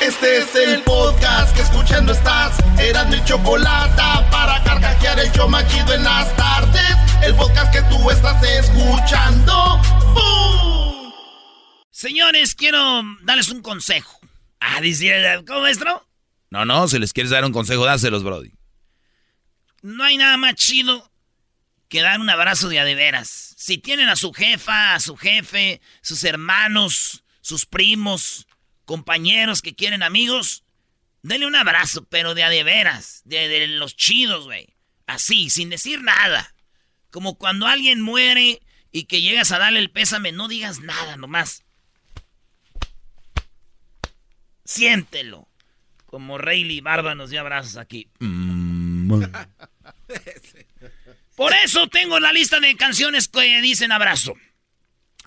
Este es el podcast que escuchando estás. Eran mi chocolate para carcajear el yo machido en las tardes. El podcast que tú estás escuchando. ¡Bum! Señores, quiero darles un consejo. Ah, dice, ¿cómo maestro? No, no, si les quieres dar un consejo, dáselos, Brody. No hay nada más chido que dar un abrazo de a de veras. Si tienen a su jefa, a su jefe, sus hermanos, sus primos, compañeros que quieren amigos, denle un abrazo, pero de a de veras, de, de los chidos, güey. Así, sin decir nada. Como cuando alguien muere y que llegas a darle el pésame, no digas nada nomás. Siéntelo. Como Rayleigh Barba nos dio abrazos aquí. Por eso tengo la lista de canciones que dicen abrazo.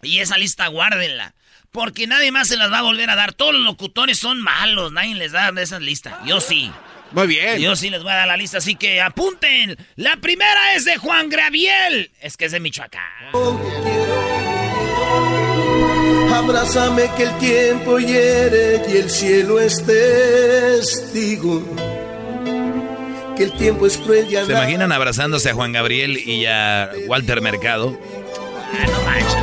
Y esa lista guárdenla. Porque nadie más se las va a volver a dar. Todos los locutores son malos. Nadie les da esa lista. Yo sí. Muy bien. Yo sí les voy a dar la lista, así que apunten. La primera es de Juan Graviel. Es que es de Michoacán. Abrázame que el tiempo hiere y el cielo es testigo. Que el tiempo es cruel y ¿Se imaginan abrazándose a Juan Gabriel y a Walter Mercado? Ah, no manches.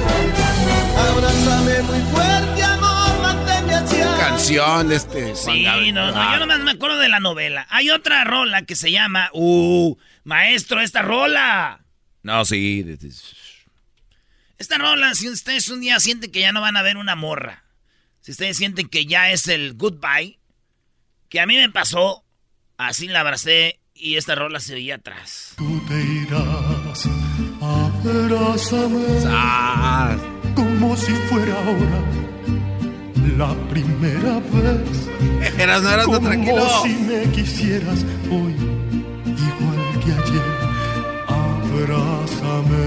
Abrázame muy fuerte, amor, manténme. Canción, este. Sí, no, no, yo nomás me acuerdo de la novela. Hay otra rola que se llama, uh, maestro, esta rola. No, sí. Esta rola, si ustedes un día sienten que ya no van a ver una morra, si ustedes sienten que ya es el goodbye, que a mí me pasó, así la abracé y esta rola se veía atrás. Tú te irás, abrázame Ah, como si fuera ahora la primera vez. eras, no eras Como tranquilo. si me quisieras hoy, igual que ayer. Abrázame.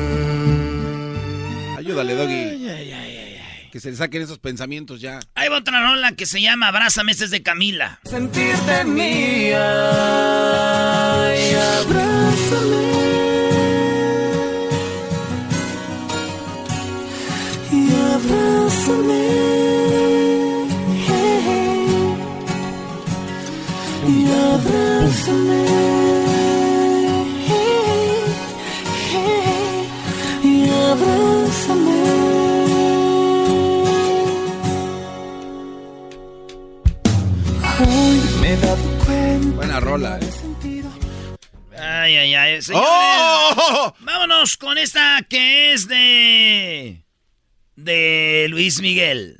Ayúdale, Doggy. Que se le saquen esos pensamientos ya. Hay otra rola que se llama Abrázame, es de Camila. Sentirte mía y abrázame. Abrázame. Y abrázame. Y abrázame. Hoy me he dado cuenta. Buena rola, eh. Ay, ay, ay. señores. ¡Oh! Vámonos con esta que es de. De Luis Miguel.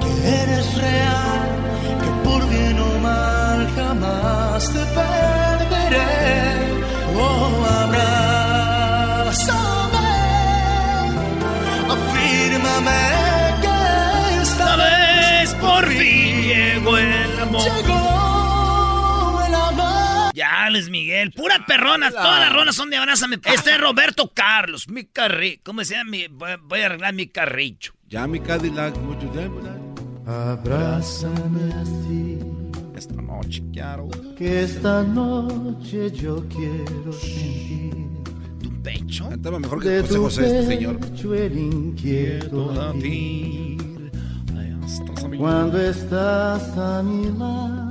Que eres real, que por bien o mal jamás te Ya, Luis Miguel, pura perrona. Todas las rolas son de Abrázame. Este es Roberto Carlos, mi carri... ¿Cómo se llama? Mi- Voy voy a arreglar mi carricho. Ya mi Cadillac, mucho tiempo. Abrázame así, Esta noche, claro. que esta noche yo quiero sentir ¿Tu pecho? Cantaba mejor que José José este señor. el inquieto latir. Cuando estás a mi lado,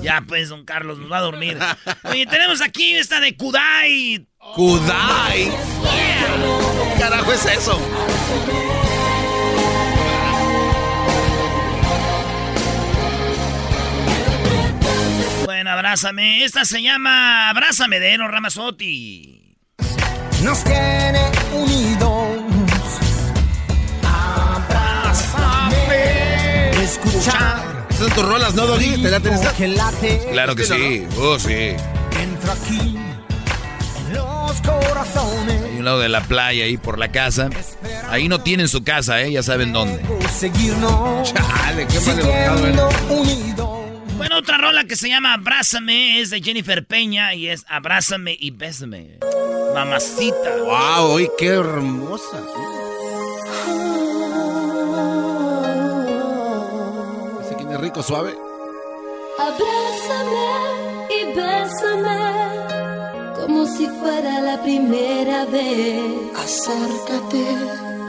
Ya pues, don Carlos, nos va a dormir. Oye, tenemos aquí esta de Kudai. ¿Kudai? ¿Qué carajo es eso? Bueno, abrázame. Esta se llama Abrázame de Eno Ramazotti. Nos tiene unidos. Abrázame. Escuchar son tus rolas, ¿no, Doggy? ¿Te la tenés? Claro que sí. Oh, sí. Entra aquí los corazones. Hay un lado de la playa ahí por la casa. Ahí no tienen su casa, ¿eh? Ya saben dónde. Chale, qué mal Bueno, otra rola que se llama Abrázame es de Jennifer Peña y es Abrázame y Bésame. Mamacita. Wow, qué hermosa. Rico, suave. Abrázame y bésame como si fuera la primera vez. Acércate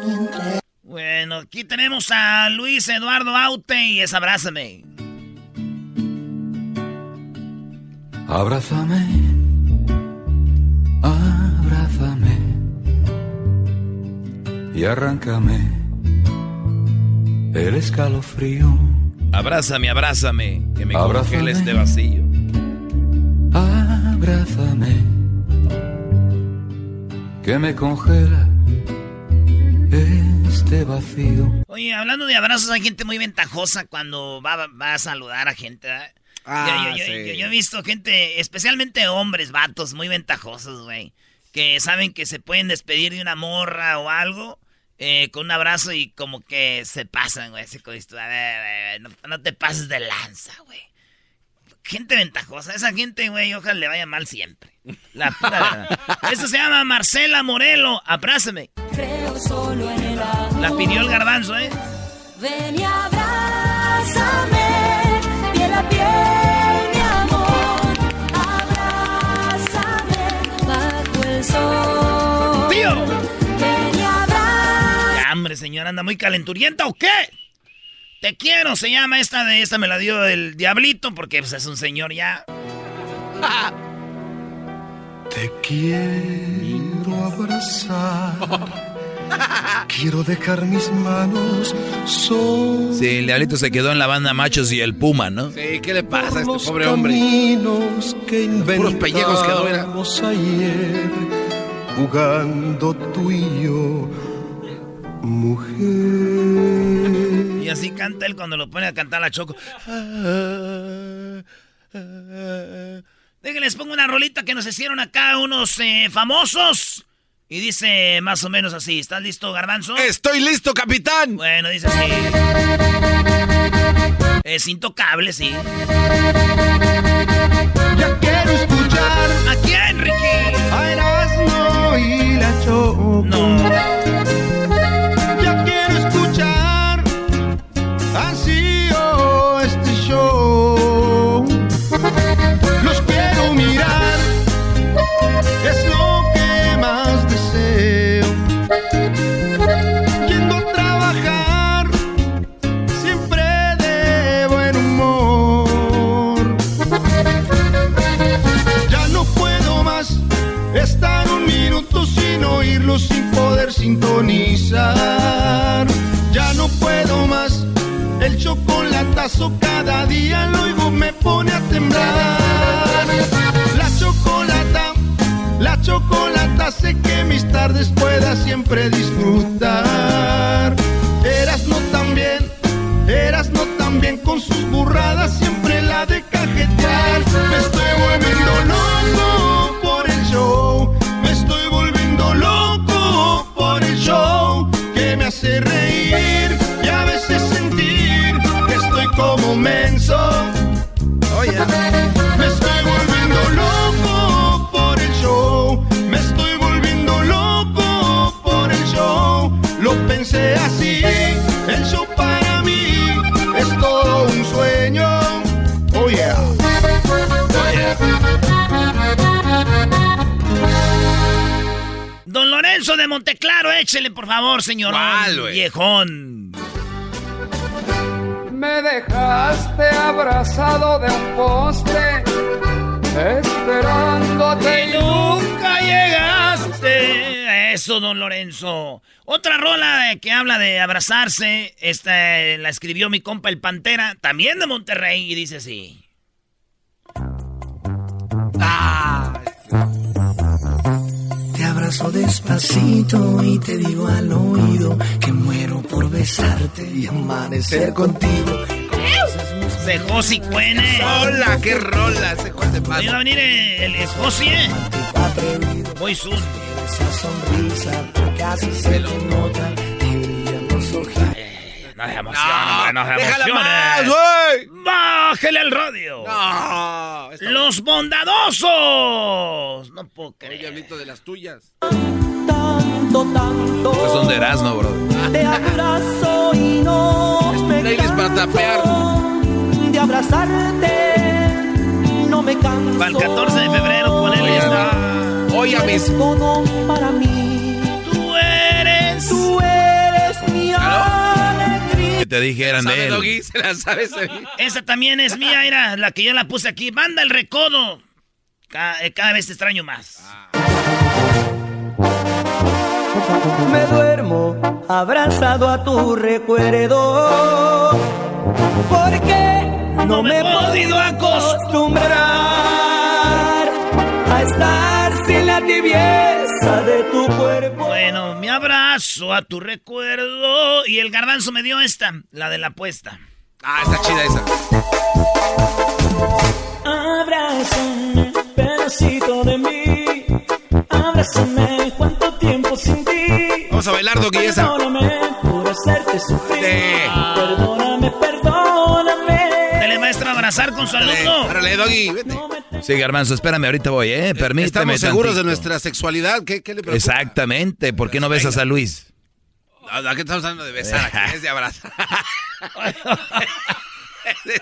y entre. Bueno, aquí tenemos a Luis Eduardo Aute y es Abrázame. Abrázame, abrázame y arráncame el escalofrío Abrázame, abrázame, que me congele este vacío. Abrázame, que me congela este vacío. Oye, hablando de abrazos, hay gente muy ventajosa cuando va, a saludar a gente. Ah, yo, yo, he visto gente, especialmente hombres, vatos, muy ventajosos, güey. Que saben que se pueden despedir de una morra o algo eh, con un abrazo y como que se pasan, güey. Ese no, no, te pases de lanza, güey. Gente ventajosa. Esa gente, güey, ojalá le vaya mal siempre. La pura Eso se llama Marcela Morelo. Abrázame. Creo solo en el La pidió el garbanzo, ¿eh? Ven y abrázame. Piel a piel, señora, anda muy calenturienta o qué? Te quiero, se llama esta de esta me la dio el diablito porque pues, es un señor ya. Te quiero abrazar. Quiero dejar mis manos Sí, el diablito se quedó en la banda Machos y el Puma, ¿no? Sí, ¿qué le pasa a este pobre hombre? Que Puros pellejos quedó, era. ayer, jugando tú y yo mujer. Y así canta él cuando lo pone a cantar la Choco. Déjenles pongo una rolita que nos hicieron acá unos eh, famosos. Y dice más o menos así. ¿Estás listo, Garbanzo? Estoy listo, capitán. Bueno, dice así. Es intocable, sí. Ya no puedo más el chocolatazo cada día lo oigo me pone a temblar. La chocolata, la chocolata sé que mis tardes pueda siempre disfrutar. Eras no tan bien, eras no tan bien con sus burradas siempre la de cajetear. Me estoy volviendo loco como menso. Oye, me estoy volviendo loco por el show. Me estoy volviendo loco por el show. Lo pensé así, el show para mí es todo un sueño. Oh yeah. Oh yeah. Don Lorenzo de Monteclaro, échele por favor, señor. Viejón. Me dejaste abrazado de un poste, esperándote y nunca llegaste. Eso, don Lorenzo. Otra rola que habla de abrazarse, esta la escribió mi compa el Pantera, también de Monterrey, y dice así. Abrazo despacito y te digo al oído que muero por besarte y amanecer contigo. De Josi Cuene. Hola, qué rola, se cuál te pasa. A venir el, el Josi, ¿eh? Muy soon. Esa sonrisa casi se lo nota, No se emocione, no, se déjala emocione. más, güey. Bájele al radio. No, Los bondadosos. No puedo creer. diablito de las tuyas. Tanto, tanto. Estos son de Erasmo, bro. Te abrazo y no me playlist para tapear. canso de abrazarte. No me canso. Para el 14 de febrero, ponele esta. Oye, mis. Todo para mí. Que te dije eran de ¿Sabe, él. Doggy? ¿Se la sabes? Esa también es mía, era la que yo la puse aquí. Manda el recodo. Eh, Cada, vez te extraño más. Me duermo abrazado a tu recuerdo. Porque no me he podido acostumbrar a estar sin la tibieza de tu cuerpo. Bueno, mi abrazo a tu recuerdo. Y el garbanzo me dio esta, la de la apuesta. Ah, está chida esa. Abrázame, pedacito de mí. Abrázame, cuánto tiempo sin ti. Vamos a bailar, Doggy, esa. Perdóname por hacerte sufrir. Sí. Perdóname, abrazar con su alumno. Árale, Doggy, vete. Sí, Garbanzo, espérame, ahorita voy, ¿eh? Permíteme. Estamos seguros de nuestra sexualidad. ¿Qué, qué le preocupa? Exactamente. ¿Por qué no besas a Luis? ¿A qué estamos hablando de besar? Aquí es de abrazar.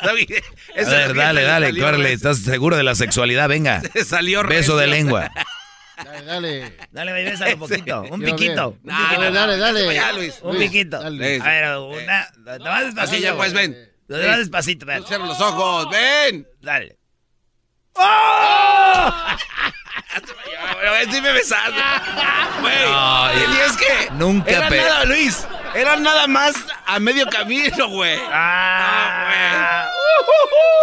A ver, dale, dale, recio. ¿Estás seguro de la sexualidad? Venga. Salió Beso de lengua. Dale, dale. Dale, baby, bésalo un poquito. Un Quiero piquito. Un piquito. Dale, dale, dale. Ya, Luis. Un Luis, piquito. dale. A ver, una. Despacito. Así ya, pues, ven. Nomás despacito, ven. Cierra los ojos, ven. Dale. Sí me besaste. Güey. No, y es que. nunca Era pe- nada, Luis. Era nada más a medio camino, güey. Ah.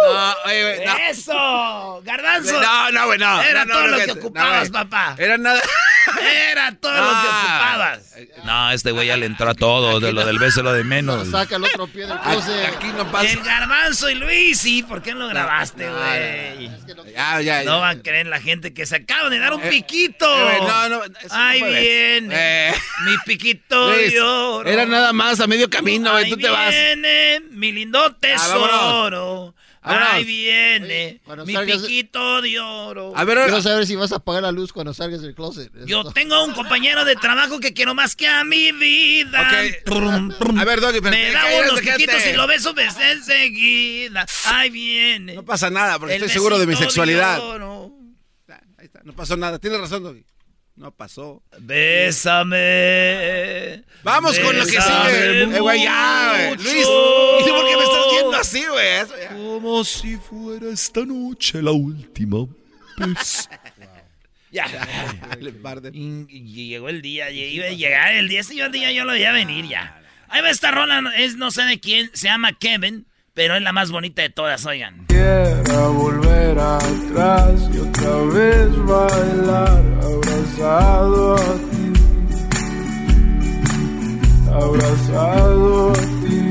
No, oye, güey, no. ¡Eso! ¡Garbanzo! No, no, güey, no. Era No, todo lo que no, ocupabas, güey. papá. Era nada. Era todo lo que Ah. ocupabas. No, este güey ya le entró a todo. De lo del beso, lo de menos. Saca el otro pie del closet. aquí no pasa. El garbanzo y Luis, sí, ¿por qué no lo grabaste, no, güey? Ya, ya, ya. No van a creer la gente que se acaban de dar un Eh, piquito. eh, no, no, puede. viene. Eh. Mi piquito Luis, de oro. Era nada más a medio camino, güey. Tú te vas. viene mi lindo tesoro. Vámonos. Ahí viene cuando mi salgas- piquito de oro. A ver, Quiero saber si vas a apagar la luz cuando salgas del closet. Yo Esto- tengo un compañero de trabajo que quiero más que a mi vida. A ver, Doggy, pero Me da unos piquitos y lo beso enseguida. Ahí viene. No pasa nada, porque el estoy seguro de mi sexualidad. Ahí está, no pasó nada. Tienes razón, Doggy. No pasó. Bésame. Vamos con lo que sigue. Eh, güey, ya, mucho. Luis, ¿y tú por qué me estás viendo así, güey? Eso ya. Como si fuera esta noche la última vez. Ya. Y, y llegó el día, iba a llegar el día, el día yo lo veía venir ya. Ahí va esta rola, es no sé de quién, se llama Kevin, pero es la más bonita de todas, oigan. Quiera volver atrás y otra vez bailar abrazado a ti, abrazado a ti,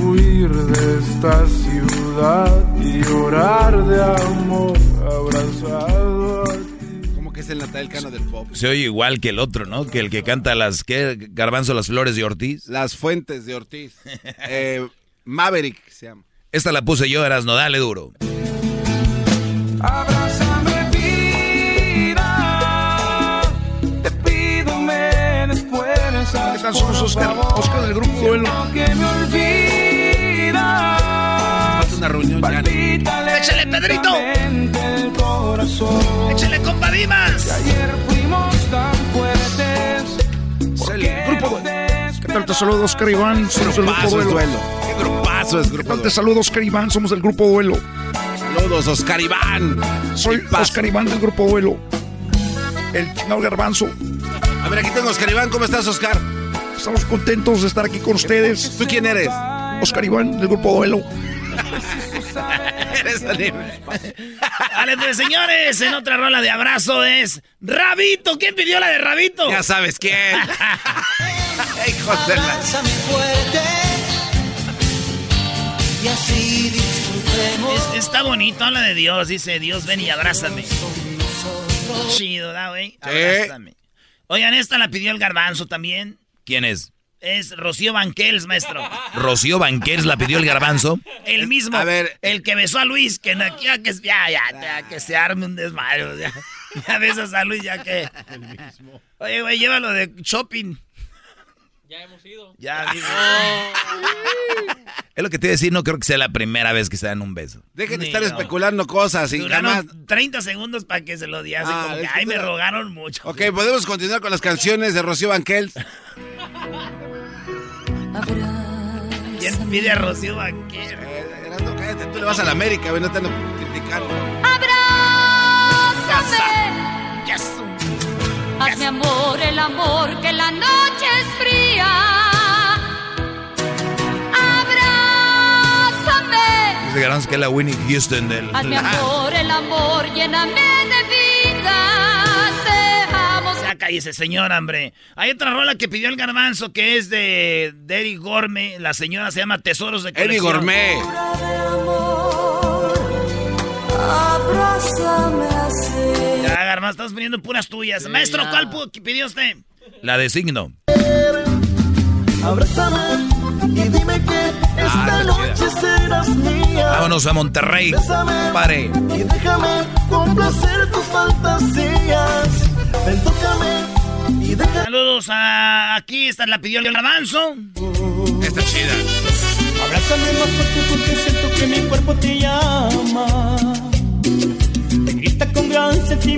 huir de esta ciudad y llorar de amor abrazado a ti. ¿Cómo que es el Natal Cano del pop? Se oye igual que el otro, ¿no? Que el que canta las, ¿qué? Garbanzo, las flores de Ortiz. Las fuentes de Ortiz. Eh, Maverick se llama. Esta la puse yo, Erasno, dale duro. Abrázame después. ¿Qué tal somos Oscar? Oscar del grupo Duelo. Que me una reunión ya. ¡Échale, Pedrito! ¡Échale, compa Dimas! Ayer fuimos tan fuertes. Es el grupo Duelo. ¿Qué tal? Te saludo, Oscar Iván. Somos el Grupo Duelo. duelo. ¿Qué grupazo es ¿Qué grupo tal? Te saludo, Oscar Iván. Somos del Grupo Duelo. Saludos, Oscar Iván. Soy. Oscar Iván del Grupo Duelo. El chingado garbanzo. A ver, aquí tengo a Oscar Iván. ¿Cómo estás, Oscar? Estamos contentos de estar aquí con ustedes. ¿Tú quién eres? Oscar Iván del Grupo Duelo. Vale, pues señores, en otra rola de abrazo es Rabito. ¿Quién pidió la de Rabito? Ya sabes quién. Hijos de la- Abrázame fuerte y así disfrutemos. Es- está bonito, habla de Dios. Dice, Dios, ven y abrázame. Chido, ¿da, güey? Abrázame. Oigan, esta la pidió el garbanzo también. ¿Quién es? Es Rocío Banquels, maestro. Rocío Banquers la pidió el garbanzo. El mismo. A ver. El que besó a Luis, que no, ya, que, ya, ya, ya, que se arme un desmayo. Ya, ya besas a Luis, ya que. Oye, güey, llévalo de shopping. Ya hemos ido. Ya, digo. Es lo que te iba a decir, no creo que sea la primera vez que se dan un beso. Dejen de estar no. especulando cosas y Duraron jamás... 30 segundos para que se lo diese. Ah, como que, es que ay, me rogaron mucho. Ok, podemos continuar con las canciones de Rocío Banquels. ¿Quién pide a Rocío Banquels? Eh, cállate, tú le vas a la América, no te ando criticando. Abrázame. Hazme amor el amor que la noche es fría. Abrázame. Dice Garbanzo que es la Winnie Houston del... Hazme amor el amor, lléname de vida. Seamos Ya cállese, señor, hombre. Hay otra rola que pidió el garbanzo que es de, de Eddie Gorme. La señora se llama Tesoros de Colección. Gourmet. Abrázame así. Ya, garbanzo, estás poniendo puras tuyas. Maestro, ¿cuál pu- pidió usted? La de signo. Abrázame y dime que esta está noche serás mía. Vámonos a Monterrey. Pare. Y déjame complacer tus fantasías. Ven, tócame y déjame. Saludos a... Aquí esta la pidió el garbanzo. Está chida. Abrázame más fuerte porque siento que mi cuerpo te llama.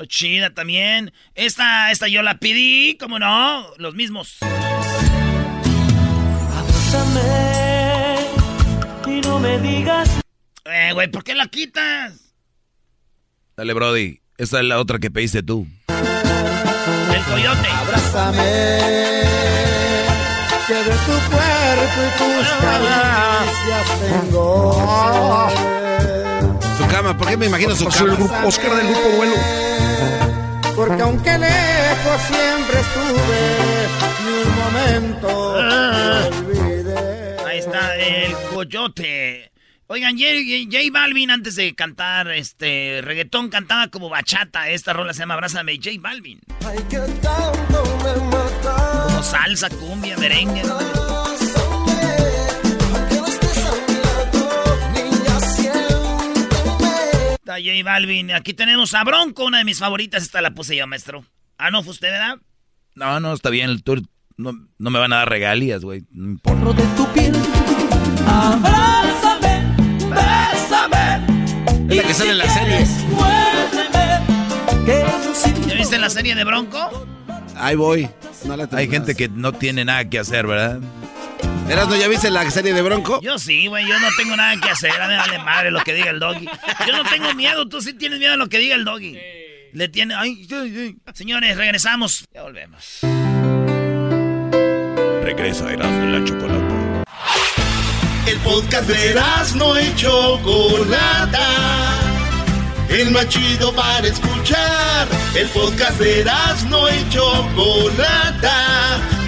Chida también. Esta, esta yo la pedí, ¿cómo no? Los mismos. Abrázame y no me digas. Eh, güey, ¿por qué la quitas? Dale, Brody. Esta es la otra que pediste tú. El coyote. Abrázame. Que de tu cuerpo y tus caricias tengo. Su cama, ¿por qué me imagino su Soy el cama? grupo Oscar del Grupo Duelo. Porque aunque lejos siempre estuve, ni un momento te olvidé. Ahí está el coyote. Oigan, J, J Balvin antes de cantar este reggaetón cantaba como bachata. Esta rola se llama Abrázame J Balvin. Ay, que tanto me mata. Como salsa, cumbia, merengue. ¿no? Está J Balvin. Aquí tenemos a Bronco, una de mis favoritas. Esta la puse yo, maestro. Ah, no, fue usted, ¿verdad? No, no, está bien. El tour no, no me van a dar regalías, güey. No importa. de tu piel. Abrázame, bésame. Es la que sale en la serie. ¿Ya viste la serie de Bronco? Ahí voy. No la Hay gente que no tiene nada que hacer, ¿verdad? Erasmo, ¿ya viste la serie de Bronco? Yo sí, güey. Yo no tengo nada que hacer. A mí me vale madre lo que diga el doggy. Yo no tengo miedo. Tú sí tienes miedo a lo que diga el doggy. Le tiene... Ay, ay, ay. Señores, regresamos. Ya volvemos. Regresa Erasmo y la Chocolata. El podcast de no y Chocolata. El más chido para escuchar. El podcast de no y Chocolata.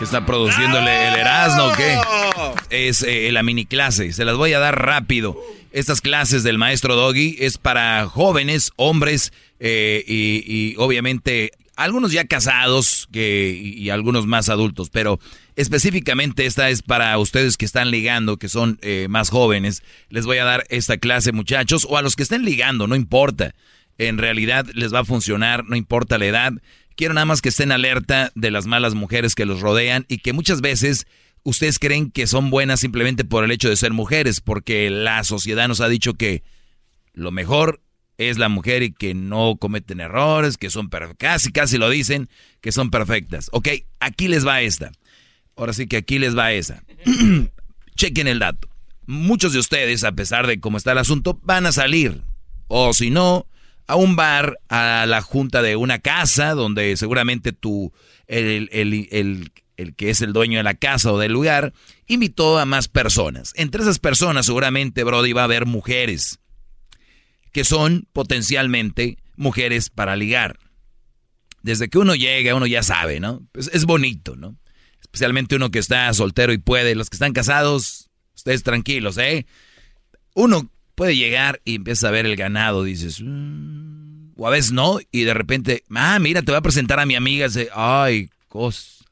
¿Qué está produciéndole el Erasmo o qué? Es eh, la mini clase. Se las voy a dar rápido. Estas clases del maestro Doggy es para jóvenes, hombres eh, y, y obviamente algunos ya casados que, y, y algunos más adultos. Pero específicamente esta es para ustedes que están ligando, que son eh, más jóvenes. Les voy a dar esta clase, muchachos, o a los que estén ligando, no importa. En realidad les va a funcionar, no importa la edad. Quiero nada más que estén alerta de las malas mujeres que los rodean y que muchas veces ustedes creen que son buenas simplemente por el hecho de ser mujeres, porque la sociedad nos ha dicho que lo mejor es la mujer y que no cometen errores, que son casi, casi lo dicen, que son perfectas. Ok, aquí les va esta. Ahora sí que aquí les va esa. Chequen el dato. Muchos de ustedes, a pesar de cómo está el asunto, van a salir. O si no, a un bar, a la junta de una casa, donde seguramente tú, el, el, el, que es el dueño de la casa o del lugar, invitó a más personas. Entre esas personas seguramente, Brody, va a haber mujeres, que son potencialmente mujeres para ligar. Desde que uno llega, uno ya sabe, ¿no? Pues es bonito, ¿no? Especialmente uno que está soltero y puede. Los que están casados, ustedes tranquilos, ¿eh? Uno puede llegar y empieza a ver el ganado, dices, mmm, o a veces no, y de repente, ah, mira, te voy a presentar a mi amiga, dice, ay, cosa,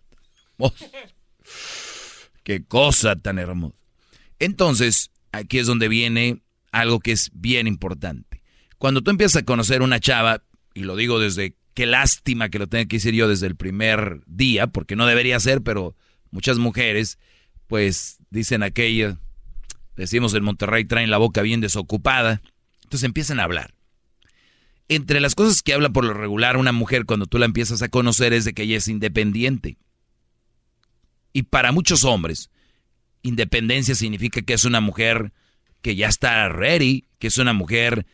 qué cosa tan hermosa. Entonces, aquí es donde viene algo que es bien importante. Cuando tú empiezas a conocer una chava, y lo digo desde, qué lástima que lo tenga que decir yo desde el primer día, porque no debería ser, pero muchas mujeres, pues, dicen aquello, decimos en Monterrey, traen la boca bien desocupada. Entonces empiezan a hablar. Entre las cosas que habla por lo regular una mujer cuando tú la empiezas a conocer es de que ella es independiente. Y para muchos hombres, independencia significa que es una mujer que ya está ready, que es una mujer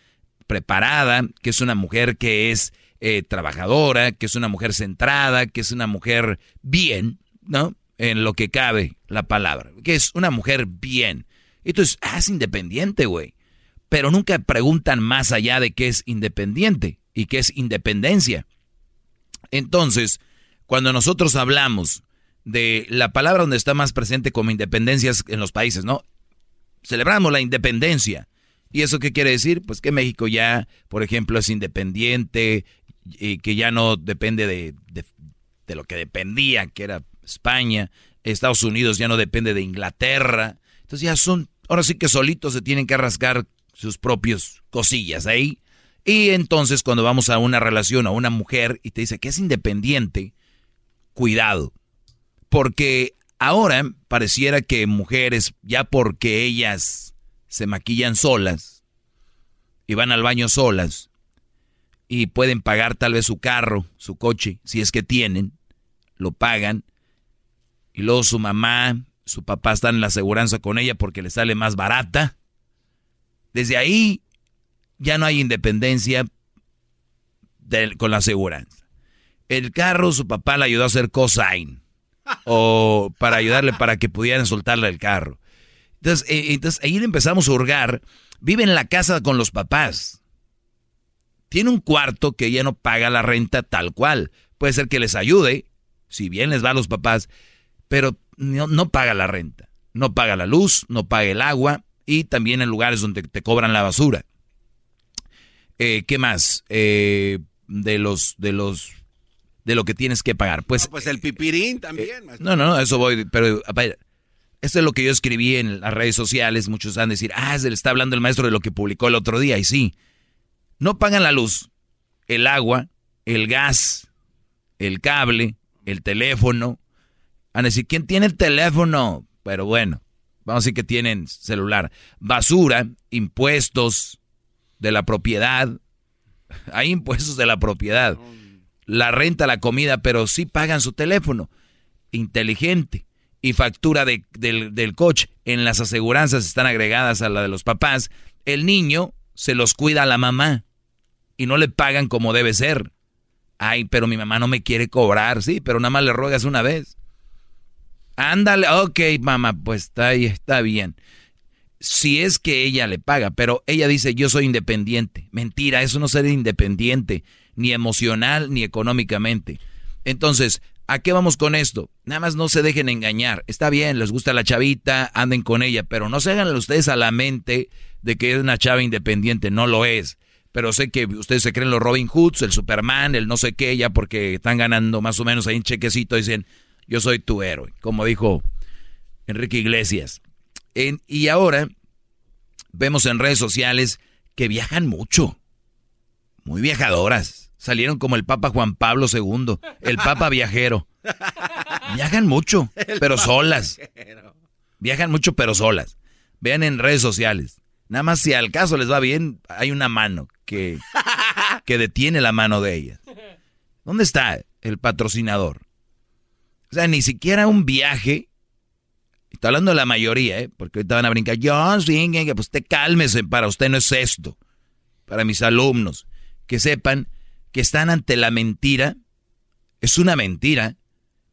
preparada, que es una mujer que es eh, trabajadora, que es una mujer centrada, que es una mujer bien, ¿no? En lo que cabe la palabra, que es una mujer bien. Entonces, ah, es independiente, güey. Pero nunca preguntan más allá de qué es independiente y qué es independencia. Entonces, cuando nosotros hablamos de la palabra donde está más presente como independencias en los países, ¿no? Celebramos la independencia. ¿Y eso qué quiere decir? Pues que México ya, por ejemplo, es independiente y que ya no depende de, de, de lo que dependía, que era España. Estados Unidos ya no depende de Inglaterra. Entonces ya son Ahora sí que solitos se tienen que rascar sus propios cosillas ahí. Y entonces cuando vamos a una relación a una mujer y te dice que es independiente, cuidado. Porque ahora pareciera que mujeres, ya porque ellas se maquillan solas y van al baño solas y pueden pagar tal vez su carro, su coche, si es que tienen, lo pagan. Y luego su mamá, su papá está en la aseguranza con ella porque le sale más barata. Desde ahí ya no hay independencia de, con la aseguranza. El carro, su papá le ayudó a hacer cosign. O para ayudarle para que pudieran soltarle el carro. Entonces, eh, entonces ahí le empezamos a hurgar. Vive en la casa con los papás. tiene un cuarto que ella no paga la renta tal cual. Puede ser que les ayude, si bien les va a los papás, pero no, no paga la renta. No paga la luz, no paga el agua y también en lugares donde te cobran la basura. Eh, ¿Qué más? Eh, de los, de los, de lo que tienes que pagar. Pues, No, pues el pipirín también. maestro. no, no, no, eso voy, pero esto es lo que yo escribí en las redes sociales. Muchos van a decir, ah, se le está hablando el maestro de lo que publicó el otro día. Y sí, no pagan la luz, el agua, el gas, el cable, el teléfono. Van a decir, ¿quién tiene el teléfono? Pero bueno, vamos a decir que tienen celular. Basura, impuestos de la propiedad. Hay impuestos de la propiedad. La renta, la comida, pero sí pagan su teléfono. Inteligente. Y factura de- del, del coche. En las aseguranzas están agregadas a la de los papás. El niño se los cuida a la mamá. Y no le pagan como debe ser. Ay, pero mi mamá no me quiere cobrar. Sí, pero nada más le ruegas una vez. Ándale, ok, mamá, pues está ahí, está bien. Si es que ella le paga, pero ella dice, yo soy independiente. Mentira, eso no ser independiente, ni emocional, ni económicamente. Entonces, ¿a qué vamos con esto? Nada más no se dejen engañar. Está bien, les gusta la chavita, anden con ella, pero no se hagan ustedes a la mente de que es una chava independiente, no lo es. Pero sé que ustedes se creen los Robin Hoods, el Superman, el no sé qué, ya porque están ganando más o menos ahí un chequecito, dicen, yo soy tu héroe, como dijo Enrique Iglesias. En- y ahora vemos en redes sociales que viajan mucho, muy viajadoras. Salieron como el Papa Juan Pablo II, el Papa viajero. Viajan mucho, pero solas. Viajan mucho, pero solas. Vean en redes sociales. Nada más si al caso les va bien, hay una mano que, que detiene la mano de ellas. ¿Dónde está el patrocinador? O sea, ni siquiera un viaje. Estoy hablando de la mayoría, ¿eh? Porque ahorita van a brincar. Yo, sí, que- que, pues usted cálmese, para usted no es esto. Para mis alumnos. Que sepan que están ante la mentira. Es una mentira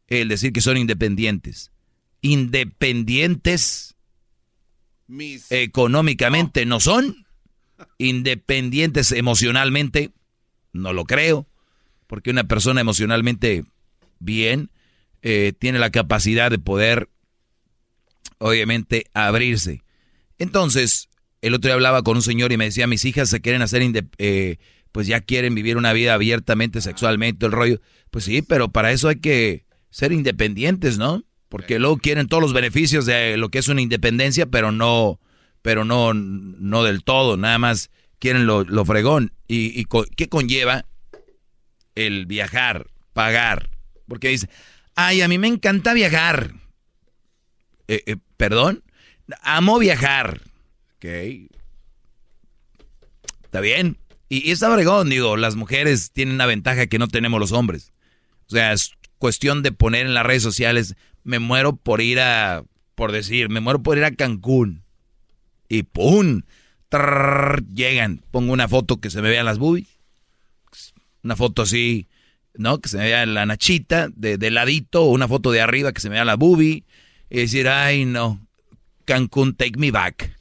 el decir que son independientes. Independientes Mis. económicamente no son. Independientes emocionalmente, no lo creo. Porque una persona emocionalmente bien eh, tiene la capacidad de poder, obviamente, abrirse. Entonces, el otro día hablaba con un señor y me decía, mis hijas se quieren hacer, eh, pues ya quieren vivir una vida abiertamente, sexualmente, el rollo. Pues sí, pero para eso hay que ser independientes, ¿no? Porque luego quieren todos los beneficios de lo que es una independencia, pero no, pero no, no del todo, nada más quieren lo, lo fregón. ¿Y, y qué conlleva el viajar, pagar? Porque dice, ay, a mí me encanta viajar. Eh, eh, ¿Perdón? Amo viajar. Ok. Está bien. Y, y está fregón, digo, las mujeres tienen una ventaja que no tenemos los hombres. O sea, es cuestión de poner en las redes sociales, me muero por ir a, por decir, me muero por ir a Cancún. Y ¡pum! Llegan. Pongo una foto que se me vean las boobies. Una foto así, ¿no? Que se me vea la nachita de, de ladito. Una foto de arriba que se me vea la boobie. Y decir, ay, no. Cancún, take me back.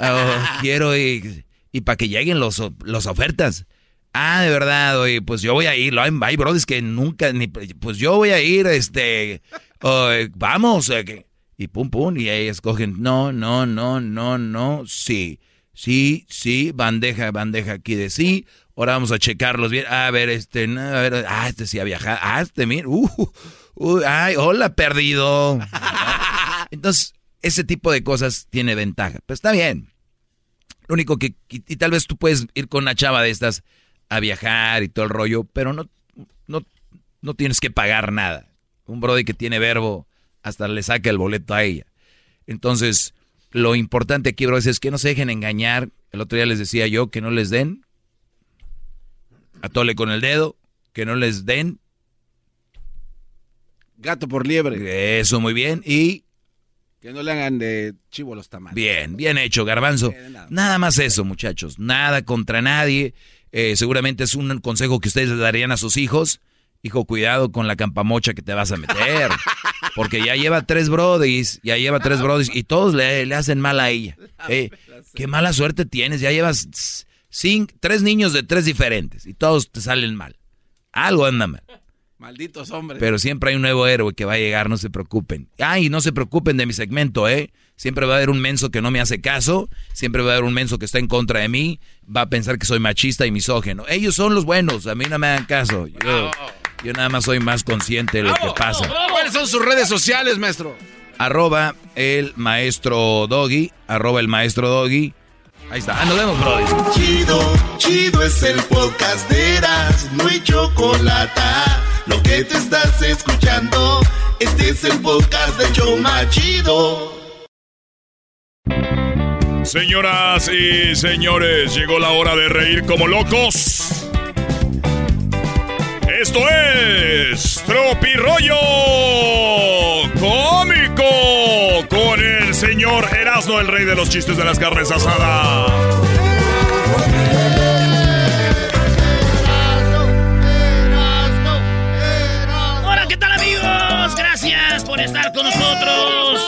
Oh, quiero ir. Y para que lleguen los, los ofertas. Ah, de verdad, oye, pues yo voy a ir. Hay, brothers que nunca, ni, pues yo voy a ir, este, oh, vamos. eh, y pum, pum, y ahí escogen, no, no, no, no, no, sí, sí, sí, bandeja, bandeja aquí de sí. Ahora vamos a checarlos bien. A ver, este, no, a ver, ah, este sí ha viajado. Ah, este, mira, uh, uh, ay, hola, perdido. Entonces, ese tipo de cosas tiene ventaja. Pero está bien. Lo único que, y, y tal vez tú puedes ir con una chava de estas a viajar y todo el rollo, pero no, no, no tienes que pagar nada. Un brody que tiene verbo hasta le saca el boleto a ella. Entonces, lo importante aquí, bro, es que no se dejen engañar. El otro día les decía yo que no les den. Atole con el dedo. Que no les den. Gato por liebre. Eso, muy bien. Y Que no le hagan de chivo los tamales. Bien, bien hecho, garbanzo. Nada más eso, muchachos. Nada contra nadie. Eh, seguramente es un consejo que ustedes le darían a sus hijos. Hijo, cuidado con la campamocha que te vas a meter. Porque ya lleva tres brodis, ya lleva tres brodis y todos le, le hacen mal a ella. Eh, qué mala suerte tienes, ya llevas tres niños de tres diferentes y todos te salen mal. Algo anda mal. Malditos hombres. Pero siempre hay un nuevo héroe que va a llegar, no se preocupen. Ay, no se preocupen de mi segmento, ¿eh? Siempre va a haber un menso que no me hace caso, siempre va a haber un menso que está en contra de mí, va a pensar que soy machista y misógeno. Ellos son los buenos, a mí no me hagan caso. Yo, yo nada más soy más consciente de lo que pasa. ¿Cuáles son sus redes sociales, maestro? Arroba el maestro Doggy, arroba el maestro Doggy. Ahí está. Ah, nos vemos, brody. Chido, chido es el podcast de Eras, no hay chocolate. Lo que te estás escuchando, este es el podcast de Choma Chido. Señoras y señores, llegó la hora de reír como locos. Esto es Tropirollo Cómico con el señor Erasmo, el rey de los chistes de las carnes asadas. Hola, ¿qué tal amigos? Gracias por estar con nosotros.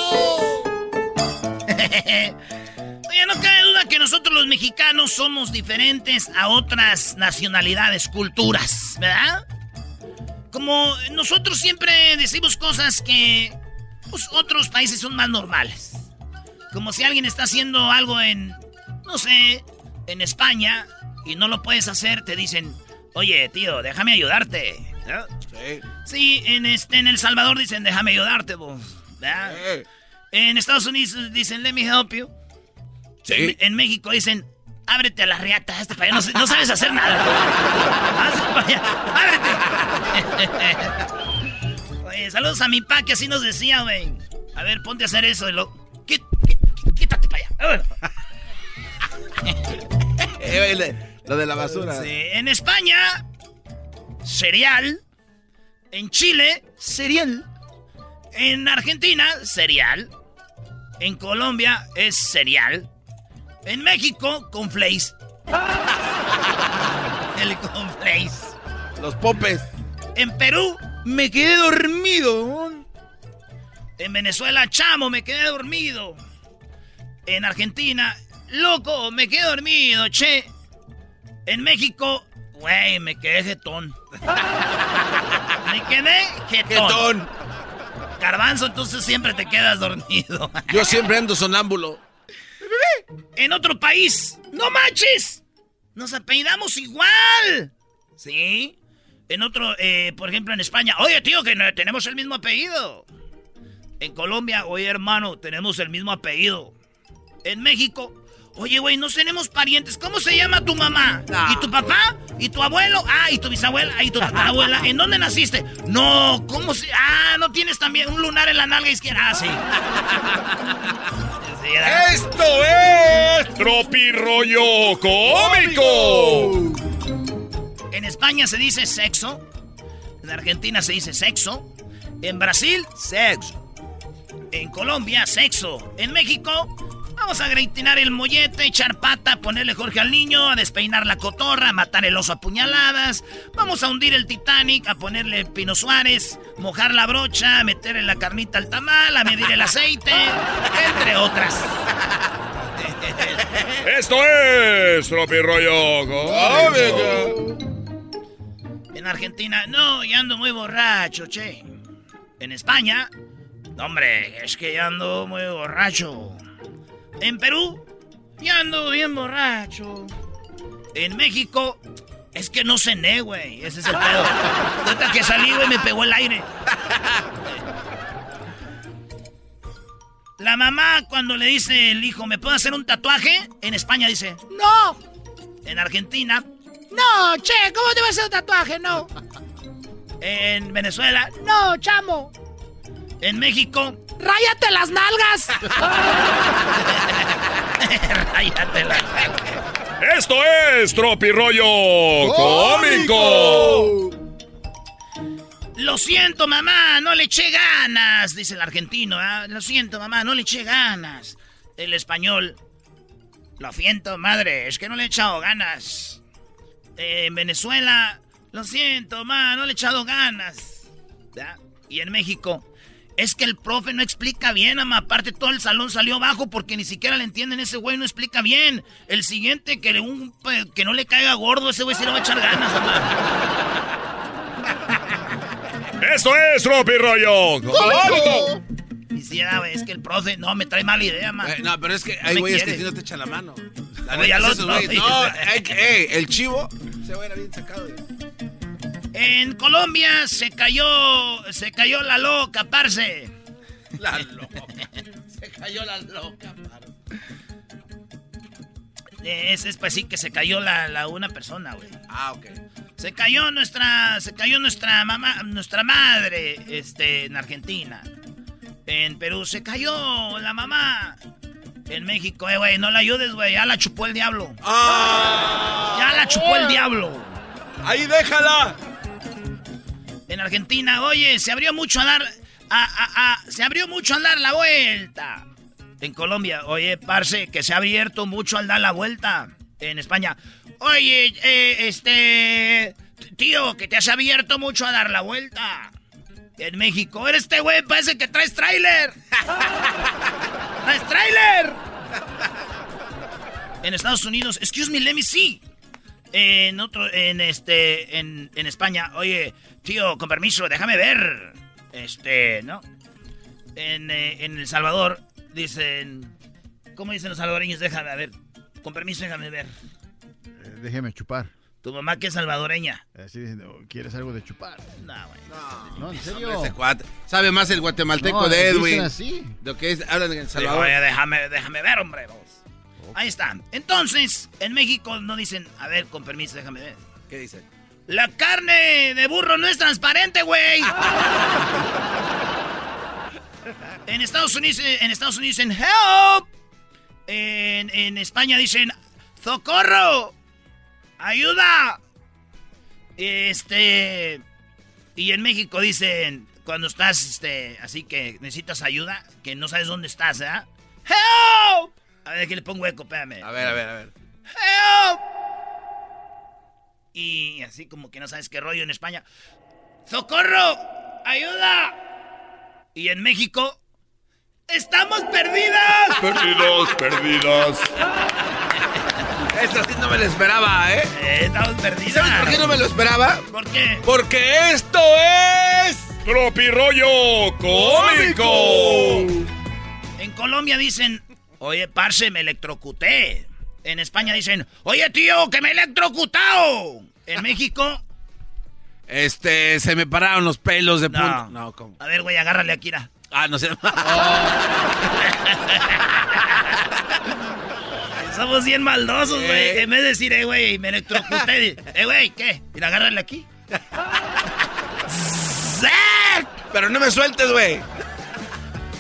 Oye, no cabe duda que nosotros los mexicanos somos diferentes a otras nacionalidades, culturas, ¿verdad? Como nosotros siempre decimos cosas que pues, otros países son más normales. Como si alguien está haciendo algo en, no sé, en España y no lo puedes hacer, te dicen, oye, tío, déjame ayudarte. ¿no? Sí. Sí, en, este, en El Salvador dicen, déjame ayudarte, vos. ¿verdad? En Estados Unidos dicen, let me help you. En, en México dicen, ábrete a la riata, hazte para allá, no, sabes hacer nada. Hazte para allá, ábrete. Oye, saludos a mi pa, que así nos decía, güey. A ver, ponte a hacer eso. Y lo... Quí- quí- Quítate para allá. Eh, Lo de la basura. Sí, en España, cereal. En Chile, cereal. En Argentina, cereal. En Colombia es cereal. En México, conflace. El conflace. Los popes. En Perú, me quedé dormido. En Venezuela, chamo, me quedé dormido. En Argentina, loco, me quedé dormido, che. En México, güey, me quedé jetón. me quedé jetón. Jetón. Garbanzo, entonces siempre te quedas dormido. Yo siempre ando sonámbulo. En otro país, no manches. Nos apellidamos igual. ¿Sí? En otro, eh, por ejemplo, en España, oye, tío, que no- tenemos el mismo apellido. En Colombia, oye, hermano, tenemos el mismo apellido. En México, oye, güey, no tenemos parientes. ¿Cómo se llama tu mamá? ¿Y tu papá? ¿Y tu abuelo? Ah, ¿y tu bisabuela? ¿y tu tatarabuela? ¿En dónde naciste? No, ¿cómo se...? Ah, ¿no tienes también un lunar en la nalga izquierda? Ah, sí. Esto es Tropirollo Cómico. En España se dice sexo. En Argentina se dice sexo. En Brasil, sexo. En Colombia, sexo. En México, vamos a gritinar el mollete, echar pata, ponerle Jorge al niño, a despeinar la cotorra, a matar el oso a puñaladas. Vamos a hundir el Titanic, a ponerle Pino Suárez, mojar la brocha, a meterle la carnita al tamal, a medir el aceite, entre otras. Esto es Tropirollo Cómico. En Argentina, no, ya ando muy borracho, che. En España, no, hombre, es que ya ando muy borracho. En Perú, ya ando bien borracho. En México, es que no cené, güey. Ese es el pedo. Ahorita que salí, güey, me pegó el aire. La mamá, cuando le dice el hijo, ¿me puedo hacer un tatuaje? En España dice, ¡No! En Argentina, no, che, ¿cómo te vas a hacer un tatuaje? No. En Venezuela, no, chamo. En México, ráyate las nalgas. ráyate las nalgas. Esto es Tropirollo Cómico. Lo siento, mamá, no le eché ganas, dice el argentino. ¿ah? Lo siento, mamá, no le eché ganas. El español, lo siento, madre, es que no le he echado ganas. Eh, en Venezuela, lo siento, mamá, no le he echado ganas. Y en México, Es que el profe no explica bien, ama. Aparte, todo el salón salió bajo porque ni siquiera le entienden. Ese güey no explica bien. El siguiente, que, le- un, que no le caiga gordo, ese güey sí le va a echar ganas, ama. Esto es Tropi Rollo. ¡Cómico! Y sí, era, güey, es que el profe, no, me trae mala idea, man. Eh, no, pero es que No hay me güeyes que si no te echan la mano. La otro, güeyes- oye. No, hay que- ey, el chivo se va a ir bien sacado. En Colombia se cayó, se cayó la loca, parce. La loca. Se cayó la loca, paro. Es, es pues sí que se cayó la, la una persona, güey. Ah, ok. Se cayó nuestra, se cayó nuestra mamá, nuestra madre, este, en Argentina. En Perú se cayó la mamá. En México, eh, güey, no la ayudes, güey, ya la chupó el diablo. Ya la chupó el diablo. Ahí déjala. En Argentina, oye, se abrió mucho a dar, a, a- se abrió mucho al dar la vuelta. En Colombia, oye, parce, que se ha abierto mucho al dar la vuelta. En España, oye, eh, este, tío, que te has abierto mucho a dar la vuelta. En México, eres este güey, parece que traes tráiler. ¡Traes tráiler! En Estados Unidos, excuse me, let me see. En otro, en este, en, en España, oye, tío, con permiso, déjame ver. Este, ¿no? En, eh, en El Salvador dicen, ¿cómo dicen los salvadoreños? Déjame ver. Con permiso, déjame ver. Eh, déjeme chupar. Tu mamá que es salvadoreña. Así diciendo, ¿quieres algo de chupar? No, güey. No, en serio. Hombre, ese cuate. Sabe más el guatemalteco No, de dicen Edwin. así. Lo que es, hablan en El Salvador. Oye, déjame, déjame ver, hombre. Ahí está. Entonces, en México no dicen, a ver, con permiso, déjame ver. ¿Qué dicen? La carne de burro no es transparente, güey. en Estados Unidos, en Estados Unidos dicen help. En, en España dicen socorro, ayuda. Este y en México dicen cuando estás, este, así que necesitas ayuda, que no sabes dónde estás, ¿eh? Help. A ver, que le pongo eco, espérame. A ver, a ver, a ver. Help. Y así como que no sabes qué rollo en España. ¡Socorro! ¡Ayuda! Y en México. ¡Estamos perdidas! Perdidos, perdidas. Eso sí no me lo esperaba, ¿eh? estamos perdidas. ¿Sabes por qué no me lo esperaba? ¿Por qué? Porque esto es... Tropi Rollo Cómico. En Colombia dicen, oye, parce, me electrocuté. En España dicen, oye, tío, que me he electrocutado. En México, Este, se me pararon los pelos de No. punta. No, ¿cómo? a ver, güey, agárrale a Kira. Ah, no sé. Somos bien maldosos, güey. Eh. En vez de decir, eh, güey, me electrocuté. Eh, güey, ¿qué? Mira, agárrale aquí. Pero no me sueltes, güey.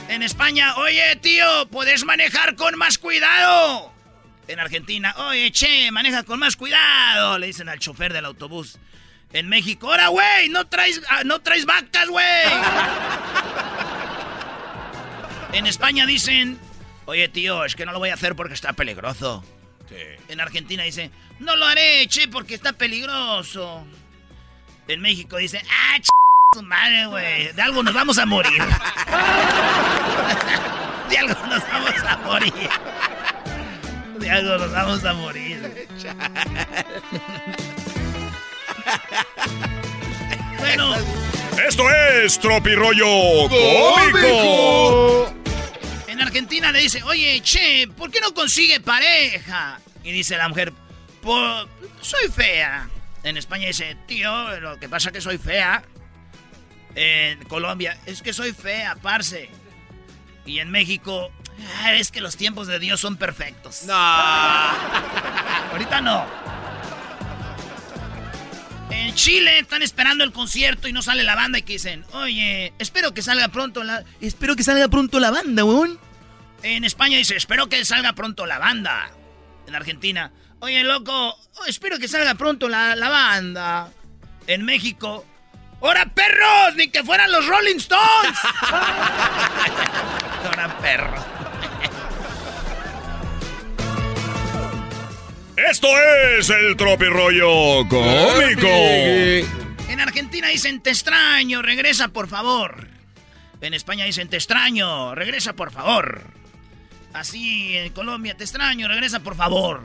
En España, oye, tío, puedes manejar con más cuidado. En Argentina, oye, che, maneja con más cuidado, le dicen al chofer del autobús. En México, ahora, güey, no traes, ah, no traes vacas, güey. en España dicen, oye, tío, es que no lo voy a hacer porque está peligroso. En Argentina dicen, no lo haré, che, porque está peligroso. En México dicen, ah, ch tu madre, güey. De algo nos vamos a morir. De algo nos vamos a morir. De algo nos vamos a morir. bueno, Esto es Tropi Rollo Cómico. en Argentina le dice, oye, che, ¿por qué no consigue pareja? Y dice la mujer, "Por- soy fea. En España dice, tío, lo que pasa es que soy fea. En Colombia, es que soy fea, parce. Y en México, "Ah, es que los tiempos de Dios son perfectos. No. Ahorita no. En Chile están esperando el concierto y no sale la banda y que dicen, oye, espero que salga pronto la... Espero que salga pronto la banda, weón. En España dice, espero que salga pronto la banda. En Argentina, oye, loco, oh, espero que salga pronto la, la banda. En México, ¡Hora perros! ¡Ni que fueran los Rolling Stones! ¡Hora perros! Esto es el Tropi Rollo Cómico. En Argentina dicen, te extraño, regresa por favor. En España dicen, te extraño, regresa por favor. Así en Colombia, te extraño, regresa por favor.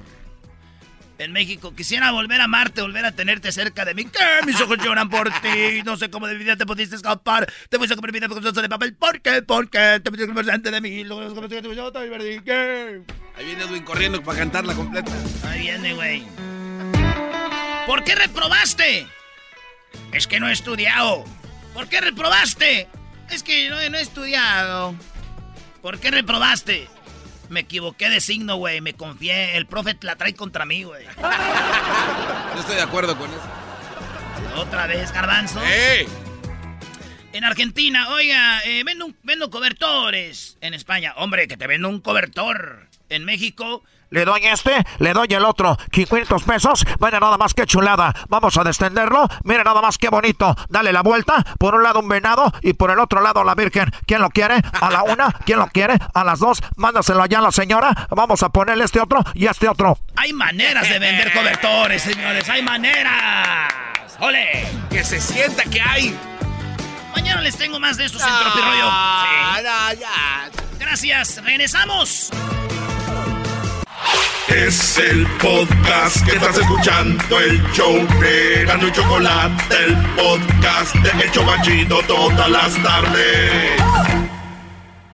En México, quisiera volver a amarte, volver a tenerte cerca de mí. ¿Qué? Mis ojos lloran por ti. No sé cómo de mi vida te pudiste escapar. Te fuiste a comer vida con de papel. ¿Por qué? ¿Por qué? Te pusiste presente de mí. ¿Qué? Ahí viene Edwin corriendo para cantarla completa. Ahí viene, güey. ¿Por qué reprobaste? Es que no he estudiado. ¿Por qué reprobaste? Es que no, no he estudiado. ¿Por qué reprobaste? Me equivoqué de signo, güey. Me confié. El profe la trae contra mí, güey. Yo estoy de acuerdo con eso. Otra vez, garbanzo. En Argentina, oiga, eh, vendo, un- vendo cobertores. En España, hombre, que te vendo un cobertor. En México, Le doy este, le doy el otro. 500 pesos. Vaya nada más que chulada. Vamos a descenderlo. Mira nada más que bonito. Dale la vuelta. Por un lado un venado y por el otro lado la Virgen. ¿Quién lo quiere? A la una. ¿Quién lo quiere? A las dos. Mándaselo allá a la señora. Vamos a ponerle este otro y este otro. hay maneras de vender cobertores, señores. Hay maneras. ¡Ole! Que se sienta que hay. Mañana les tengo más de estos en Tropirollo. Sí. Gracias. Regresamos. Es el podcast que estás escuchando, el show de Gano y Chocolate, el podcast de El Chobachito todas las tardes.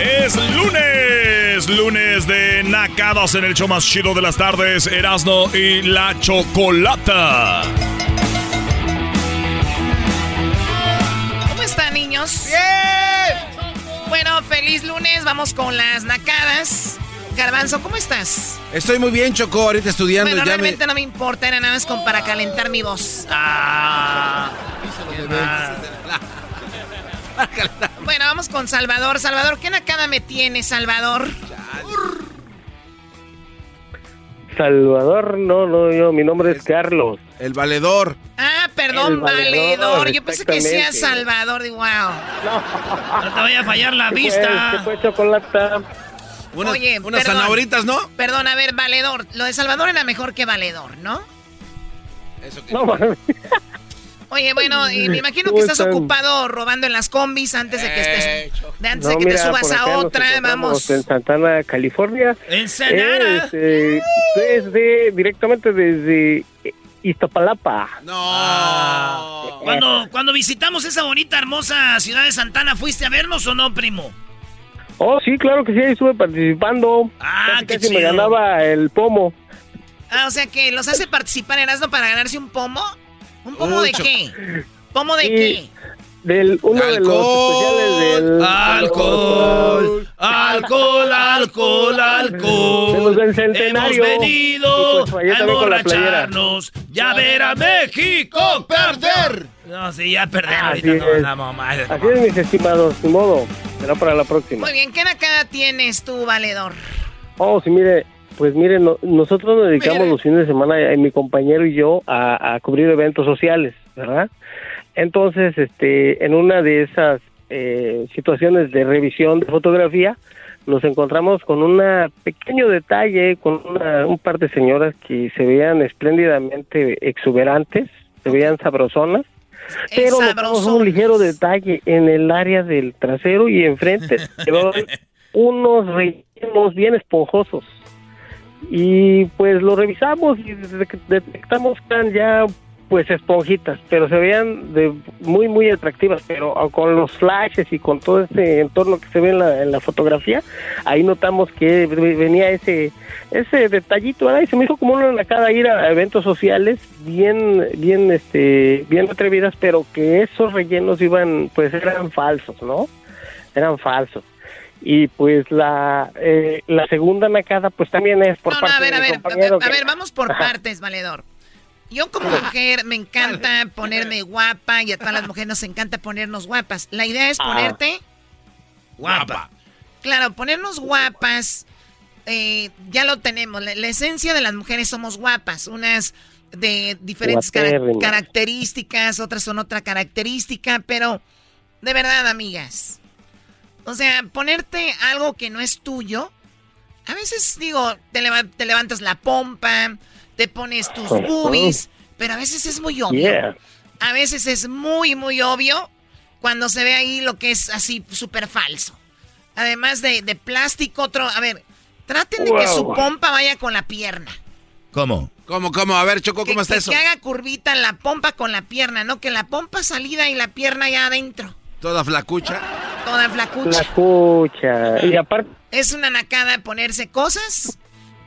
Es lunes, lunes de nacadas en el show más chido de las tardes, Erasno y la Chocolata. ¿Cómo están, niños? ¡Bien! Bueno, feliz lunes. Vamos con las nacadas. Garbanzo, ¿cómo estás? Estoy muy bien, Choco, ahorita estudiando. bueno, ya me... realmente no me importa, era nada más como para calentar mi voz. Ah. Bueno, vamos con Salvador. Salvador, ¿qué nacada me tiene, Salvador? Salvador, no, no, yo, mi nombre es Carlos. El valedor. Ah, perdón, El valedor, valedor. Yo pensé que sea. Salvador. Digo, wow. No te vaya a fallar la ¿Qué vista. fue? ¿Qué fue chocolata? Unas, Oye, unas perdón. zanahoritas, ¿no? Perdón, a ver, valedor. Lo de Salvador era mejor que valedor, ¿no? No, mames. Oye, bueno, y me imagino que ¿Cómo estás están? ocupado robando en las combis antes de que estés, de antes de que te subas a otra, vamos. En Santana, California. En Sanara. Este, desde, directamente desde Iztapalapa. No. Cuando, cuando visitamos esa bonita, hermosa ciudad de Santana, ¿fuiste a vernos o no, primo? Oh, sí, claro que sí, ahí estuve participando. Ah, casi, qué casi me ganaba el pomo. Ah, o sea que los hace participar en Erasmo para ganarse un pomo. ¿Un pomo de qué? ¿Pomo de qué? Del, uno de los especiales del... Alcohol, alcohol, alcohol, alcohol. De Hemos venido Y pues a emborracharnos. Ya ver a México perder. No, sí, ya perder. Así Ahorita no, es. la mamá. Así es, mis estimados, ni modo. Será para la próxima. Muy bien, ¿qué nacada tienes tú, valedor? Oh, sí, mire, pues mire, no- nosotros nos dedicamos los fines de semana, eh, mi compañero y yo, a, a cubrir eventos sociales, ¿verdad? Entonces, este, en una de esas eh, situaciones de revisión de fotografía, nos encontramos con un pequeño detalle, con una- un par de señoras que se veían espléndidamente exuberantes, se veían sabrosonas, pero notamos un ligero detalle en el área del trasero y enfrente. Unos rellenos bien esponjosos. Y pues lo revisamos y de- detectamos que eran ya pues esponjitas, pero se veían de muy muy atractivas, pero con los flashes y con todo ese entorno que se ve en la, fotografía, ahí notamos que venía ese ese detallito, ¿verdad? Y se me hizo como una nacada ir a eventos sociales bien bien este bien atrevidas, pero que esos rellenos iban pues eran falsos, ¿no? Eran falsos y pues la eh, la segunda nacada pues también es por parte a ver, de a ver, compañero a ver, que- vamos por partes, valedor. Yo como mujer me encanta ponerme guapa y a todas las mujeres nos encanta ponernos guapas. La idea es Ah. ponerte guapa. Claro, ponernos guapas, eh, ya lo tenemos. La, la esencia de las mujeres somos guapas. Unas de diferentes características, otras son otra característica, pero de verdad, amigas. O sea, ponerte algo que no es tuyo. A veces, digo, te, leva- te levantas la pompa, te pones tus boobies, pero a veces es muy obvio. Yeah. A veces es muy, muy obvio cuando se ve ahí lo que es así súper falso. Además de, de plástico, otro... A ver, traten de que su pompa vaya con la pierna. ¿Cómo? ¿Cómo, cómo? A ver, Choco, ¿cómo que, está que- eso? que haga curvita la pompa con la pierna, no que la pompa salida y la pierna ya adentro. Toda flacucha. Toda flacucha. La cucha. Y aparte, Es una nacada ponerse cosas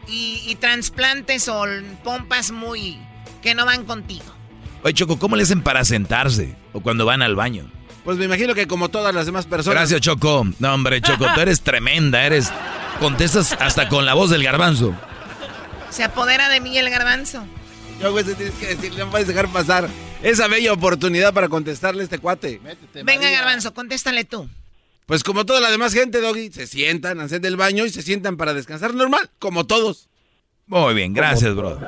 y, y trasplantes o pompas muy... que no van contigo. Oye, Choco, ¿cómo le hacen para sentarse? O cuando van al baño. Pues me imagino que como todas las demás personas. Gracias, Choco. No, hombre, Choco, tú eres tremenda, eres... Contestas hasta con la voz del garbanzo. Se apodera de mí el garbanzo. Yo, güey, te tienes que decir, no puedes dejar pasar esa bella oportunidad para contestarle a este cuate. Venga, garbanzo, contéstale tú. Pues como toda la demás gente, Doggy, se sientan, hacen del baño y se sientan para descansar normal, como todos. Muy bien, gracias, bro.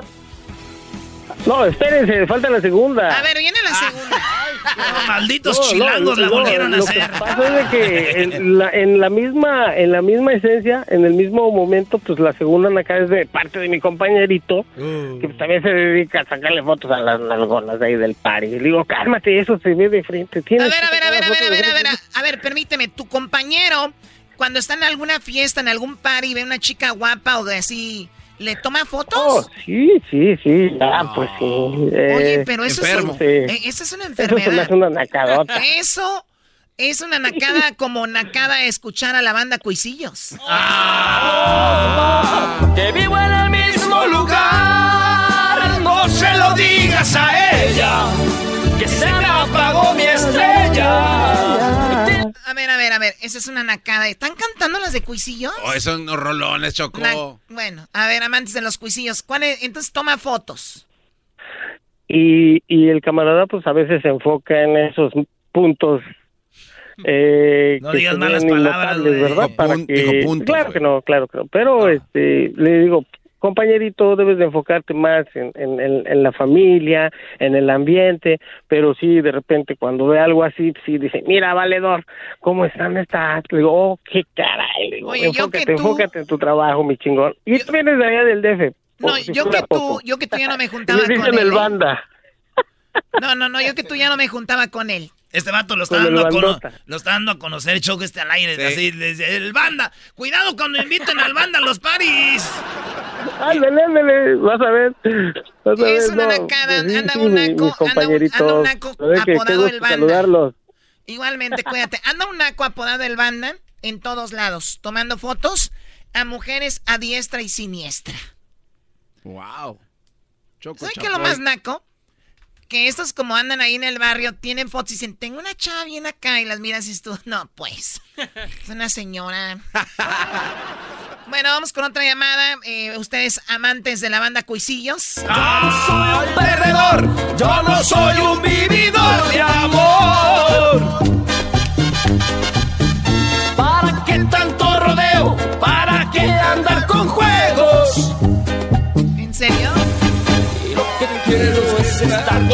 no, espérense, falta la segunda. A ver, viene malditos No, no, chilangos la no, volvieron a lo hacer. que pasa es de que en la, en la misma en la misma esencia, en el mismo momento, pues la segunda acá es de parte de mi compañerito, que también se dedica a sacarle fotos a las nalgonas ahí del party. Le digo, cálmate, eso se ve de frente. A ver, a ver, a ver, a ver, a ver, a ver, frente". a, a ver, permíteme, tu compañero, cuando está en alguna fiesta, en algún party, ve una chica guapa o de así, ¿le toma fotos? Oh, sí, sí, sí, ah, pues sí. Oye, eh, pero eso enfermo. es, Sí. eh, eso es una Eso enfermedad. hace una nacadota. Eso es una nacada como nacada escuchar a la banda Cuisillos. Que vivo en el mismo lugar, no se lo digas a ella, que se me apagó mi estrella. A ver, a ver, a ver, esa es una nacada. ¿Están cantando las de Cuisillos? Oh, son unos rolones, Choco. Na- bueno, a ver, amantes de los Cuisillos, ¿cuál es? entonces toma fotos. y, y el camarada pues a veces se enfoca en esos puntos eh, No que digas malas palabras. ¿verdad? Dijo Para pun- que- dijo puntos, claro que no, claro que no, pero este le digo compañerito debes de enfocarte más en, en, en- en la familia, en el ambiente, pero sí de repente cuando ve algo así sí dice mira valedor cómo están estas, le digo oh qué caray, le digo, Oye, yo que enfócate, tú- enfócate en tu trabajo mi chingón y tú vienes de allá del DF No, si yo que tú, yo que tú ya no me juntaba con él. el ¿eh? banda No, no, no, yo que tú ya no me juntaba con él. Este vato lo está, dando a cono- lo está dando a conocer show este al aire. Sí. Así, desde el banda. Cuidado cuando inviten al banda a los paris. Ándale, ándale, vas a ver. Vas a Es ver, una no, nacada, anda un mi- naco, anda un naco apodado el Banda. saludarlos. Igualmente, cuídate. Anda un naco apodado el banda en todos lados, tomando fotos a mujeres a diestra y siniestra. Wow. Choco, ¿Sabes Choco. qué es lo más naco? Que estos como andan ahí en el barrio, tienen fotos y dicen, tengo una chava bien acá y las miras y tú, no, pues, es una señora. bueno, vamos con otra llamada. Eh, ustedes amantes de la banda Cuisillos. soy un perdedor, yo no soy un vividor de amor. ¿Para qué tanto rodeo? ¿Para qué andar con juegos? ¿En serio? Y lo que quiero es estar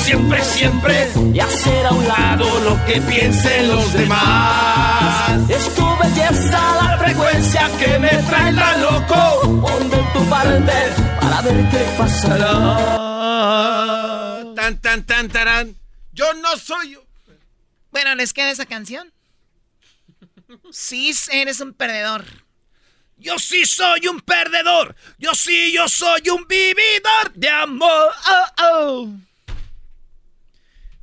siempre, siempre y hacer a un lado lo que piensen los demás. Es tu belleza la frecuencia que me trae la loco. En tu parte para ver qué pasará. Tan, tan, tan, tarán. Yo no soy yo. Bueno, ¿les queda esa canción? Sí, eres un perdedor. Yo sí soy un perdedor. Yo sí, yo soy un vividor de amor. Oh, oh.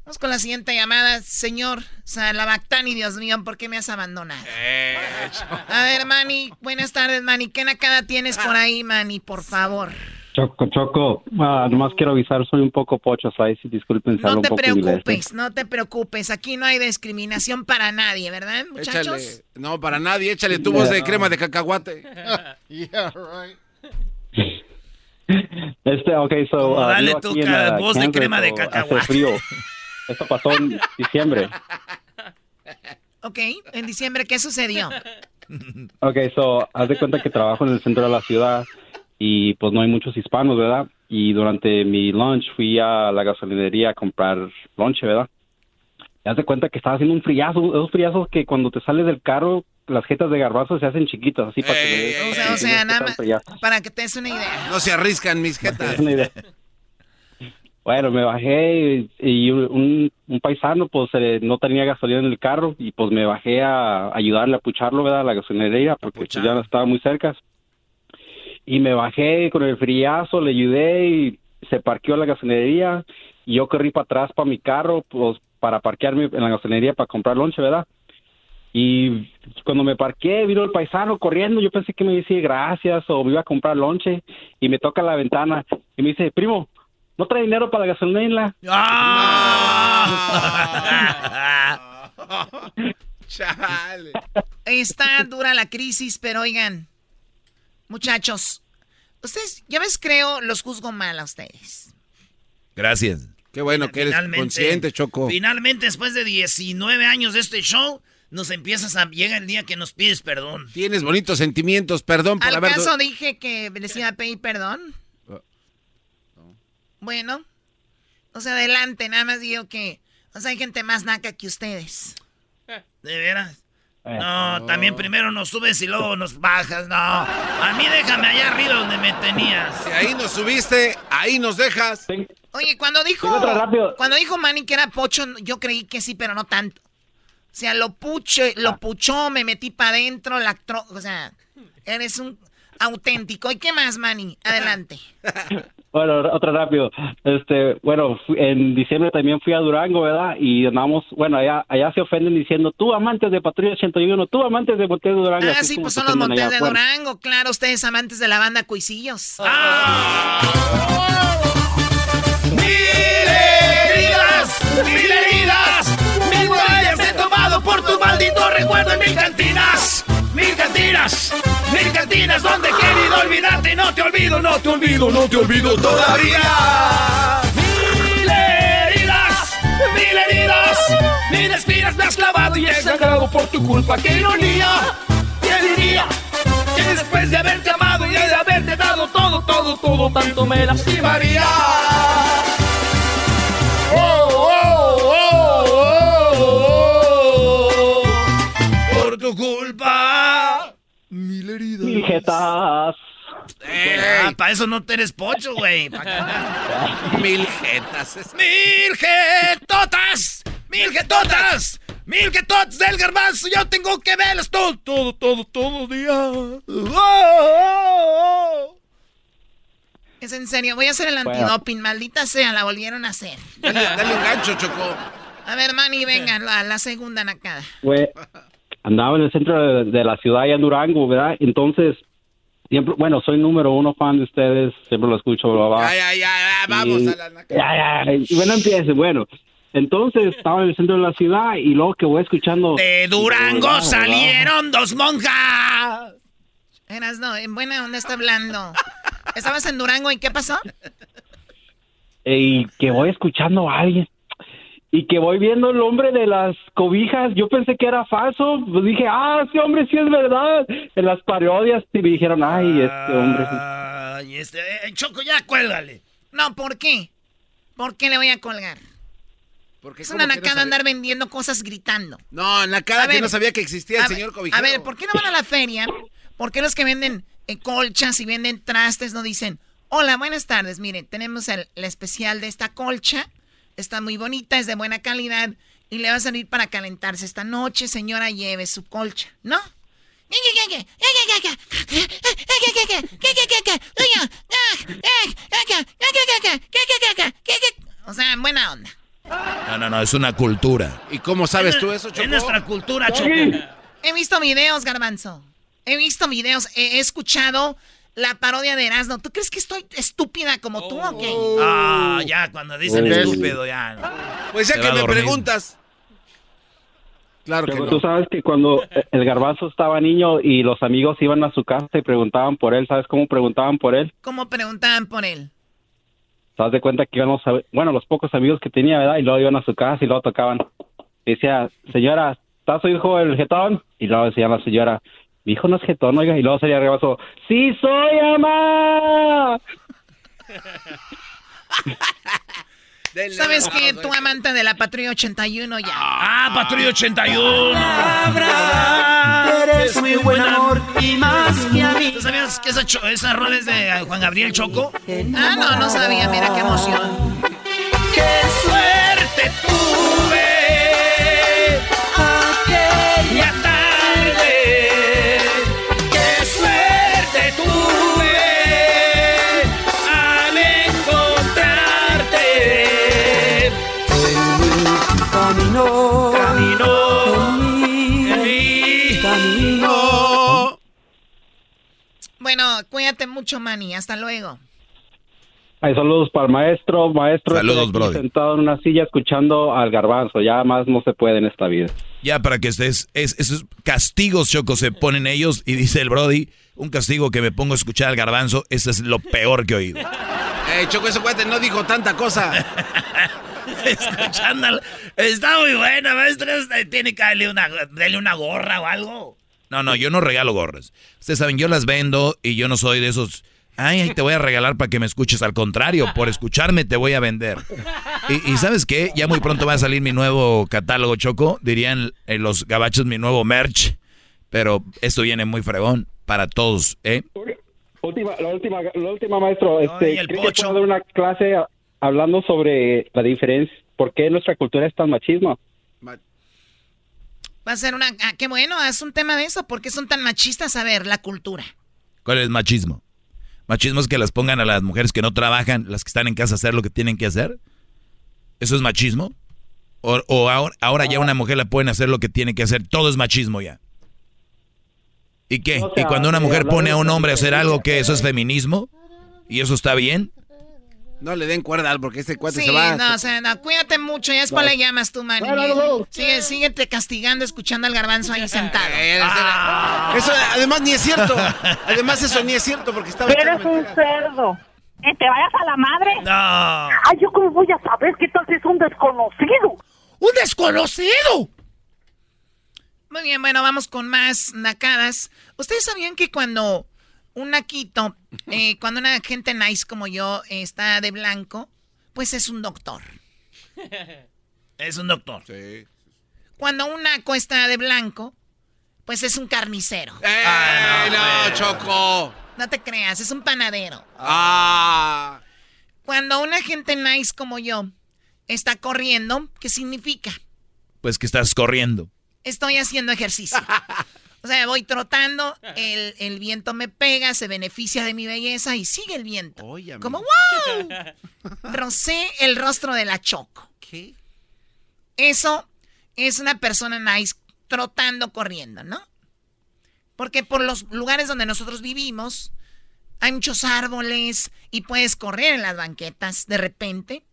Vamos con la siguiente llamada, señor Salabactani, Dios mío, ¿por qué me has abandonado? A ver, Manny, buenas tardes, Manny. ¿Qué nacada tienes por ahí, Manny? Por favor. Choco, Choco, ah, nomás quiero avisar, soy un poco pocho, ¿sabes? Disculpen, No un te poco inglés, ¿eh? preocupes, no te preocupes. Aquí no hay discriminación para nadie, ¿verdad, muchachos? Échale. No, para nadie. Échale tu voz de crema de cacahuate. yeah, right. Este, ok, so, ah, dale ca- ah, voz de crema de cacahuate. Hace frío. Esto pasó en diciembre. Ok, en diciembre, ¿qué sucedió? Ok, so, haz de cuenta que trabajo en el centro de la ciudad y pues no hay muchos hispanos, ¿verdad? Y durante mi lunch fui a la gasolinería a comprar lunch, ¿verdad? Y haz de cuenta que estaba haciendo un friazo, esos friazos que cuando te sales del carro, las jetas de garbazo se hacen chiquitas, así para que... le des- O sea, o sea, nada más, para que te des una idea. No se arriscan mis jetas. Una idea. Bueno, me bajé y, y un, un paisano pues eh, no tenía gasolina en el carro y pues me bajé a ayudarle a pucharlo, ¿verdad? A la gasolinería porque pues, ya no estaba muy cerca. Y me bajé con el friazo, le ayudé y se parqueó a la gasolinería y yo corrí para atrás para mi carro pues para parquearme en la gasolinería para comprar lonche, ¿verdad? Y cuando me parqué, vino el paisano corriendo. Yo pensé que me decía gracias o me iba a comprar lonche. Y me toca la ventana y me dice, primo, ¿no trae dinero para la gasolina? Chale. Está dura la crisis, pero oigan, muchachos, ustedes, ya ves, creo, los juzgo mal a ustedes. Gracias. Qué bueno que eres consciente, Choco. Finalmente, después de 19 años de este show, nos empiezas a... Llega el día que nos pides perdón. Tienes bonitos sentimientos. Perdón por ¿Al haber... caso dije que les iba a pedir perdón? Bueno, o sea, adelante, nada más digo que, o sea, hay gente más naca que ustedes. ¿De veras? No, también primero nos subes y luego nos bajas, no. A mí déjame allá arriba donde me tenías. Si ahí nos subiste, ahí nos dejas. Oye, cuando dijo, Tengo otra rápido. cuando dijo Manny que era pocho, yo creí que sí, pero no tanto. O sea, lo puche, Ah. lo puchó, me metí para adentro, la tro- o sea, eres un auténtico. ¿Y qué más, Manny? Adelante. Bueno, otra rápido. Este, bueno, en diciembre también fui a Durango, ¿verdad? Y andamos, bueno, allá, allá se ofenden diciendo, tú amantes de Patrulla 81, tú amantes de Montes de Durango. Ah, así sí, pues son los montes allá de afuera. Durango, claro, ustedes amantes de la banda Cuisillos. Mil heridas, mil heridas, mil he tomado por tu maldito recuerdo en mil cantinas, mil cantinas, mil cantinas donde he querido olvidarte, no te olvido, no te olvido, no te olvido todavía. Mil heridas, mil heridas, mil espinas me has clavado y he sangrado por tu culpa, qué ironía, ¿quién diría? Que después de haberte amado y de haberte dado todo, todo, todo, tanto me lastimaría. Mil jetas. Ah, para eso no te eres pocho, güey. Mil jetas. ¡Mil jetotas! ¡Mil jetotas! ¡Mil jetotas del garbanzo! Yo tengo que verlas todo, todo, todo, todo día. Oh, oh, oh. Es en serio, voy a hacer el antidoping, maldita sea, la volvieron a hacer. Dale, dale un gancho, Choco. A ver, Manny, venga, la, la segunda nacada. Fue- andaba en el centro de, de la ciudad, allá en Durango, ¿verdad? Entonces, siempre, bueno, soy número uno fan de ustedes, siempre lo escucho, bla, bla. Ya, ya, ya, ya, vamos Y- a la... Ya, ya, y bueno, empiece, bueno. Entonces estaba en el centro de la ciudad y luego que voy escuchando... De Durango ¿verdad? salieron dos monjas. Eras, no, en buena onda está hablando. ¿Estabas en Durango y qué pasó? Y que voy escuchando a alguien. Y que voy viendo el hombre de las cobijas. Yo pensé que era falso. Pues dije, ah, ese hombre sí es verdad. En las parodias y me dijeron, ay, este hombre. sí". Ay, este, eh, Choco, ya cuélgale. No, ¿por qué? ¿Por qué le voy a colgar? Porque Es ¿cómo una nacada andar vendiendo cosas gritando. No, en la cara A que no sabía que existía el señor cobijero. A ver, ¿por qué no van a la feria? ¿Por qué los que venden eh, colchas y venden trastes no dicen, hola, buenas tardes, miren, tenemos el, el especial de esta colcha, está muy bonita, es de buena calidad y le va a salir para calentarse esta noche, señora, lleve su colcha, ¿no? O sea, buena onda. No, no, no, es una cultura. ¿Y cómo sabes tú eso, Choco? Es nuestra cultura, Choco. He visto videos, Garbanzo. He visto videos, he, he escuchado la parodia de Erasmo. ¿Tú crees que estoy estúpida como tú o qué? Ah, ya, cuando dicen Oh. estúpido, ya. Pues ya Se que me dormir. preguntas. Claro que Pero no. tú sabes que cuando el garbanzo estaba niño y los amigos iban a su casa y preguntaban por él, ¿sabes cómo preguntaban por él? ¿Cómo preguntaban por él? ¿Te das de cuenta que íbamos a bueno, los pocos amigos que tenía, ¿verdad? Y luego iban a su casa y luego tocaban. Decía, señora, ¿está su hijo el jetón? Y luego decía la señora, mi hijo no es jetón, oiga. Y luego sería rebaso, ¡Sí soy, mamá! ¿Sabes que tu amante de la Patrulla 81 ya? Ah, Patrulla 81. Eres muy buen amor y más que a mí. ¿Tú sabías que esa, esa rola es de Juan Gabriel Choco? Ah, no, no sabía, mira qué emoción. ¡Qué suerte tuve! Cuídate mucho, Manny. Hasta luego. Ay, saludos para el maestro, maestro. Saludos, brother. Sentado en una silla escuchando al garbanzo, ya más no se puede en esta vida. Ya para que estés, es, esos castigos, Choco, se ponen ellos y dice el Brody, un castigo que me pongo a escuchar al garbanzo, eso es lo peor que he oído. Eh, Choco, ese cuate no dijo tanta cosa. Escuchándolo. Está muy buena, maestro. Este, Tiene que darle una, darle una gorra o algo. No, no, yo no regalo gorras. Ustedes saben, yo las vendo y yo no soy de esos. Ay, ay, te voy a regalar para que me escuches. Al contrario, por escucharme te voy a vender. Y, y ¿sabes qué? Ya muy pronto va a salir mi nuevo catálogo, Choco. Dirían eh, los gabachos mi nuevo merch. Pero esto viene muy fregón para todos, ¿eh? Última, la última, la última maestro, este, el ¿cree que dar una clase hablando sobre la diferencia? ¿Por qué nuestra cultura es tan machismo? Va a ser una... ah, qué bueno, haz un tema de eso. ¿Por qué son tan machistas? A ver, la cultura. ¿Cuál es machismo? Machismo es que las pongan a las mujeres que no trabajan, las que están en casa a hacer lo que tienen que hacer. ¿Eso es machismo? ¿O, o ahora, ahora ya una mujer la pueden hacer lo que tiene que hacer? Todo es machismo ya. ¿Y qué? O sea, ¿Y cuando una mujer pone a un hombre a hacer algo, que eso es feminismo? ¿Y eso está bien? No le den cuerda al porque este cuate Sí, se va. no, o sea, no, cuídate mucho. Ya es para le llamas tú, Manny. Sigue, síguete castigando, escuchando al garbanzo ahí sentado. Eh, Eso además ni es cierto. Además eso ni es cierto porque estaba Eres echando un cerdo. ¿Que te vayas a la madre? No. Ay, ¿yo cómo voy a saber que tal es un desconocido? ¡Un desconocido! Muy bien, bueno, vamos con más nacadas. ¿Ustedes sabían que cuando un naquito, eh, cuando una gente nice como yo eh, está de blanco, pues es un doctor? Es un doctor. Sí. Cuando un naco está de blanco, pues es un carnicero. ¡Eh, Ah, no, Choco! No te creas, es un panadero. ¡Ah! Cuando una gente nice como yo está corriendo, ¿qué significa? Pues que estás corriendo. Estoy haciendo ejercicio. O sea, voy trotando, el, el viento me pega, se beneficia de mi belleza y sigue el viento. Como wow. Rocé el rostro de la Choco. ¿Qué? Eso es una persona nice trotando, corriendo, ¿no? Porque por los lugares donde nosotros vivimos hay muchos árboles y puedes correr en las banquetas de repente.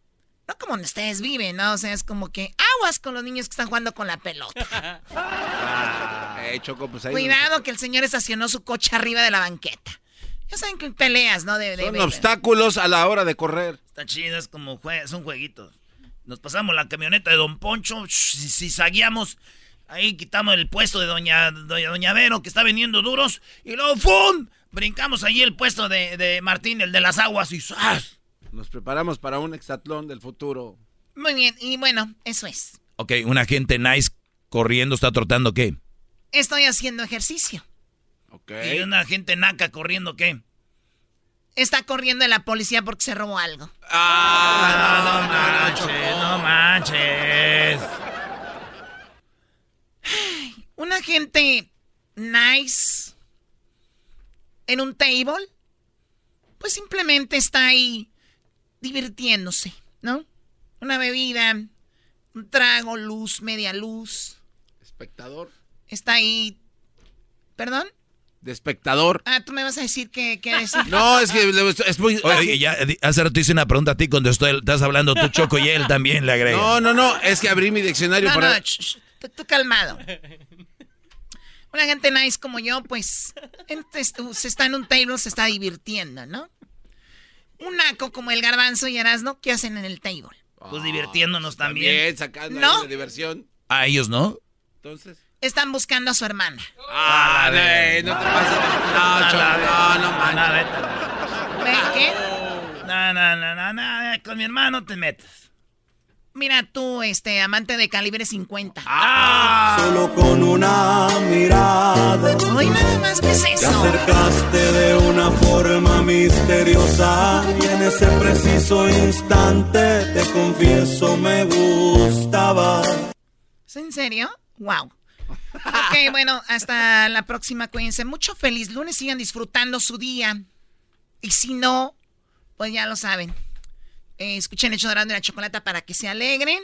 No como donde ustedes viven, ¿no? O sea, es como que aguas con los niños que están jugando con la pelota. Eh, Choco, pues ahí. Cuidado que el señor estacionó su coche arriba de la banqueta. Ya saben que peleas, ¿no? De, de- Son de- obstáculos a la hora de correr. Está chido, es como jue- son jueguitos. Nos pasamos la camioneta de Don Poncho, si, si zagueamos, ahí quitamos el puesto de Doña, Doña, Doña Vero, que está vendiendo duros, y luego ¡fum! Brincamos ahí el puesto de, de Martín, el de las aguas, y ¡zas! Nos preparamos para un hexatlón del futuro. Muy bien, y bueno, eso es. Ok, una gente nice corriendo está trotando, ¿qué? Estoy haciendo ejercicio. Y una gente naca corriendo, ¿qué? Está corriendo la policía porque se robó algo. Ah, no, no, manches, no manches. Una gente nice en un table, pues simplemente está ahí divirtiéndose, ¿no? Una bebida, Un trago, luz, media luz. Espectador. Está ahí. ¿Perdón? De espectador. Ah, tú me vas a decir qué, qué decir. No, es que es muy. Oye, ya hace rato hice una pregunta a ti cuando estoy, estás hablando tú, Choco, y él también le agrega. No, no, no, es que abrí mi diccionario no, para. No, tú, tú calmado. Una gente nice como yo, pues, se está en un table, se está divirtiendo, ¿no? Un naco como el garbanzo y Erasno, ¿qué hacen en el table? Pues divirtiéndonos también. También, sacando ¿No? de diversión. A ellos, ¿no? Entonces. Están buscando a su hermana. Ah, no, no te pases. No, Choco, no, no manches. ¿Ve qué? No, no, no, no, no, con mi hermano te metes. Mira tú, este, amante de calibre 50. Ah. Solo con una mirada. Hoy nada más, ¿qué es Te eso? acercaste de una forma misteriosa y en ese preciso instante te confieso me gustaba. ¿Es en serio? Wow. Ok, bueno, hasta la próxima, cuídense. Mucho feliz lunes, sigan disfrutando su día. Y si no, pues ya lo saben. Eh, escuchen el hecho de la chocolata para que se alegren.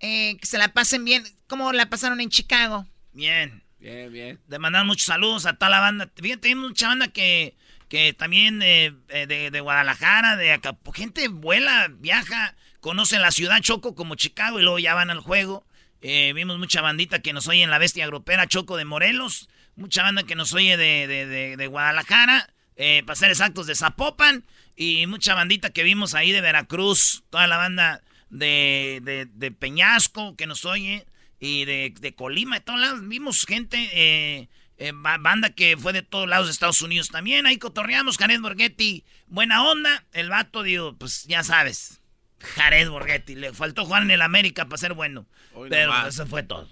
eh, que se la pasen bien. ¿Cómo la pasaron en Chicago? Bien. Bien, bien. De mandar muchos saludos a toda la banda. Fíjate, hay mucha banda que, que también eh, eh, de, de Guadalajara, de acá. pues, Gente vuela, viaja, conoce la ciudad Choco como Chicago y luego ya van al juego. Eh, vimos mucha bandita que nos oye en la bestia grupera Choco de Morelos. Mucha banda que nos oye de, de, de, de Guadalajara. eh, para ser exactos, de Zapopan. Y mucha bandita que vimos ahí de Veracruz. Toda la banda de, de, de Peñasco que nos oye. Y de, de Colima, de todos lados. Vimos gente, eh, eh, ba- banda que fue de todos lados de Estados Unidos también. Ahí cotorreamos, Jared Borghetti. Buena onda. El vato, digo, pues ya sabes. Jared Borghetti. Le faltó jugar en el América para ser bueno. Hoy Pero nomás. eso fue todo.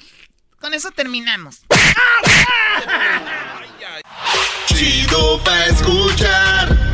Con eso terminamos. Chido pa' escuchar.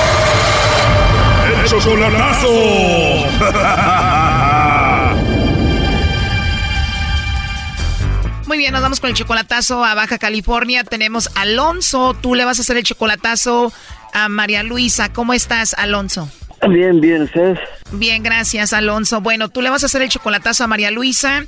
Chocolatazo. Muy bien, nos vamos con el chocolatazo a Baja California. Tenemos Alonso. Tú le vas a hacer el chocolatazo a María Luisa. ¿Cómo estás, Alonso? Bien, bien, ¿ustedes? Bien, gracias, Alonso. Bueno, tú le vas a hacer el chocolatazo a María Luisa.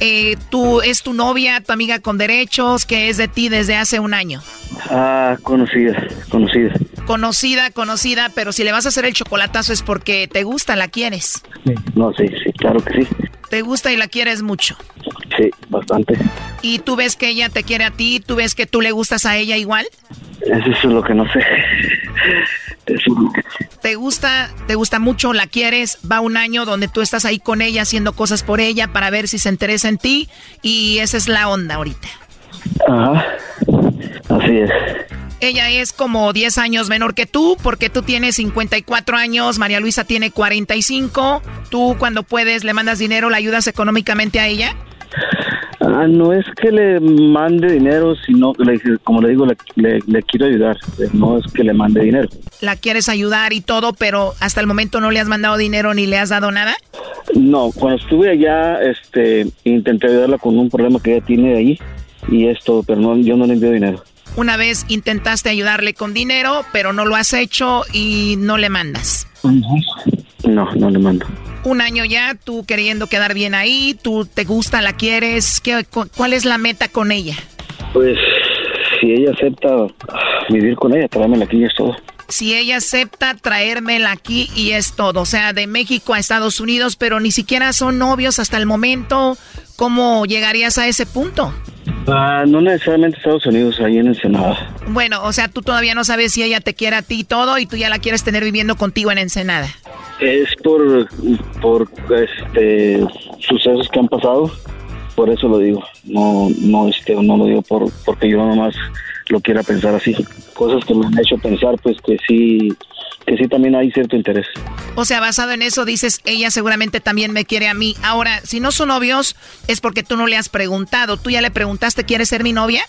Eh, tú es tu novia, tu amiga con derechos, que es de ti desde hace un año. Ah, conocida, conocida. Conocida, conocida, pero si le vas a hacer el chocolatazo es porque te gusta, la quieres. No, sí, sí, claro que sí. Te gusta y la quieres mucho. Sí, bastante. Y tú ves que ella te quiere a ti, tú ves que tú le gustas a ella igual. Eso es lo que no sé. Te gusta, te gusta mucho, la quieres, va un año donde tú estás ahí con ella haciendo cosas por ella para ver si se interesa en ti y esa es la onda ahorita. Ajá, así es. Ella es como 10 años menor que tú porque tú tienes 54 años, María Luisa tiene 45. Tú cuando puedes le mandas dinero, la ayudas económicamente a ella. Ah, no es que le mande dinero, sino, le- como le digo, le, le- le quiero ayudar. No es que le mande dinero. La quieres ayudar y todo, pero hasta el momento no le has mandado dinero ni le has dado nada. No, cuando estuve allá, este, intenté ayudarla con un problema que ella tiene ahí y esto, pero no, yo no le envío dinero. Una vez intentaste ayudarle con dinero, pero no lo has hecho y no le mandas. No, no le mando. Un año ya, tú queriendo quedar bien ahí, tú te gusta, la quieres. ¿Qué, cu- ¿Cuál es la meta con ella? Pues, si ella acepta vivir con ella, tráemela aquí y es todo. Si ella acepta traérmela aquí y es todo, o sea, de México a Estados Unidos, pero ni siquiera son novios hasta el momento, ¿cómo llegarías a ese punto? Ah, no necesariamente Estados Unidos, ahí en Ensenada. Bueno, o sea, tú todavía no sabes si ella te quiere a ti y todo y tú ya la quieres tener viviendo contigo en Ensenada. Es por, por este, sucesos que han pasado, por eso lo digo. No, no, este, no lo digo por, porque yo nomás lo quiera pensar así. Cosas que me han hecho pensar, pues que sí, que sí también hay cierto interés. O sea, basado en eso dices, ella seguramente también me quiere a mí. Ahora, si no son novios, es porque tú no le has preguntado. ¿Tú ya le preguntaste, ¿quieres ser mi novia?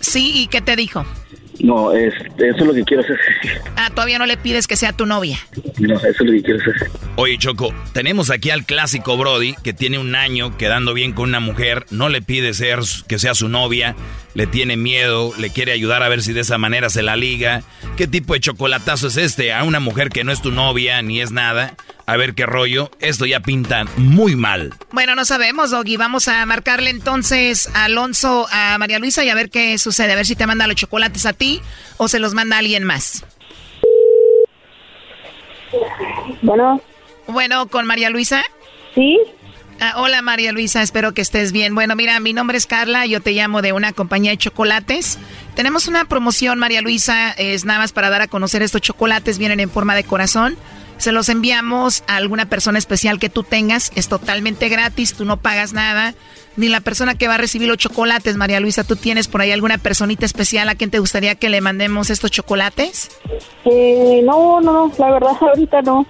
Sí, ¿y qué te dijo? No, es, eso es lo que quiero hacer. Ah, todavía no le pides que sea tu novia. No, eso es lo que quiero hacer. Oye, Choco, tenemos aquí al clásico Brody que tiene un año quedando bien con una mujer, no le pide ser que sea su novia, le tiene miedo, le quiere ayudar a ver si de esa manera se la liga. ¿Qué tipo de chocolatazo es este? A una mujer que no es tu novia ni es nada. A ver qué rollo. Esto ya pinta muy mal. Bueno, no sabemos, Doggy. Vamos a marcarle entonces a Alonso, a María Luisa y a ver qué sucede. A ver si te manda los chocolates a ti o se los manda a alguien más. Bueno. Bueno, ¿con María Luisa? Sí. Ah, hola María Luisa, espero que estés bien. Bueno, mira, mi nombre es Carla, yo te llamo de una compañía de chocolates. Tenemos una promoción, María Luisa, es nada más para dar a conocer estos chocolates, vienen en forma de corazón. Se los enviamos a alguna persona especial que tú tengas. Es totalmente gratis, tú no pagas nada. Ni la persona que va a recibir los chocolates, María Luisa, ¿tú tienes por ahí alguna personita especial a quien te gustaría que le mandemos estos chocolates? Eh, no, no, no, la verdad ahorita no.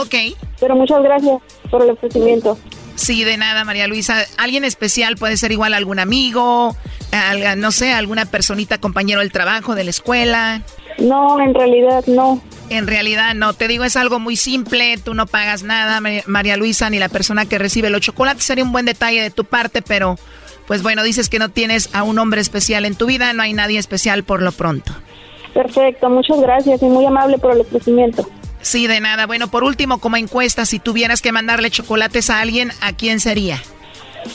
Ok. Pero muchas gracias por el ofrecimiento. Sí, de nada, María Luisa. Alguien especial puede ser igual algún amigo, no sé, alguna personita, compañero del trabajo, de la escuela. No, en realidad no. En realidad no, te digo, es algo muy simple, tú no pagas nada, María Luisa, ni la persona que recibe los chocolates. Sería un buen detalle de tu parte, pero pues bueno, dices que no tienes a un hombre especial en tu vida, no hay nadie especial por lo pronto. Perfecto, muchas gracias y muy amable por el ofrecimiento. Sí, de nada. Bueno, por último, como encuesta, si tuvieras que mandarle chocolates a alguien, ¿a quién sería?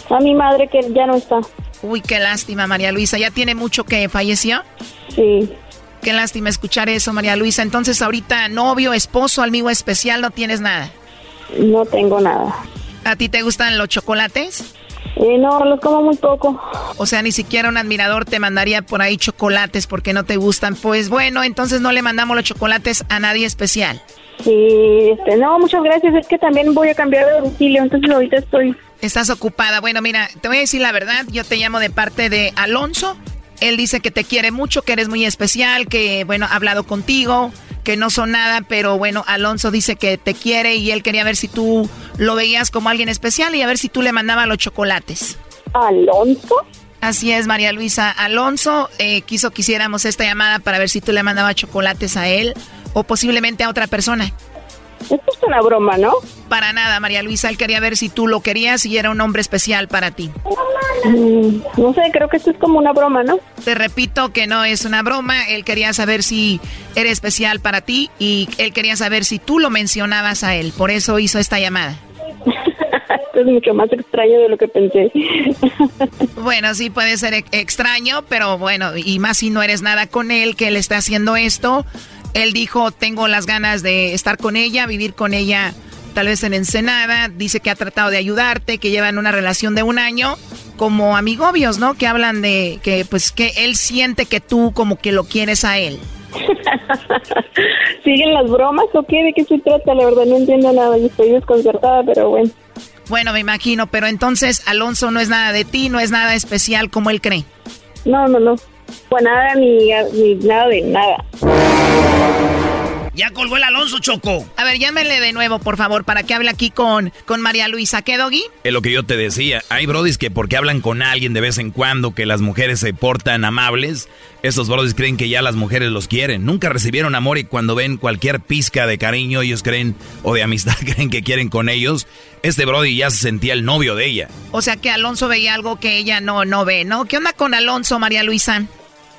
A mi madre que ya no está. Uy, qué lástima, María Luisa. ¿Ya tiene mucho que falleció? Sí. Qué lástima escuchar eso, María Luisa. Entonces, ahorita novio, esposo, amigo especial, no tienes nada. No tengo nada. ¿A ti te gustan los chocolates? Eh, no, los como muy poco. O sea, ni siquiera un admirador te mandaría por ahí chocolates porque no te gustan. Pues bueno, entonces no le mandamos los chocolates a nadie especial. Sí, este, no, muchas gracias. Es que también voy a cambiar de domicilio, entonces ahorita estoy. Estás ocupada. Bueno, mira, te voy a decir la verdad. Yo te llamo de parte de Alonso. Él dice que te quiere mucho, que eres muy especial, que, bueno, ha hablado contigo, que no son nada, pero bueno, Alonso dice que te quiere y él quería ver si tú lo veías como alguien especial y a ver si tú le mandabas los chocolates. ¿Alonso? Así es, María Luisa. Alonso eh, quiso que hiciéramos esta llamada para ver si tú le mandabas chocolates a él o posiblemente a otra persona. Esto es una broma, ¿no? Para nada, María Luisa. Él quería ver si tú lo querías y era un hombre especial para ti. Mm, no sé, creo que esto es como una broma, ¿no? Te repito que no es una broma. Él quería saber si era especial para ti y él quería saber si tú lo mencionabas a él. Por eso hizo esta llamada. Esto es mucho más extraño de lo que pensé. bueno, sí puede ser extraño, pero bueno, y más si no eres nada con él, que él está haciendo esto él dijo, tengo las ganas de estar con ella, vivir con ella tal vez en Ensenada. Dice que ha tratado de ayudarte, que llevan una relación de un año como amigobios, ¿no? Que hablan de que pues que él siente que tú como que lo quieres a él. ¿Siguen las bromas o qué? ¿De qué se trata? La verdad no entiendo nada y estoy desconcertada, pero bueno. Bueno, me imagino, pero entonces Alonso no es nada de ti, no es nada especial como él cree. No, no, no. Pues nada, ni, ni nada de nada. Ya colgó el Alonso Choco. A ver, llámenle de nuevo, por favor, para que hable aquí con, con María Luisa. ¿Qué, Doggy? Es lo que yo te decía. Hay brodis que porque hablan con alguien de vez en cuando, que las mujeres se portan amables, esos brodis creen que ya las mujeres los quieren. Nunca recibieron amor y cuando ven cualquier pizca de cariño, ellos creen, o de amistad, creen que quieren con ellos. Este brody ya se sentía el novio de ella. O sea que Alonso veía algo que ella no, no ve, ¿no? ¿Qué onda con Alonso, María Luisa?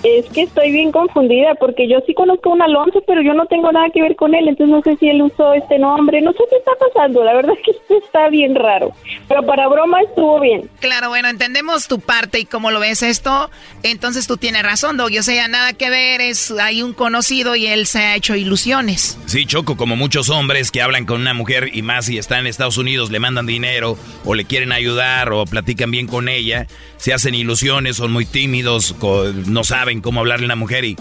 Es que estoy bien confundida porque yo sí conozco a un Alonso, pero yo no tengo nada que ver con él, entonces no sé si él usó este nombre, no sé qué está pasando, la verdad es que esto está bien raro, pero para broma estuvo bien. Claro, bueno, entendemos tu parte y cómo lo ves esto, entonces tú tienes razón, Dog, o sea, nada que ver, es hay un conocido y él se ha hecho ilusiones. Sí, Choco, como muchos hombres que hablan con una mujer y más si está en Estados Unidos, le mandan dinero o le quieren ayudar o platican bien con ella, se hacen ilusiones, son muy tímidos, no saben cómo hablarle a una mujer y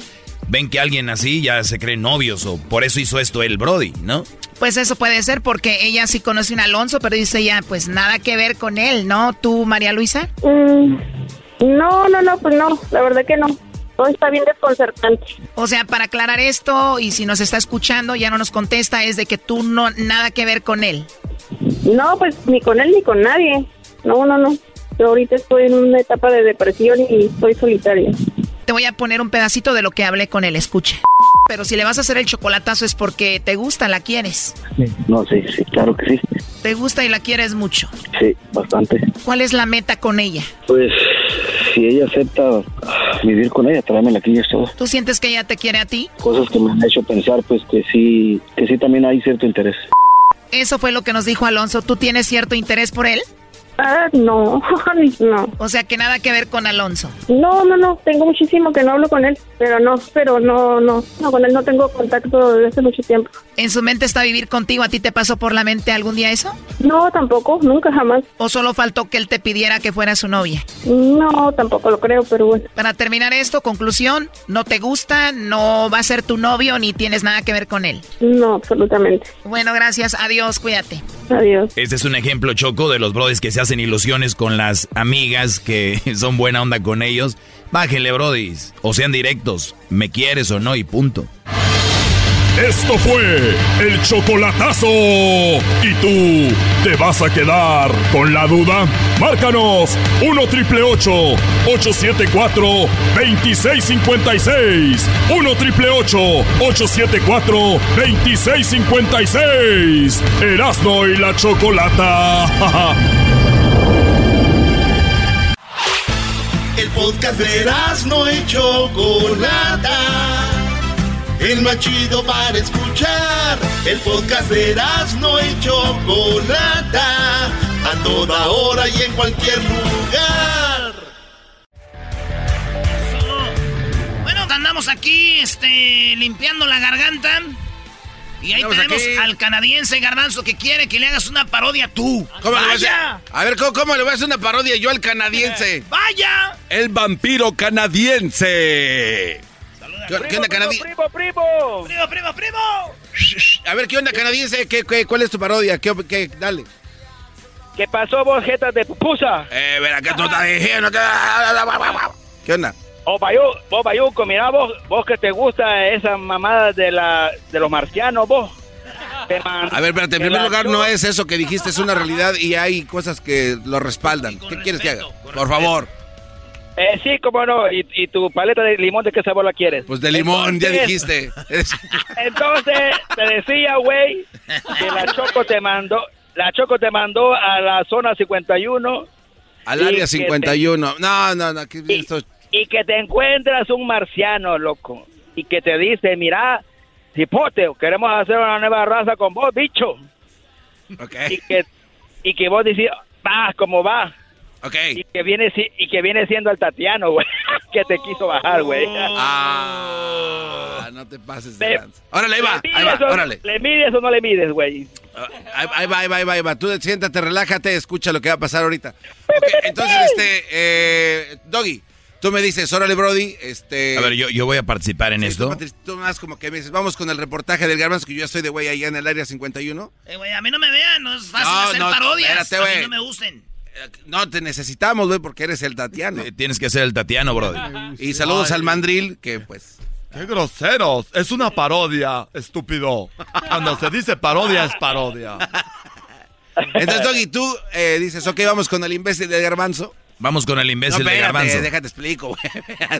ven que alguien así ya se creen novios o por eso hizo esto el Brody, ¿no? Pues eso puede ser porque ella sí conoce a un Alonso, pero dice ya, pues nada que ver con él, ¿no? ¿Tú, María Luisa? Mm, no, no, no, pues no, la verdad que no. Todo está bien desconcertante. O sea, para aclarar esto, y si nos está escuchando, ya no nos contesta, es de que tú no, nada que ver con él. No, pues ni con él ni con nadie. No, no, no. Yo ahorita estoy en una etapa de depresión y estoy solitaria. Te voy a poner un pedacito de lo que hablé con él, escuche. Pero si le vas a hacer el chocolatazo es porque te gusta, la quieres. No, sí, sí, claro que sí. Te gusta y la quieres mucho. Sí, bastante. ¿Cuál es la meta con ella? Pues si ella acepta vivir con ella, tráemela aquí y es todo. ¿Tú sientes que ella te quiere a ti? Cosas que me han hecho pensar, pues que sí, que sí también hay cierto interés. Eso fue lo que nos dijo Alonso. ¿Tú tienes cierto interés por él? Ah, no, no. O sea, que nada que ver con Alonso. No, no, no, tengo muchísimo que no hablo con él, pero no, pero no, no, no, con él no tengo contacto desde hace mucho tiempo. ¿En su mente está vivir contigo? ¿A ti te pasó por la mente algún día eso? No, tampoco, nunca jamás. ¿O solo faltó que él te pidiera que fuera su novia? No, tampoco lo creo, pero bueno. Para terminar esto, conclusión, no te gusta, no va a ser tu novio ni tienes nada que ver con él. No, absolutamente. Bueno, gracias, adiós, cuídate. Adiós. Este es un ejemplo choco de los brothers que se hacen ilusiones con las amigas que son buena onda con ellos. Bájenle, brodis. O sean directos. Me quieres o no y punto. Esto fue el chocolatazo. ¿Y tú te vas a quedar con la duda? Márcanos 1 triple 874 2656. 1 triple 874 2656. Erasno y la chocolata. El podcast de no y Chocolata. El más chido para escuchar. El podcast de no y Chocolata. A toda hora y en cualquier lugar. Bueno, andamos aquí este, limpiando la garganta. Y ahí tenemos aquí. al canadiense Garbanzo que quiere que le hagas una parodia tú. ¿Cómo le voy a ¡Vaya! A ver, ¿cómo, cómo le voy a hacer una parodia yo al canadiense? ¡Vaya! El vampiro canadiense. ¿Qué, qué onda, canadiense? ¡Primo, primo! ¡Primo, primo, primo! A ver, ¿qué onda, canadiense? ¿Qué, qué, cuál es tu parodia? ¿Qué, qué? Dale. ¿Qué pasó, vos, jetas de pupusa? Eh, ver, acá tú estás diciendo. ¿Qué onda? Oh, Bayú, vos, Bayuco, mira vos, vos que te gusta esa mamada de la de los marcianos, vos. Te man- A ver, espérate, en te primer lugar no es eso que dijiste, es una realidad y hay cosas que lo respaldan. ¿Qué quieres que haga? Por favor. Eh, sí, cómo no. ¿Y, y tu paleta de limón de qué sabor la quieres? Pues de limón, ya dijiste. Entonces, te decía, güey, que la Choco te mandó, la Choco te mandó a la zona 51 Al Y área que 51. No, no, no. ¿qué es esto? Y que te encuentras un marciano, loco, y que te dice, mira, cipote, queremos hacer una nueva raza con vos, bicho. Y que, y que vos decís, va, como va. Y que viene y que viene siendo el Tatiano, güey, que te quiso bajar, güey. Ah, no te pases de lanza. Órale, ahí va, ¿Le ahí va, órale. ¿Le mides o no le mides, güey? Ahí, ahí va, ahí va, ahí va. Tú siéntate, relájate, escucha lo que va a pasar ahorita. Entonces, este, eh, Doggy, tú me dices, órale, Brody, este... A ver, yo, yo voy a participar en Sí, esto. Tú, tú más como que me dices, vamos con el reportaje del Garbanzo, que yo ya estoy de güey allá en el área 51. Eh, güey, a mí no me vean, no es fácil No, hacer no, parodias. espérate, a mí güey. no me gusten. No, te necesitamos, güey, porque eres el Tatiano. Eh, Tienes que ser el Tatiano, brody. Y saludos Ay. al mandril, que pues... ¡Qué groseros! Es una parodia, estúpido. Cuando se dice parodia, es parodia. Entonces, Doggy, tú eh, dices, ok, vamos con el imbécil del Garbanzo. Vamos con el imbécil no, de espérate, Garbanzo. déjate explico, güey.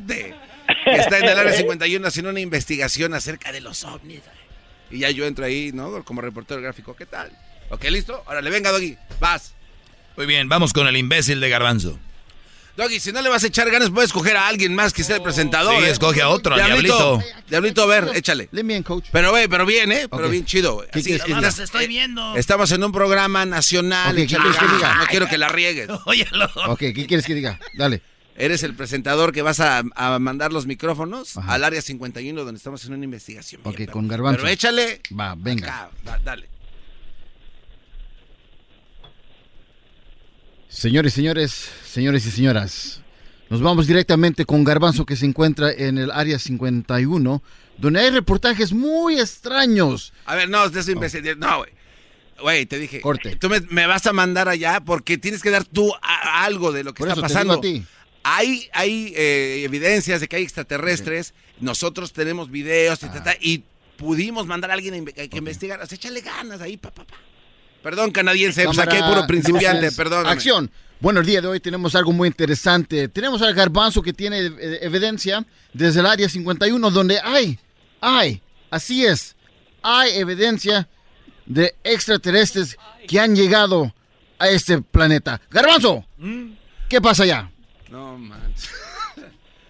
Que Está en el área 51 haciendo una investigación acerca de los ovnis. güey. Y ya yo entro ahí, ¿no? Como reportero gráfico. ¿Qué tal? Ok, listo. Órale, venga, Doggy. Vas. Muy bien, vamos con el imbécil de Garbanzo. Doggy, si no le vas a echar ganas, puedes escoger a alguien más que sea el presentador. Sí, ¿eh? escoge a otro, Diablito. Diablito. Diablito, a ver, échale. Pero, güey, pero bien, ¿eh? Pero bien chido, güey. ¿Qué Así, estás- estoy viendo. Estamos en un programa nacional. Ok, ¿qué échale quieres que ganas. diga? No quiero que la riegues. Óyelo. Ok, ¿qué quieres que diga? Dale. Eres el presentador que vas a, a mandar los micrófonos al área 51 donde estamos haciendo una investigación. Ok, Bien, con garbanzo. Pero échale. Va, venga. acá, da- dale. Señores, señores, señores y señoras, nos vamos directamente con Garbanzo que se encuentra en el área 51, donde hay reportajes muy extraños. A ver, no, de eso imbécil. No, güey. Güey, te dije. Corte. Tú me, me vas a mandar allá porque tienes que dar tú a- algo de lo que Por está eso te pasando. digo a ti. hay, hay eh, evidencias de que hay extraterrestres. Nosotros tenemos videos y, ta, ta, y pudimos mandar a alguien a que investigar. O sea, échale ganas ahí, pa, pa, pa. Perdón, canadiense, pues aquí hay puro principiante, perdón. Acción. Bueno, el día de hoy tenemos algo muy interesante. Tenemos al garbanzo que tiene eh, evidencia desde el área 51, donde hay, hay, así es, hay evidencia de extraterrestres que han llegado a este planeta. Garbanzo, ¿qué pasa allá? No manches.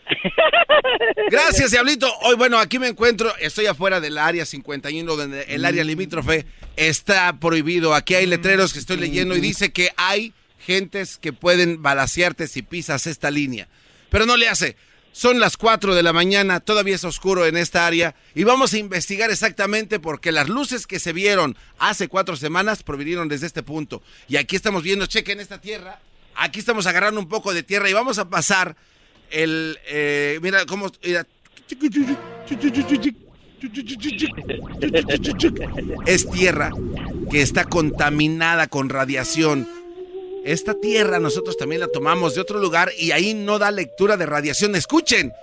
Gracias, Diablito. Hoy, bueno, aquí me encuentro, estoy afuera del área 51, donde el área limítrofe está prohibido. Aquí hay letreros que estoy leyendo y dice que hay gentes que pueden balasearte si pisas esta línea. Pero no le hace. Son las 4 de la mañana, todavía es oscuro en esta área y vamos a investigar exactamente porque las luces que se vieron hace cuatro semanas provinieron desde este punto. Y aquí estamos viendo, chequen esta tierra, aquí estamos agarrando un poco de tierra y vamos a pasar el... eh, mira cómo... mira. Es tierra que está contaminada con radiación. Esta tierra nosotros también la tomamos de otro lugar y ahí no da lectura de radiación. Escuchen.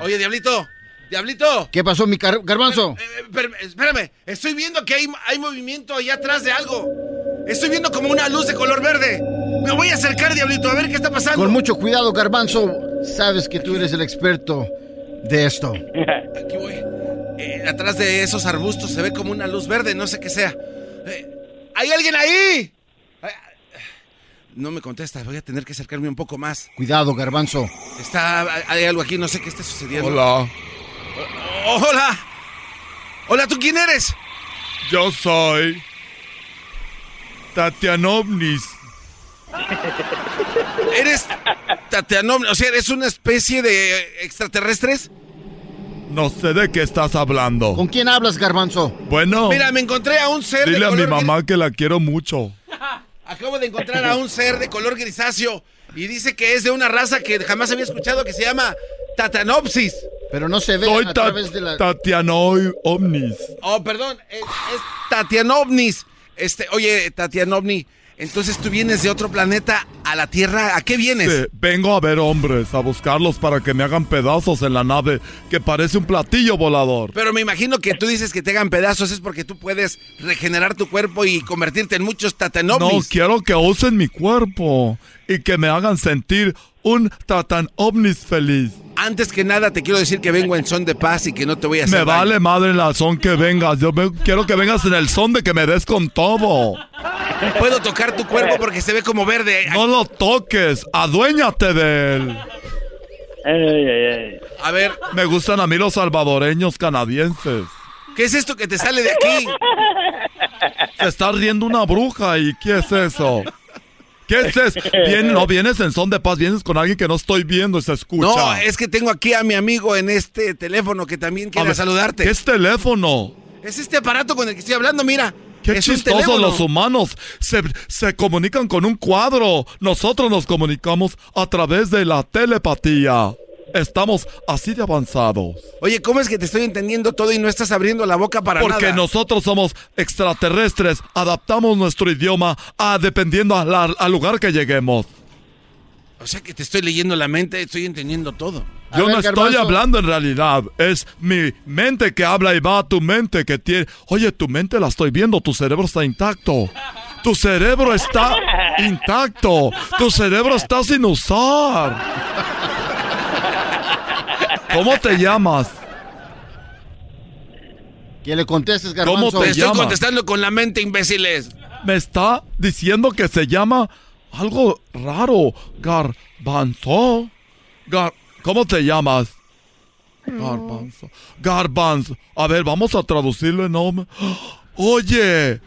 Oye, Diablito. Diablito. ¿Qué pasó, mi car- garbanzo? Eh, espérame, espérame, estoy viendo que hay, hay movimiento allá atrás de algo. Estoy viendo como una luz de color verde. Me voy a acercar, Diablito, a ver qué está pasando. Con mucho cuidado, garbanzo. Sabes que tú eres el experto de esto. Aquí voy. Eh, atrás de esos arbustos se ve como una luz verde, no sé qué sea. Eh, ¿Hay alguien ahí? Eh, No me contesta, voy a tener que acercarme un poco más. Cuidado, garbanzo. Está, hay algo aquí, no sé qué está sucediendo. Hola. Oh, hola. Hola, ¿tú quién eres? Yo soy Tatianovnis. ¿Eres Tatianom? O sea, ¿eres una especie de extraterrestres? No sé de qué estás hablando. ¿Con quién hablas, garbanzo? Bueno, Mira, me encontré a un ser dile de a mi color mamá que la quiero mucho. Acabo de encontrar a un ser de color grisáceo y dice que es de una raza que jamás había escuchado que se llama Tatanopsis. Pero no se ve Soy a ta- través de la... Tatianoi Omnis. Oh, perdón, es, es Tatianovnis. Este, oye, Tatianovni, entonces tú vienes de otro planeta a la Tierra. ¿A qué vienes? Sí, vengo a ver hombres, a buscarlos para que me hagan pedazos en la nave que parece un platillo volador. Pero me imagino que tú dices que te hagan pedazos es porque tú puedes regenerar tu cuerpo y convertirte en muchos No, Tatanovnis. quiero que usen mi cuerpo y que me hagan sentir un Tatan Omnis feliz. Antes que nada te quiero decir que vengo en son de paz y que no te voy a hacer Me daño. vale madre la son que vengas. Yo me- quiero que vengas en el son de que me des con todo. Puedo tocar tu cuerpo porque se ve como verde. No lo toques, aduéñate de él. A ver, Me gustan a mí los salvadoreños canadienses. ¿qué es esto que te sale de aquí? Se está riendo una bruja y ¿qué es eso? ¿Qué es eso? Bien, no vienes en son de paz, vienes con alguien que no estoy viendo y se escucha. No, es que tengo aquí a mi amigo en este teléfono que también quiere ver, saludarte. ¿Qué es teléfono? Es este aparato con el que estoy hablando, mira. Qué es chistosos los humanos. Se, se comunican con un cuadro. Nosotros nos comunicamos a través de la telepatía. Estamos así de avanzados. Oye, ¿cómo es que te estoy entendiendo todo y no estás abriendo la boca para Porque nada? nosotros somos extraterrestres. Adaptamos nuestro idioma a dependiendo a la- al lugar que lleguemos. O sea que te estoy leyendo la mente, estoy entendiendo todo. Yo no estoy hablando en realidad. Es mi mente que habla y va a tu mente que tiene. Oye, tu mente la estoy viendo. Tu cerebro está intacto. Tu cerebro está intacto. Tu cerebro está sin usar. ¿Cómo te llamas? Que le contestes, ¿Cómo garbanzo. te Te estoy contestando con la mente, imbéciles. Me está diciendo que se llama algo raro. Garbanzo. Gar- ¿Cómo te llamas? Garbanzo. Garbanzo. A ver, vamos a traducirlo en nombre. Oye,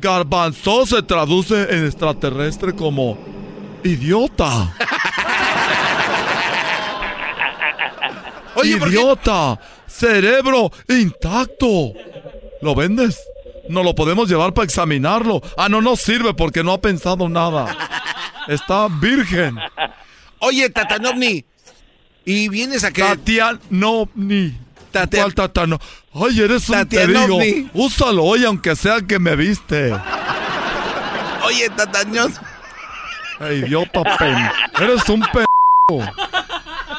garbanzo se traduce en extraterrestre como idiota. Oye, ¿por qué? idiota. Cerebro intacto. ¿Lo vendes? No lo podemos llevar para examinarlo. Ah, no nos sirve porque no ha pensado nada. Está virgen. Oye, Tatanovni, ¿y vienes a que... Tatianovni. ¿Cuál tatano? Ay, eres un peligro. Úsalo hoy, aunque sea que me viste. Oye, tatañoso. idiota pen. Eres un pen.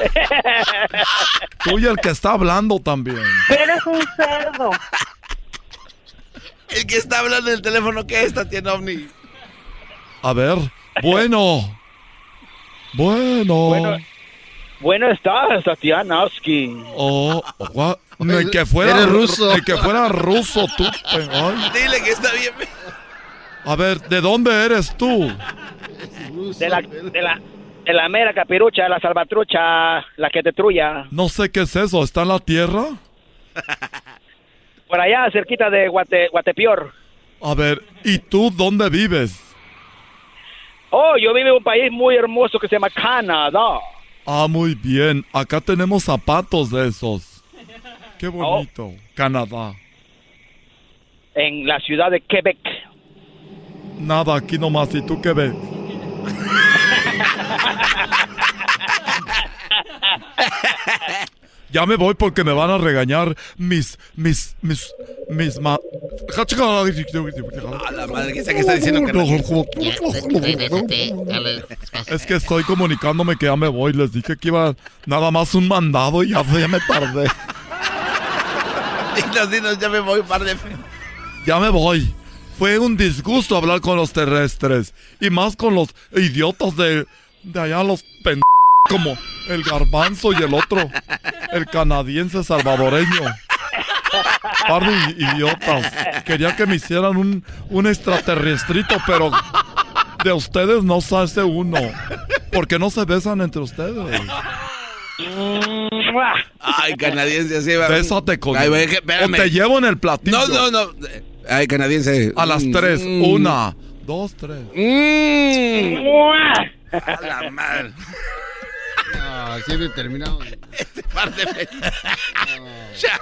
Tú y el que está hablando también. Eres un cerdo. El que está hablando en el teléfono, ¿qué es, Tatiana Ovni? A ver, bueno. Bueno. Bueno, bueno estás, Tatiana Oski. Oh, ni que fuera Eres ruso. Ni que fuera ruso tú. ay. Dile que está bien. A ver, ¿de dónde eres tú? De la, de la, la mera capirucha, la salvatrucha, la que te. No sé qué es eso. ¿Está en la tierra? Por allá, cerquita de Guate, Guatepeor. A ver, ¿y tú dónde vives? Oh, yo vivo en un país muy hermoso que se llama Canadá. Ah, muy bien. Acá tenemos zapatos de esos. Qué Oh. bonito. Canadá. En la ciudad de Quebec. Nada, aquí nomás. ¿Y tú qué ves? Ya me voy porque me van a regañar mis, mis, mis, mis ma... A la madre, que sea que está diciendo que. Es que estoy comunicándome que ya me voy. Les dije que iba nada más un mandado y ya, ya me tardé. Dinos, dinos, ya me voy par de... Ya me voy. Fue un disgusto hablar con los terrestres. Y más con los idiotas de, de allá, los pendejos como el garbanzo y el otro, el canadiense salvadoreño. Par de idiotas. Quería que me hicieran un, un extraterrestrito, pero de ustedes no se hace uno. ¿Por qué no se besan entre ustedes? Ay, canadiense, así va. Bésate con Ay, O te llevo en el platillo. No, no, no. Ay, canadiense. A las Mm, tres. mm. Una, dos, tres. Mm. A la madre. Ah, siempre terminado. Par de Ya,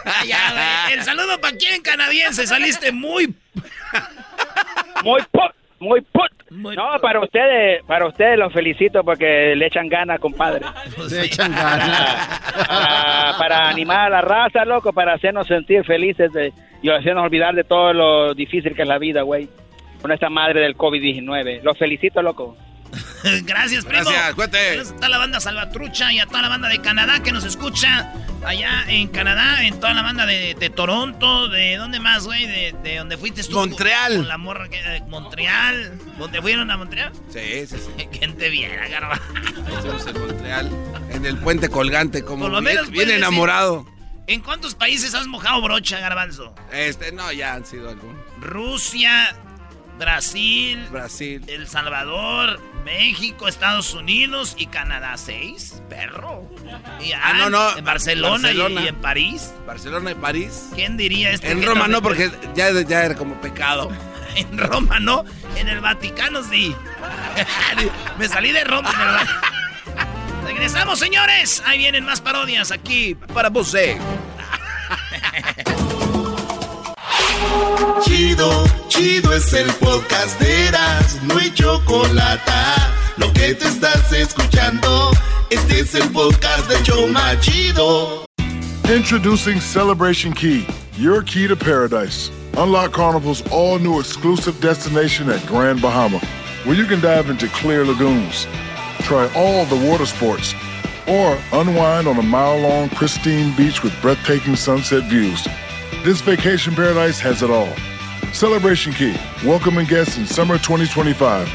güey. El saludo para quién, canadiense. Saliste muy. Muy put, muy put. no, para ustedes, para ustedes los felicito porque le echan ganas, compadre. Le echan ganas. Ah, para animar a la raza, loco, para hacernos sentir felices de- y hacernos olvidar de todo lo difícil que es la vida, güey. Con esta madre del COVID-19. Los felicito, loco. Gracias, primo. Gracias, cuente. A toda la banda Salvatrucha y a toda la banda de Canadá que nos escucha. Allá en Canadá, en toda la banda de, de Toronto, de dónde más, güey, de, de donde fuiste tú. Montreal. Con la morra que, eh, Montreal. ¿Dónde fueron a Montreal? Sí, sí, sí. ¿Quién te viera, garba? En Montreal, en el puente colgante, como Por lo menos bien enamorado. ¿En cuántos países has mojado brocha, garbanzo? Este, no, ya han sido algunos. Rusia, Brasil, Brasil, El Salvador, México, Estados Unidos y Canadá. ¿Seis? Perro. Y, Ah, no, no, En Barcelona, y- Barcelona. Y, en París. Barcelona y París. ¿Quién diría este? En Roma no- porque ya, ya era como pecado. En Roma no, en el Vaticano sí. Me salí de Roma. en el Regresamos, señores. Ahí vienen más parodias aquí para vos. Chido, chido es el podcast de Eras, no hay chocolate. Lo que te estás escuchando, este es el podcast de Choma Chido. Introducing Celebration Key, your key to paradise. Unlock Carnival's all new exclusive destination at Grand Bahama, where you can dive into clear lagoons, try all the water sports, or unwind on a mile long pristine beach with breathtaking sunset views. This vacation paradise has it all. Celebration Key, welcoming guests in summer 2025.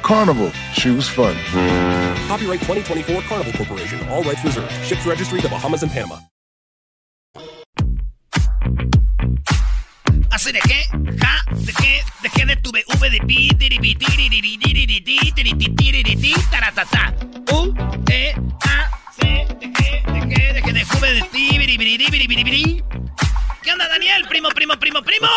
Carnival, choose fun. Copyright 2024 Carnival Corporation. All rights reserved. Ships registry the Bahamas and Panama. ¿Hace de qué? Ja, de qué, de qué, de tu V de pi, taratata. U, E, A, C, de qué, de qué, de qué, de V de ti, biribiri, biribiri. ¿Qué onda, Daniel? Primo, primo, primo, primo.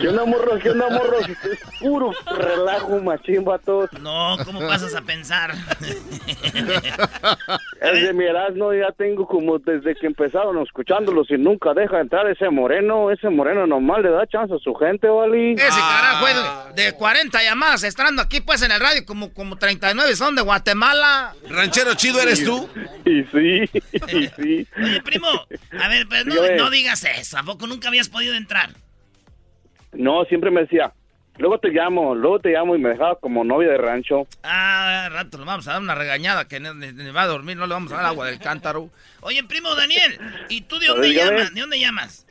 ¿Qué onda, morro? ¿Qué onda, morro? Es puro relajo, machín, vatos. No, ¿cómo pasas a pensar? Es de mi Erasmo, ya tengo como desde que empezaron escuchándolos y nunca deja entrar ese moreno. Ese moreno nomás le da chance a su gente, ¿vale? Ese carajo es de, de 40 llamadas, estando aquí pues en el radio, como, como 39 son de Guatemala. ¿Ranchero chido eres tú? Y sí, y sí. Oye, primo, a ver, pues no, no digas eso, ¿a poco nunca habías podido entrar? No, siempre me decía, luego te llamo, luego te llamo y me dejaba como novia de rancho. Ah, rato le vamos a dar una regañada que ni, va a dormir, no le vamos a dar agua del cántaro. Oye, primo Daniel, ¿y tú de dónde Dígame. llamas? ¿De dónde llamas?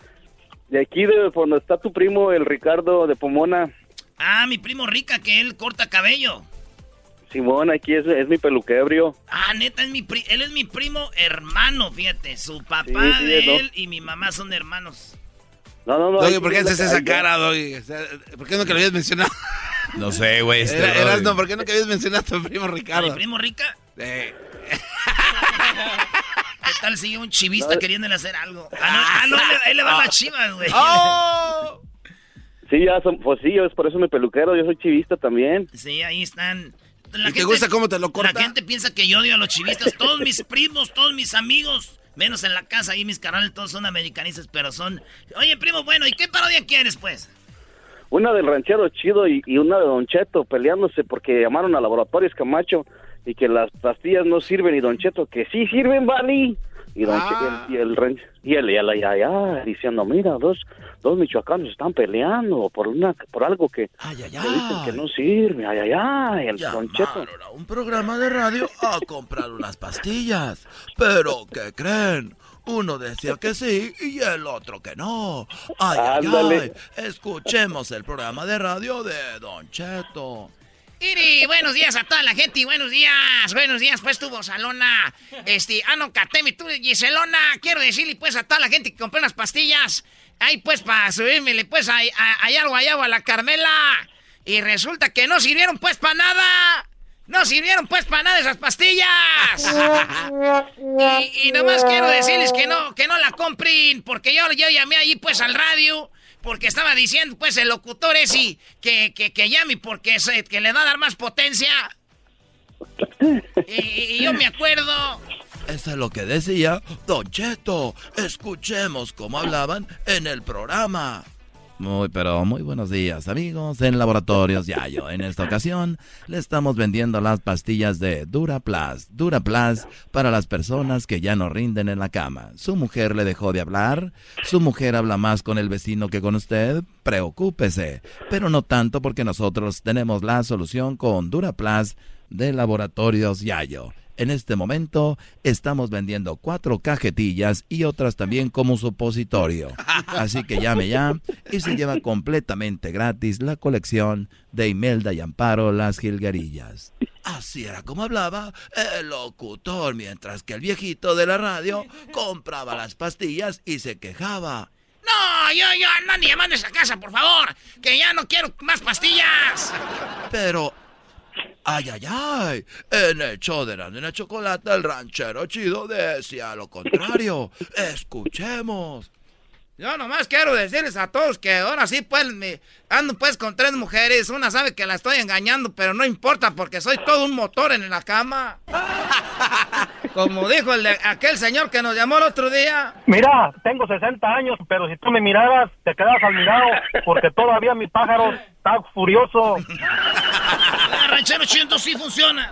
De aquí, de donde está tu primo, el Ricardo de Pomona. Ah, mi primo Rica, que él corta cabello. Simón, aquí es, es mi peluquebrio. Ah, neta, es mi pri- él es mi primo hermano, fíjate. Su papá Sí, sí, de ¿no? él y mi mamá son hermanos. No, no, no. Doggy, ¿por qué es la haces esa cara, Doggy? O sea, ¿Por qué no que lo habías mencionado? No sé, güey. Este Era- Brody. Erasno, ¿por qué no que habías mencionado a tu primo ¿A Ricardo? mi primo Rica? Eh, ¿Qué tal si un chivista queriéndole hacer algo? Ah, no, ah, no, él, le va a las chivas, güey. ¡Oh! Sí, ya son, pues sí, yo es por eso mi peluquero, yo soy chivista también. Sí, ahí están. ¿Y te gusta cómo te lo corta? La gente piensa que yo odio a los chivistas. Todos mis primos, todos mis amigos, menos en la casa, ahí mis canales todos son americanistas, pero son... Oye, primo, bueno, ¿y qué parodia quieres, pues? Una del ranchero chido y, y una de Don Cheto peleándose porque llamaron a Laboratorios Camacho y que las pastillas no sirven y Don Cheto que sí sirven, Vali. Y Don Ah. Che- y el, y el y el, y el- y allá diciendo, mira, dos, dos michoacanos están peleando por una por algo que, que dicen que no sirve, ay, ay, ay, el Don Cheto. a un programa de radio a comprar unas pastillas. Pero, ¿qué creen? Uno decía que sí y el otro que no. Ay, ay, ay. Escuchemos el programa de radio de Don Cheto. Iri, buenos días a toda la gente y buenos días, buenos días, pues tu Salona, este, ah no, Catemi, tú Giselona, quiero decirle pues a toda la gente que compré unas pastillas, ahí pues para subírmele pues a, a, allá al guayabo a la Carmela, y resulta que no sirvieron pues para nada, no sirvieron pues para nada esas pastillas, y, y nomás quiero decirles que no, que no la compren, porque yo, yo llamé ahí pues al radio, porque estaba diciendo pues el locutor ese que, que, que llame porque se- que le va a dar más potencia. Y, y yo me acuerdo. Eso es lo que decía Don Cheto. Escuchemos cómo hablaban en el programa. Muy, pero muy buenos días, amigos en Laboratorios Yayo. En esta ocasión le estamos vendiendo las pastillas de Duraplas. Duraplas para las personas que ya no rinden en la cama. Su mujer le dejó de hablar. Su mujer habla más con el vecino que con usted. Preocúpese. Pero no tanto porque nosotros tenemos la solución con Duraplas de Laboratorios Yayo. En este momento estamos vendiendo cuatro cajetillas y otras también como supositorio. Así que llame ya y se lleva completamente gratis la colección de Imelda y Amparo Las Gilgarillas. Así era como hablaba el locutor, mientras que el viejito de la radio compraba las pastillas y se quejaba. No, yo, yo, llamando a esa casa, por favor. Que ya no quiero más pastillas. Pero, ay, ay, ay, en el show de la nena chocolate, el ranchero chido decía lo contrario. Escuchemos. Yo nomás quiero decirles a todos que ahora sí, pues, me ando pues con tres mujeres. Una sabe que la estoy engañando, pero no importa porque soy todo un motor en la cama. Como dijo el de- aquel señor que nos llamó el otro día. Mira, tengo 60 años, pero si tú me miraras, te quedas al mirado, porque todavía mi pájaro está furioso. Ranchero chido sí funciona.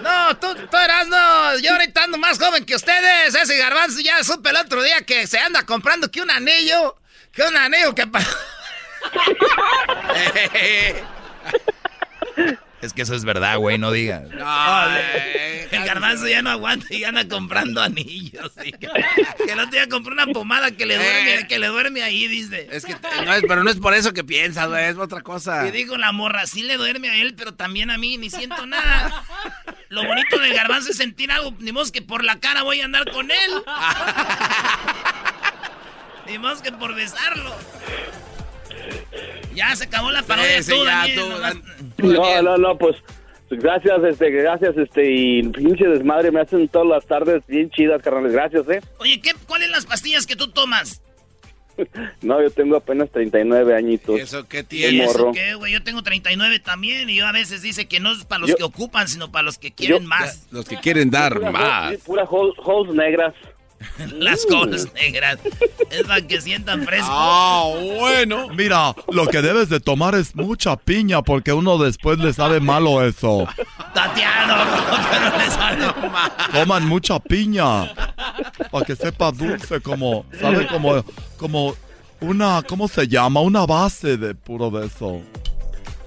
No, tú, tú eras, no. Yo ahorita ando más joven que ustedes. Ese garbanzo ya supe el otro día que se anda comprando que un anillo. Que un anillo que... pa- Es que eso es verdad, güey, no digas. el garbanzo ya no aguanta y anda comprando anillos. Que, que el otro día compró una pomada que le duerme, que le duerme ahí, dice. Es que, no es, pero no es por eso que piensas, güey, es otra cosa. Y digo, la morra sí le duerme a él, pero también a mí, ni siento nada. Lo bonito del garbanzo es sentir algo, ni modo que por la cara voy a andar con él. ni modo que por besarlo. Ya se acabó la parodia Sí, sí, tú, ya, Daniel, tú, nomás- No, no, no, pues gracias, este, gracias, este, y pinche desmadre, me hacen todas las tardes bien chidas, carnales, gracias, eh. Oye, ¿qué, ¿cuáles las pastillas que tú tomas? No, yo tengo apenas 39 añitos. ¿Eso qué ¿Y eso qué, güey? Yo tengo 39 también y yo a veces dice que no es para los Yo- que ocupan, sino para los que quieren más. Los que quieren dar Pura más. hol- Pura hol- holes negras. Las colas negras. Es para que sientan fresco. Ah, bueno. Mira, lo que debes de tomar es mucha piña porque uno después le sabe malo eso. Tatiano, ¿cómo que no le sale mal? Coman mucha piña para que sepa dulce como, ¿sabe? Como, como una, ¿cómo se llama? Una base de puro de eso.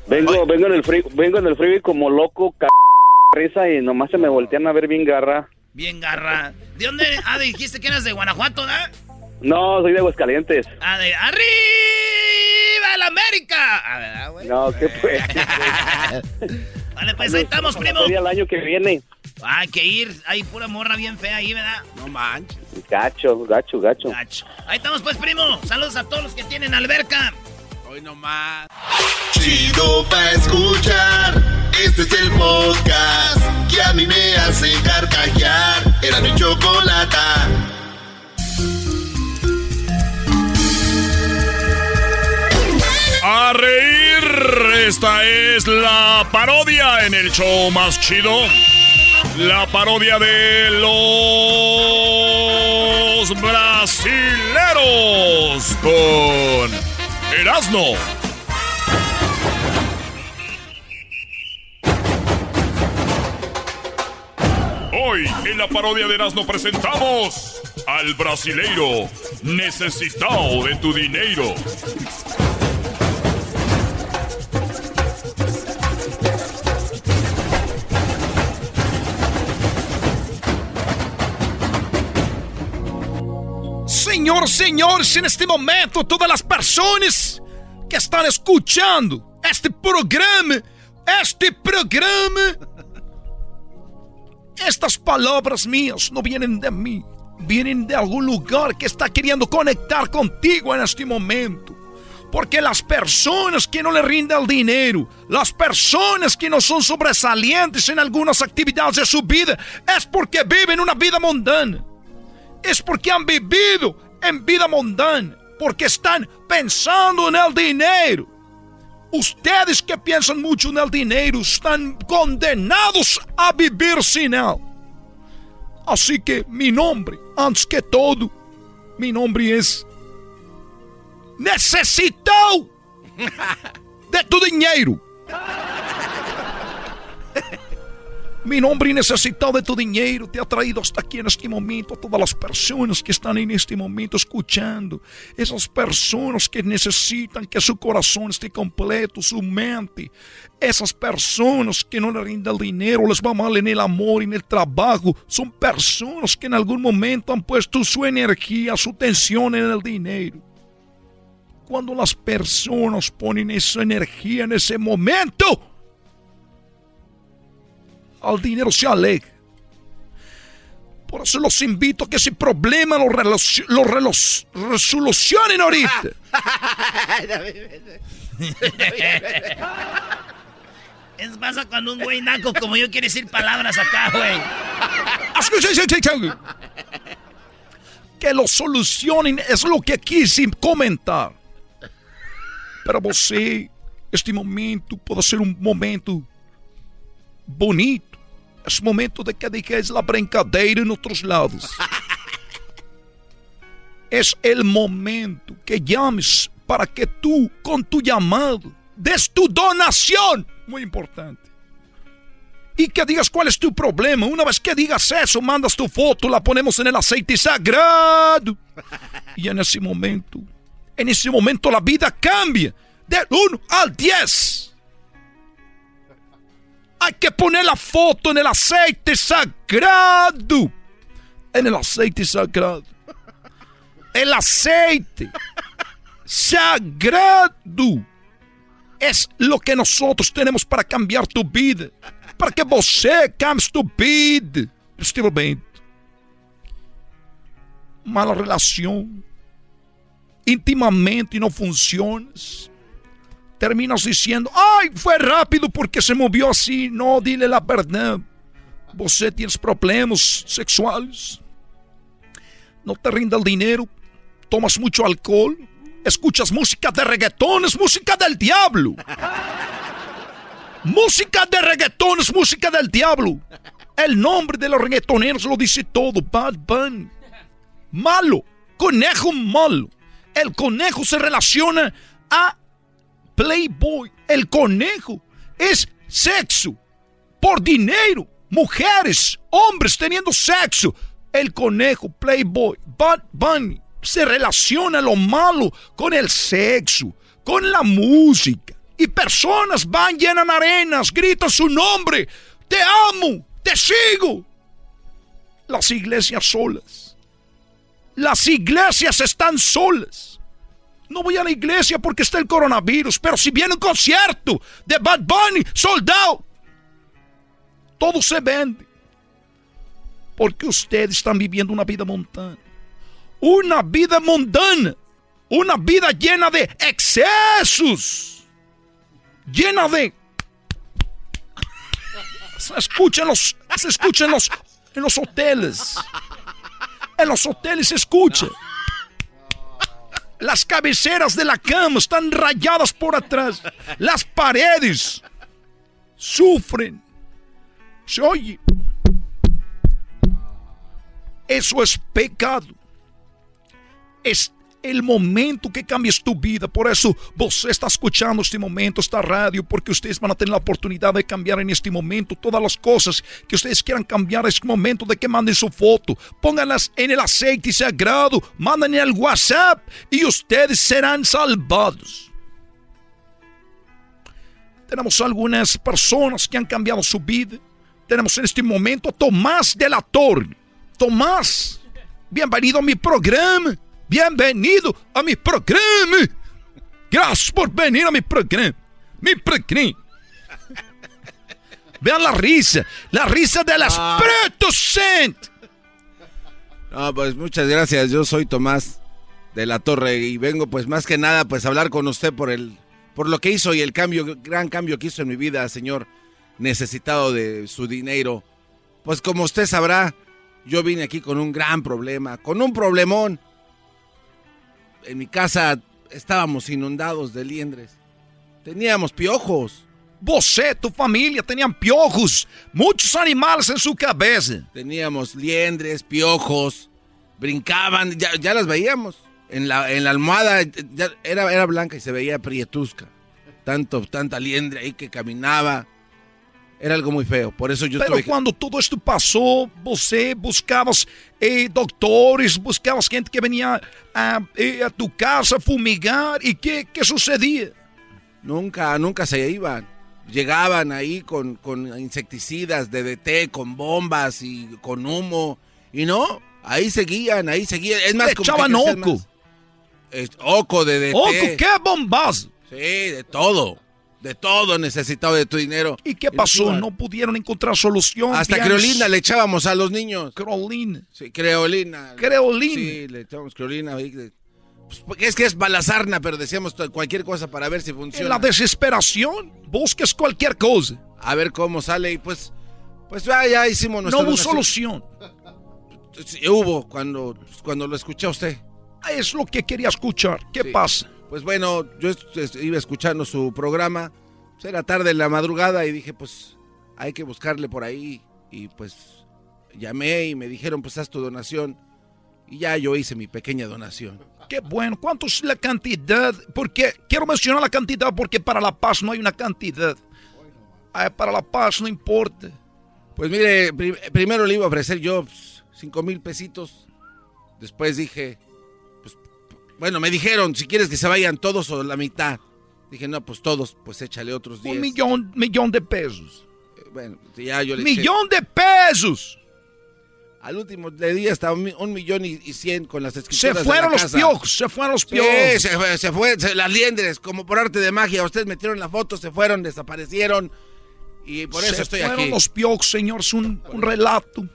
Vengo, vengo en el free, vengo en el freeway como loco, c risa y nomás se me voltean a ver bien garra. Bien garra. ¿De dónde? Ah, dijiste que eras de Guanajuato, ¿no? No, soy de Aguascalientes. Ah, de arriba la América. Ah, ¿verdad, güey? No, ¿qué pues? Vale, pues ahí estamos, primo. El año que viene. Ah, hay que ir. Hay pura morra bien fea ahí, ¿verdad? No manches. Gacho, gacho, gacho. Ahí estamos, pues, primo. Saludos a todos los que tienen alberca. Hoy nomás. Chido pa' escuchar. Este es el podcast que a mí me hace carcajear. Era mi chocolata. A reír, esta es la parodia en el show más chido. La parodia de los brasileros con Erasmo. Hoy en la parodia de Erasmo presentamos al brasileiro necesitado de tu dinero. Senhor, senhores, neste momento, todas as pessoas que estão escutando este programa, este programa, estas palavras minhas não vienen de mim, vienen de algum lugar que está querendo conectar contigo neste momento. Porque las personas que no le rinden el dinero, las personas que no son sobresalientes en algunas actividades de su vida, es porque viven una vida mundana. Es porque han vivido en vida mundana, porque están pensando en el dinero. Ustedes que piensan mucho en el dinero están condenados a vivir sin él. Así que mi nombre, antes que todo, mi nombre es necessitão de tu dinheiro. Mi nombre necesitado de tu dinheiro te ha traído hasta aquí en este momento a todas las personas que están en este momento escuchando. Esas personas que necesitan que su corazón esté completo, su mente. Esas personas que no le rinden el dinero, les va mal en el amor, en el trabajo. Son personas que en algún momento han puesto su energía, su tensión en el dinero. Cuando las personas ponen esa energía en ese momento, al dinero se aleja. Por eso los invito a que ese problema lo, lo resolucionen ahorita. Es pasa cuando un güey naco como yo quiere decir palabras acá, güey. Que lo solucionen es lo que quise comentar. Para você, este momento pode ser um momento bonito. Esse momento de que dejes a brincadeira em outros lados. Es el momento que llames para que tú, con tu llamado, des tu donación. Muy importante. Y que digas cuál es tu problema. Una vez que digas eso, mandas tu foto, la ponemos en el aceite sagrado. Y en ese momento, en ese momento la vida cambia. Del 1 al 10. Hay que poner la foto en el aceite sagrado. En el aceite sagrado. El aceite sagrado es lo que nosotros tenemos para cambiar tu vida. Para que você cambie tu vida. Este momento. Mala relación. Intimamente no funcionas. Terminas diciendo, ay, fue rápido porque se movió así. No, dile la verdad. Você tienes problemas sexuales. No te rinda el dinero. tomas mucho alcohol, escuchas música de reggaetón, es música del diablo. música de reggaetón es música del diablo. El nombre de los reggaetoneros lo dice todo, Bad Bunny. Malo, conejo malo. El conejo se relaciona a Playboy. El conejo es sexo por dinero. Mujeres, hombres teniendo sexo. El conejo, Playboy, Bad Bunny, se relaciona lo malo con el sexo, con la música. Y personas van, llenan arenas, gritan su nombre. Te amo, te sigo. Las iglesias solas. Las iglesias están solas. No voy a la iglesia porque está el coronavirus, pero si viene un concierto de Bad Bunny, soldado, todo se vende. Porque ustedes están viviendo una vida mundana. Una vida mundana. Una vida llena de excesos. Llena de... Se escucha en los, se escucha en los, en los hoteles. En los hoteles se escucha. Las cabeceras de la cama están rayadas por atrás. Las paredes sufren. Se oye. Eso es pecado. Es el momento que cambies tu vida. Por eso vos está escuchando este momento, esta radio, porque ustedes van a tener la oportunidad de cambiar en este momento todas las cosas que ustedes quieran cambiar. Es momento de que manden su foto, pónganlas en el aceite sagrado, manden el WhatsApp y ustedes serán salvados. Tenemos algunas personas que han cambiado su vida. Tenemos en este momento a Tomás de la Torre. Tomás, bienvenido a mi programa. Bienvenido a mi programa. Gracias por venir a mi programa. Mi programa. Vean la risa. La risa del Ah. Espíritu Santo. No, pues muchas gracias. Yo soy Tomás de la Torre y vengo pues más que nada pues a hablar con usted por el por lo que hizo y el cambio, gran cambio que hizo en mi vida, señor, necesitado de su dinero. Pues como usted sabrá, yo vine aquí con un gran problema, con un problemón. En mi casa estábamos inundados de liendres. Teníamos piojos. Você, tu familia tenían piojos. Muchos animales en su cabeza. Teníamos liendres, piojos, brincaban, ya, ya las veíamos. En la, en la almohada ya era, era blanca y se veía prietusca. Tanto, tanta liendre ahí que caminaba. Era algo muy feo. Por eso yo Pero tuve quando todo esto pasó, você buscabas eh, doctores, buscabas gente que venía a, eh, a tu casa a fumigar. ¿Y qué, qué sucedía? Nunca, nunca se iban. Llegaban ahí con, con insecticidas, DDT, con bombas y con humo. Y no, ahí seguían, ahí seguían. Es más, echaban oco. más. Es- oco, DDT. ¡Oco, qué bombazo! Sí, de todo. De todo necesitado de tu dinero. ¿Y qué pasó? No pudieron encontrar solución. Hasta Pianos. creolina le echábamos a los niños. Creolina. Sí, creolina. Creolina. Sí, le echábamos creolina. Pues, porque es que es balazarna, pero decíamos cualquier cosa para ver si En funciona. la desesperación, busques cualquier cosa. A ver cómo sale y pues... Pues ya, ya hicimos nuestra No hubo solución. Sí, hubo cuando, pues, cuando lo escuché a usted. Es lo que quería escuchar. ¿Qué pasa? Pues bueno, yo iba escuchando su programa. Pues era tarde en la madrugada y dije, pues hay que buscarle por ahí. Y pues llamé y me dijeron, pues haz tu donación. Y ya yo hice mi pequeña donación. Qué bueno. ¿Cuánto es la cantidad? Porque quiero mencionar la cantidad porque para la paz no hay una cantidad. Para la paz no importa. Pues mire, pri- primero le iba a ofrecer yo pues, cinco mil pesitos. Después dije, bueno, me dijeron, si quieres que se vayan todos o la mitad. Dije, no, pues todos, pues échale otros diez. Un millón, millón de pesos. Eh, Bueno, ya yo le eché- ¡Millón de pesos! Al último le di hasta un, mi- un millón y, y cien con las Se escrituras de fueron la los piojos, se fueron los Sí, piojos. se fue, se fue, se- las liendres, como por arte de magia. Ustedes metieron la foto, se fueron, desaparecieron. Y por eso Se estoy fueron aquí. los piojos, señor. Es un, un relato.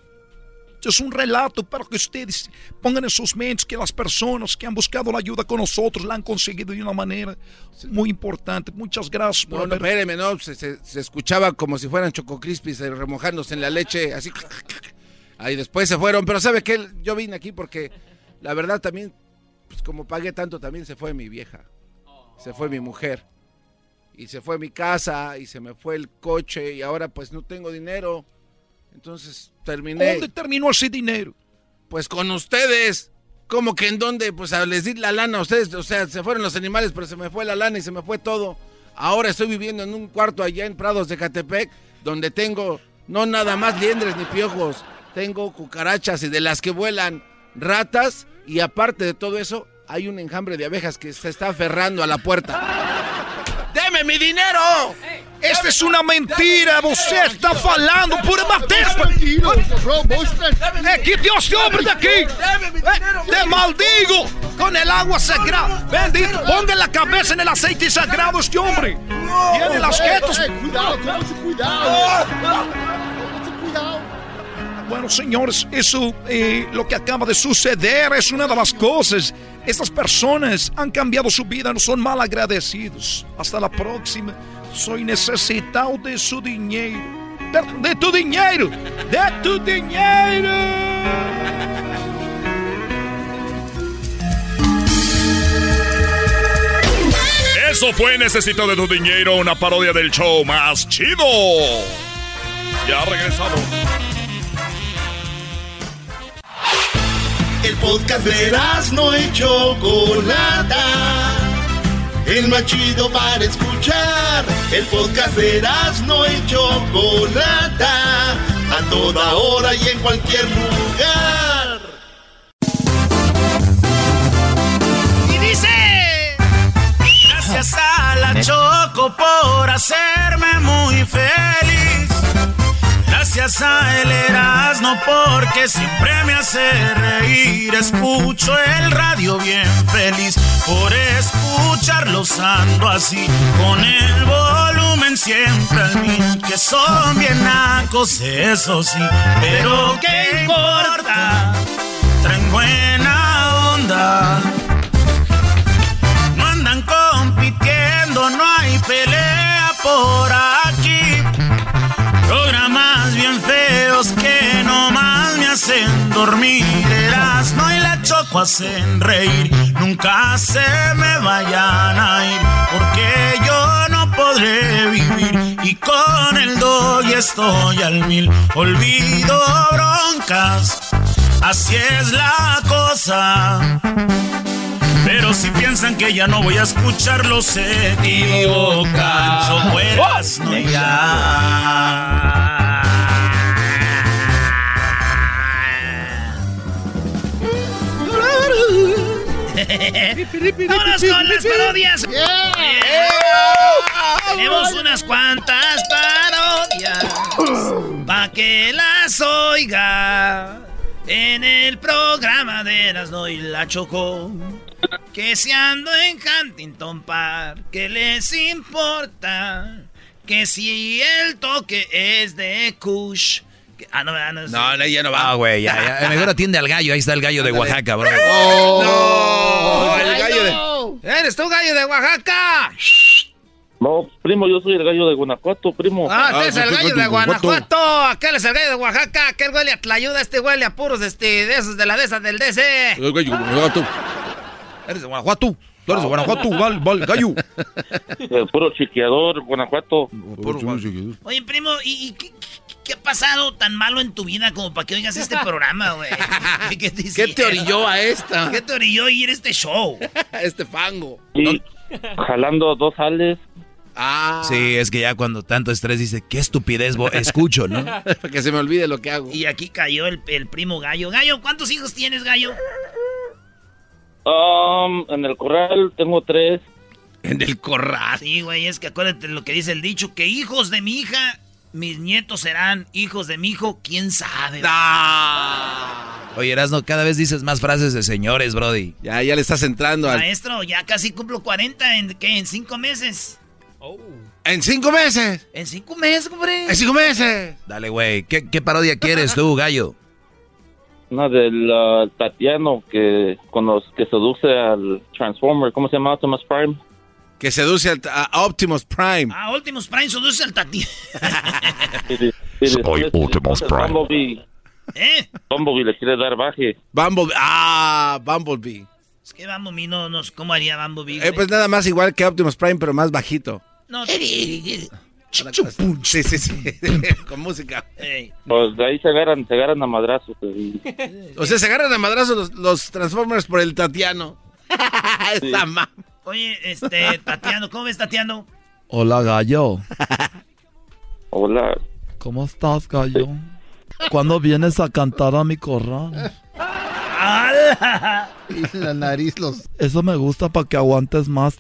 Es un relato para que ustedes pongan en sus mentes que las personas que han buscado la ayuda con nosotros la han conseguido de una manera muy importante. Muchas gracias por No, no, haber- espéreme, no, se, se- se escuchaba como si fueran Choco Crispies eh, remojándose en la leche, así. Ahí después se fueron, pero ¿sabe qué? Yo vine aquí porque la verdad también pues como pagué tanto, también se fue mi vieja. Se fue mi mujer. Y se fue mi casa y se me fue el coche y ahora pues no tengo dinero. Entonces terminé. ¿Dónde terminó ese dinero? Pues con ustedes. ¿Cómo que en dónde? Pues a- les di la lana a ustedes. O sea, se fueron los animales, pero se me fue la lana y se me fue todo. Ahora estoy viviendo en un cuarto allá en Prados de Catepec, donde tengo no nada más liendres ni piojos. Tengo cucarachas y de las que vuelan ratas. Y aparte de todo eso, hay un enjambre de abejas que se está aferrando a la puerta. ¡Deme mi dinero! Esta es una mentira, você está falando pura matéria. É que Dios te hombre de aquí. Eh, Te maldigo con el agua sagrada. Bendito, ponga la cabeza en el aceite sagrado este hombre. Tiene las jetas. Cuidado, cuidado. Bueno, señores, eso, eh, lo que acaba de suceder es una de las cosas. Estas personas han cambiado su vida, no son mal agradecidos. Hasta la próxima. Soy necesitado de su dinero. De, de tu dinero. De tu dinero. Eso fue Necesito de tu dinero, una parodia del show más chido. Ya regresamos. El podcast de no y Chocolata. El más chido para escuchar. El podcast de no y Chocolata. A toda hora y en cualquier lugar. Y dice... Gracias a la Choco por hacerme muy feliz. Gracias a el Erasmo porque siempre me hace reír. Escucho el radio bien feliz por escucharlos ando así. Con el volumen siempre al mil. Que son bien nacos, eso sí. Pero ¿qué importa? Traen buena onda. No andan compitiendo, no hay pelea por aquí. Feos que nomás me hacen dormir. Erasmo y la choco hacen reír. Nunca se me vayan a ir, porque yo no podré vivir. Y con el doy estoy al mil. Olvido broncas, así es la cosa. Pero si piensan que ya no voy a escucharlo, se equivocan. Choco Erasmo y ya. ¡Vámonos con las parodias! Tenemos unas cuantas parodias pa' que las oiga en el programa de Erasmo y la Chocó. Que si ando en Huntington Park, ¿qué les importa? Que si el toque es de Kush. Que- ah, no, ah, no, No, no, ya no va. Ah, güey, ya, ya. Mejor atiende al gallo. Ahí está el gallo de Oaxaca, bro. ¡No! El gallo de... ¡Eres tú, gallo de Oaxaca! No, primo, yo soy el gallo de Guanajuato, primo. Ah, es el gallo de Guanajuato. Aquel es el gallo de Oaxaca. Aquel huele a tlayuda. Este huele a puros este, de esos de la de esas del DC. El gallo de Guanajuato. Eres de Guanajuato. Tú eres de Guanajuato, val, val, gallo. El puro chiqueador, Guanajuato. Oye, primo, ¿y, y qué, qué- ha pasado tan malo en tu vida como para que oigas este programa, güey? ¿Qué, te ¿Qué te orilló a esta? ¿Qué te orilló ir a este show? este fango. Jalando dos sales. Ah. Sí, es que ya cuando tanto estrés dice, qué estupidez bo- escucho, ¿no? Para que se me olvide lo que hago. Y aquí cayó el, el primo Gallo. Gallo, ¿cuántos hijos tienes, Gallo? Um, en el corral tengo tres. En el corral. Sí, güey, es que acuérdate lo que dice el dicho, que hijos de mi hija, mis nietos serán hijos de mi hijo, quién sabe. Oye, Erasno, cada vez dices más frases de señores, Brody. Ya, ya le estás entrando al... Maestro, ya casi cumplo 40 en, ¿qué? ¿En cinco meses? ¿En cinco meses? ¿En cinco meses, hombre? ¿En cinco meses? Dale, güey. ¿Qué, qué parodia quieres tú, gallo? Una del uh, Tatiano que, con los, que seduce al Transformer. ¿Cómo se llama? Optimus Prime. Que seduce al, a Optimus Prime. Ah, Últimos Prime seduce al tati. Y de- y después- Optimus Prime. Bumblebee, ¿Eh? Bumblebee le quiere dar baje. Bumblebee. Ah, Bumblebee. Es que Bumblebee no, no, ¿cómo haría Bumblebee? Eh, pues nada más igual que Optimus Prime, pero más bajito. No, Sí, sí, sí. Con música. Pues de ahí se agarran, se agarran a madrazos. pues, O sea, se agarran a madrazos los, los Transformers por el Tatiano. Esa ma- Oye, este, Tatiano, ¿cómo ves, Tatiano? Hola, gallo. Hola. ¿Cómo estás, gallo? ¿Cuándo vienes a cantar a mi corral? Y la nariz los... Eso me gusta para que aguantes más.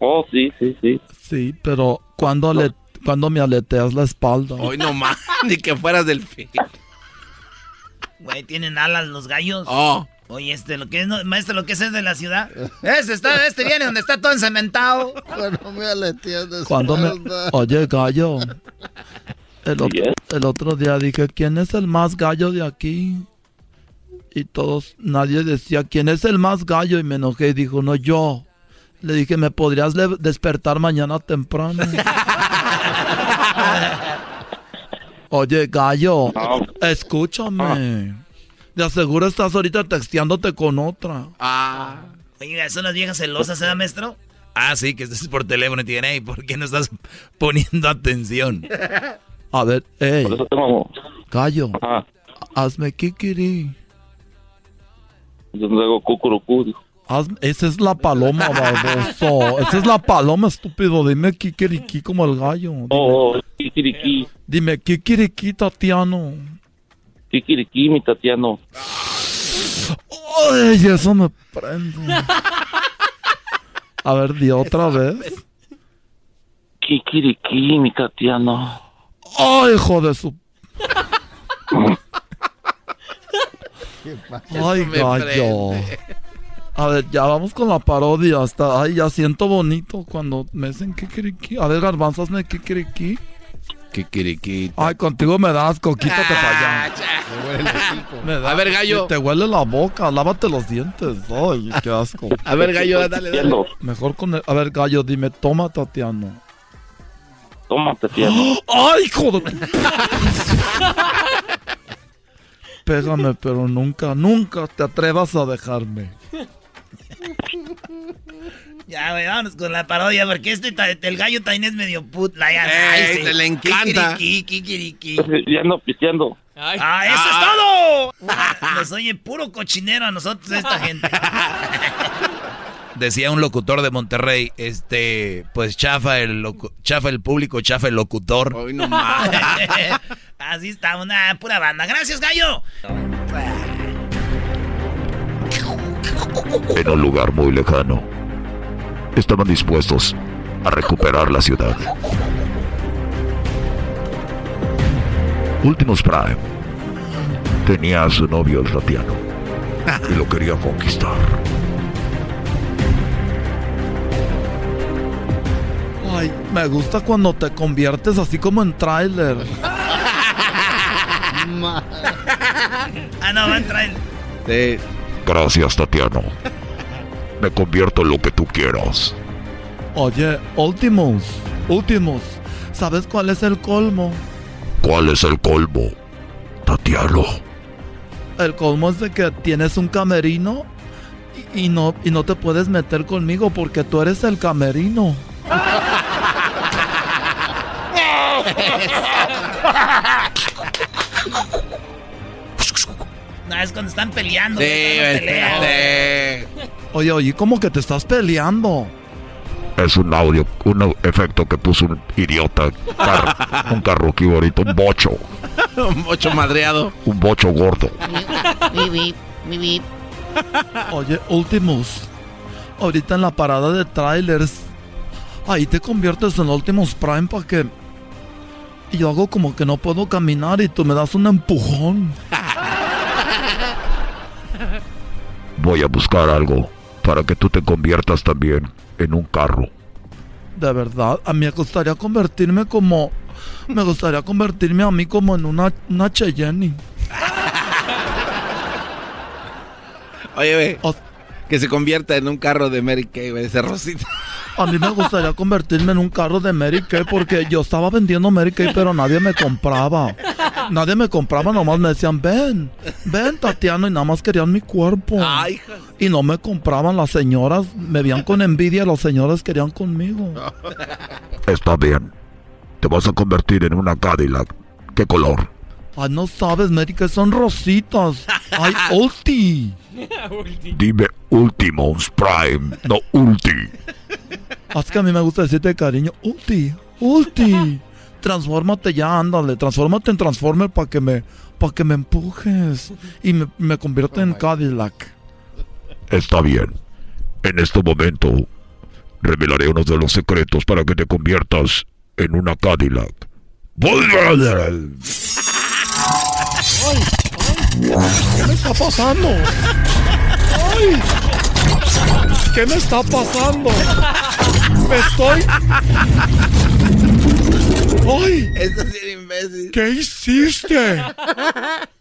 Oh, sí, sí, sí. Sí, pero ¿cuándo, le, cuando me aleteas la espalda? Hoy no más, ni que fueras del fin. Güey, tienen alas los gallos. Oh. Oye, este, lo que es, no- maestro, lo que es, es de la ciudad. Este está, este viene donde está todo encementado. Cuando me aleteas de Cuando me... Oye, gallo. El otro, el otro día dije, ¿quién es el más gallo de aquí? Y todos, nadie decía, ¿quién es el más gallo? Y me enojé y dijo, no, yo. Le dije, ¿me podrías despertar mañana temprano? Oye, gallo, escúchame. De aseguro estás ahorita texteándote con otra. Ah. Oiga, son las viejas celosas, ¿eh, maestro? Ah, sí, que estés por teléfono y te hey, ¿por qué no estás poniendo atención? A ver, ey, Por eso tengo... gallo, hazme kikiri. Yo luego cucurucú, dijo. Haz- esa es la paloma, baboso. Esa es la paloma, estúpido. Dime kikiriki como el gallo. Dime, Oh, oh, kikiriki. dime kikiriki, Tatiano. Kikiriki, mi Tatiano. Ay, eso me prende. A ver, di otra vez. Kikiriki, mi Tatiano. Ay, hijo de su. Ay, me gallo. A ver, ya vamos con la parodia. Hasta, ay, ya siento bonito cuando me dicen kikiriki. A ver, garbanzos, hazme kikiriki. Kikiriki. Ay, contigo me das asco, quítate para allá. Me da- A ver, gallo. Te huele la boca, lávate los dientes. Ay, qué asco. A ver, gallo, dale, dale. Mejor con el... A ver, gallo, dime, toma, Tatiano. Toma, Tatiano. ¡Ay, hijo de... Pégame, pero nunca, nunca te atrevas a dejarme. Ya, güey, vámonos con la parodia, porque este, el gallo también es medio put. La, ya, Ey, ay, sí. te le encanta. Kikiriki, kikiriki. Ya ando pisteando. ¡Ah, eso es todo! Nos oye puro cochinero a nosotros esta gente. Decía un locutor de Monterrey, este, pues chafa el locu- chafa el público, chafa el locutor. Hoy no más. Así está, una pura banda. Gracias, gallo. En un lugar muy lejano, estaban dispuestos a recuperar la ciudad. Últimos Prime tenía a su novio el Tatiano y lo quería conquistar. Ay, me gusta cuando te conviertes así como en tráiler. Ah, no, va a entrar. Sí. Gracias, Tatiano. Me convierto en lo que tú quieras. Oye, Ultimus, Ultimus, ¿sabes cuál es el colmo? ¿Cuál es el colmo, Tatiano? El colmo es de que tienes un camerino y, y no, y no te puedes meter conmigo porque tú eres el camerino. No, es cuando están peleando. Sí. Oye, oye, como que te estás peleando. Es un audio, un efecto que puso un idiota. car- un carruquí ahorita, un bocho. Un bocho madreado. Un bocho gordo. Oye, Ultimus, ahorita en la parada de trailers, ahí te conviertes en Ultimus Prime para que... Y yo hago como que no puedo caminar y tú me das un empujón. Voy a buscar algo para que tú te conviertas también en un carro. De verdad, a mí me gustaría convertirme como... Me gustaría convertirme a mí como en una, una Cheyenne. Oye, ve. Que se convierta en un carro de Mary Kay, ese rosita. A mí me gustaría convertirme en un carro de Mary Kay porque yo estaba vendiendo Mary Kay pero nadie me compraba. nadie me compraba, nomás me decían, ven, ven Tatiana, y nada más querían mi cuerpo. Ay, hija. Y no me compraban las señoras, me veían con envidia, las señoras querían conmigo. Está bien. Te vas a convertir en una Cadillac. ¿Qué color? Ay, no sabes, Mary, que son rositas. Ay, ulti. Dime Ultimos Prime, no Ulti. Es que a mí me gusta decirte cariño, ulti, ulti. Transfórmate ya, ándale, transfórmate en Transformer para que me, para que me empujes y me, me convierta en Cadillac. Está bien. En este momento revelaré uno de los secretos para que te conviertas en una Cadillac. ¿Qué me está pasando? ¡Ay! ¿Qué me está pasando? Me estoy. ¡Ay! Esto es imbécil. ¿Qué hiciste?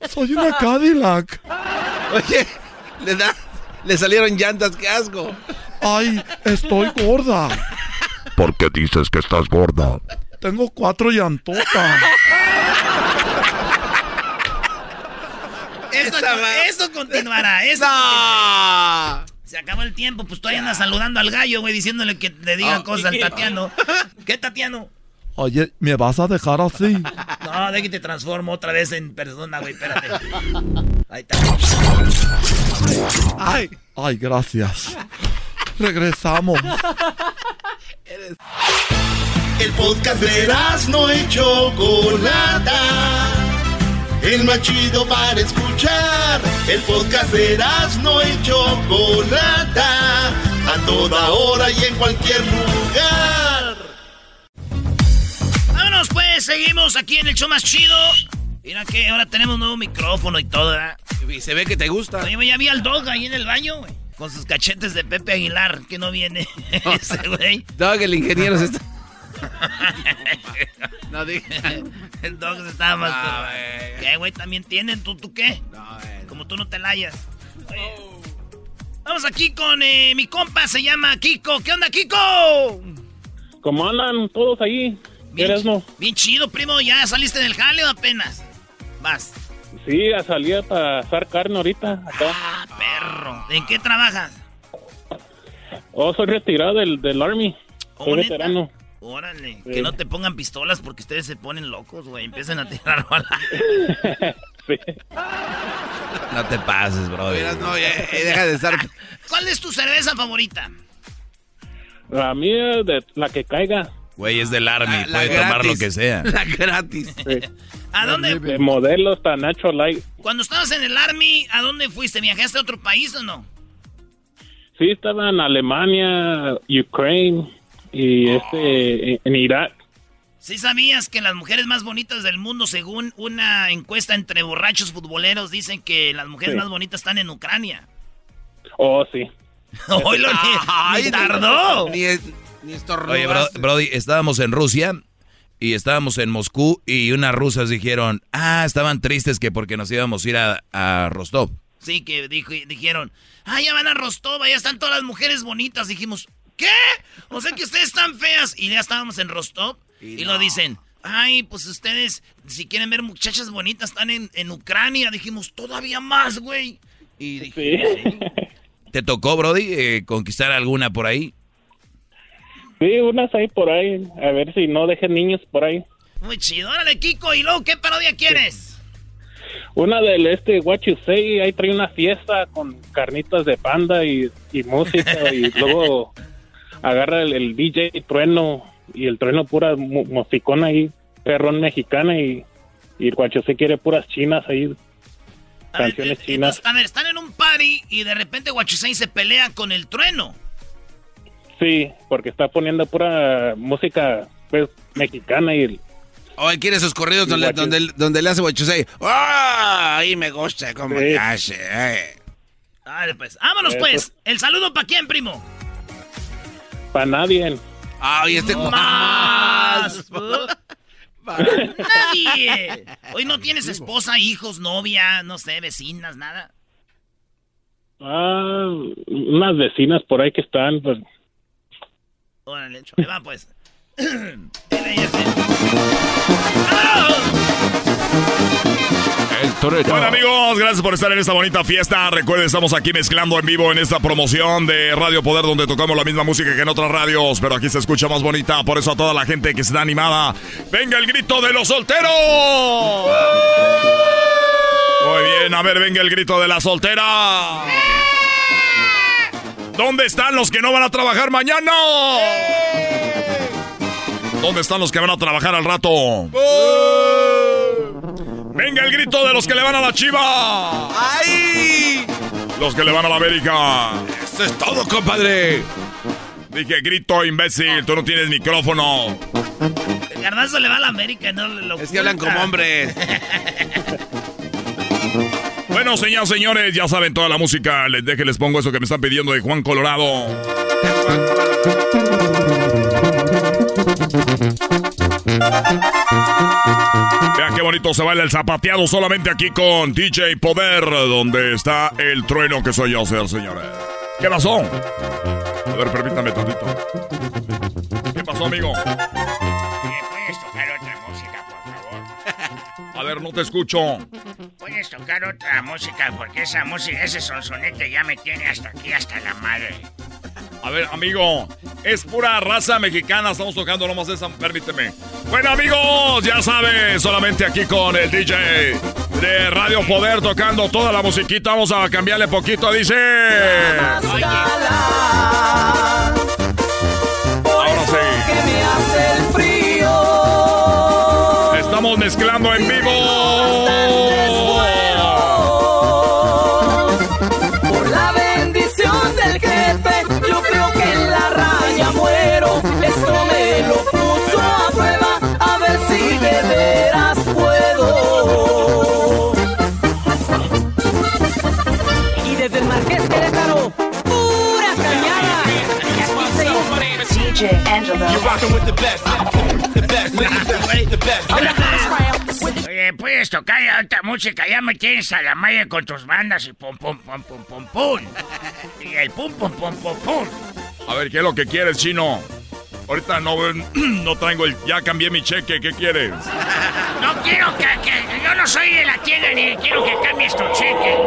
Soy una Cadillac. Oye, le da, le salieron llantas, qué asco. Ay, estoy gorda. ¿Por qué dices que estás gorda? Tengo cuatro llantotas. Esto, esto continuará. Esto continuará. Se acabó el tiempo, pues todavía andas saludando al gallo, güey, diciéndole que le diga cosas al Tatiano. ¿Qué, Tatiano? Oye, ¿me vas a dejar así? No, de que te transformo otra vez en persona, güey, espérate. Ahí está. Ay. Ay, gracias. Regresamos. El podcast de no y Chocolata. El más chido para escuchar. El podcast de no y Chocolata. A toda hora y en cualquier lugar. Vámonos, pues, seguimos aquí en el show más chido. Mira que ahora tenemos nuevo micrófono y todo, ¿verdad? Y se ve que te gusta. Oye, ya vi al dog ahí en el baño, güey. Con sus cachetes de Pepe Aguilar, que no viene ese güey. Dog, el ingeniero se está. No digas. El dog se estaba más. No, ¿Qué, güey? ¿También tienen? ¿Tú, tú qué? Como tú no te layas. Oye, Vamos aquí con eh, mi compa, se llama Kiko. ¿Qué onda, Kiko? ¿Cómo andan todos ahí? Bien, ¿Eres no? bien chido, primo. ¿Ya saliste del jale o apenas? Vas. Sí, a salir para asar carne ahorita. Acá. Ah, perro. ¿En qué trabajas? Oh, soy retirado del, del Army. Soy ¿Oh, neta? veterano. Órale. Sí. Que no te pongan pistolas porque ustedes se ponen locos, güey. Empiezan a tirar balas. No te pases, bro. Mira, no, ya, eh, deja de estar. ¿Cuál es tu cerveza favorita? La mía, de la que caiga. Güey, es del Army, La- la puede tomar lo que sea. La gratis. ¿A dónde? De modelo hasta Nacho Light. Cuando estabas en el Army, ¿a dónde fuiste? ¿Viajaste a otro país o no? Sí, estaba en Alemania, Ukraine y este en- en Irak. ¿Sí sabías que las mujeres más bonitas del mundo, según una encuesta entre borrachos futboleros, dicen que las mujeres Sí. más bonitas están en Ucrania? Oh, sí. Oílo, ni, ni tardó. Ni, ni. Oye, bro- Brody, estábamos en Rusia y estábamos en Moscú y unas rusas dijeron, ah, estaban tristes que porque nos íbamos a ir a, a Rostov. Sí, que dijo, dijeron, ah, ya van a Rostov, ya están todas las mujeres bonitas. Dijimos, ¿qué? O sea que ustedes están feas. Y ya estábamos en Rostov y, lo dicen, ay, pues ustedes, si quieren ver muchachas bonitas, están en, en Ucrania. Dijimos, todavía más, güey. Y dije, sí. ¿Te tocó, Brody, eh, conquistar alguna por ahí? Sí, unas ahí por ahí. A ver si no dejen niños por ahí. Muy chido. Órale, Kiko, ¿y luego qué parodia quieres? Una del este What You Say, ahí trae una fiesta con carnitas de panda y, y música y luego agarra el, el DJ Trueno y el Trueno pura musicona ahí, perrón mexicana y, y el You Say quiere puras chinas ahí, canciones chinas. Entonces, a ver, están en un party y de repente Guachusei se pelea con el trueno. Sí, porque está poniendo pura música pues mexicana y el- Oye, quiere esos corridos donde, donde, donde le hace guachusei. ¡Ah! Ahí me gusta como Sí. hace. eh. Dale, pues. Vámonos, Eso. pues. El saludo para quién, primo. Para nadie. Ay, este Más. Para nadie. Hoy no tienes esposa, hijos, novia, no sé, vecinas, nada. Ah, unas vecinas por ahí que están, pues Órale, ahí va, pues. Bueno amigos, gracias por estar en esta bonita fiesta. Recuerden, estamos aquí mezclando en vivo en esta promoción de Radio Poder donde tocamos la misma música que en otras radios, pero aquí se escucha más bonita. Por eso a toda la gente que está animada, venga el grito de los solteros. Muy bien, a ver, venga el grito de la soltera. ¿Dónde están los que no van a trabajar mañana? ¿Dónde están los que van a trabajar al rato? Venga el grito de los que le van a la chiva. ¡Ay! Los que le van a la América. Eso es todo, compadre. Dije grito, imbécil, tú no tienes micrófono. El garbanzo le va a la América, no lo Es que hablan como hombres. Bueno, señoras señores, ya saben toda la música. Les deje, les pongo eso que me están pidiendo de Juan Colorado. Vean qué bonito se baila el zapateado solamente aquí con DJ Poder, donde está el trueno que soy yo, señores. ¿Qué pasó? A ver, permítame tantito. ¿Qué pasó, amigo? ¿Puedes tocar otra música, por favor? A ver, no te escucho. ¿Puedes tocar otra música? Porque esa música, ese sonsonete ya me tiene hasta aquí, hasta la madre. A ver, amigo, es pura raza mexicana. Estamos tocando nomás esa. Permíteme. Bueno, amigos, ya sabes, solamente aquí con el DJ de Radio Poder tocando toda la musiquita. Vamos a cambiarle poquito. Dice. Ahora sí. Estamos mezclando en vivo. Oye, ¿puedes tocar otra música? Ya me tienes a la malla con tus bandas y pum, pum, pum, pum, pum, pum. Y el pum, pum, pum, pum, pum. A ver, ¿qué es lo que quieres, chino? Ahorita no, no traigo el. Ya cambié mi cheque, ¿qué quieres? No quiero que, que- Yo no soy de la tienda ni quiero que cambies tu cheque.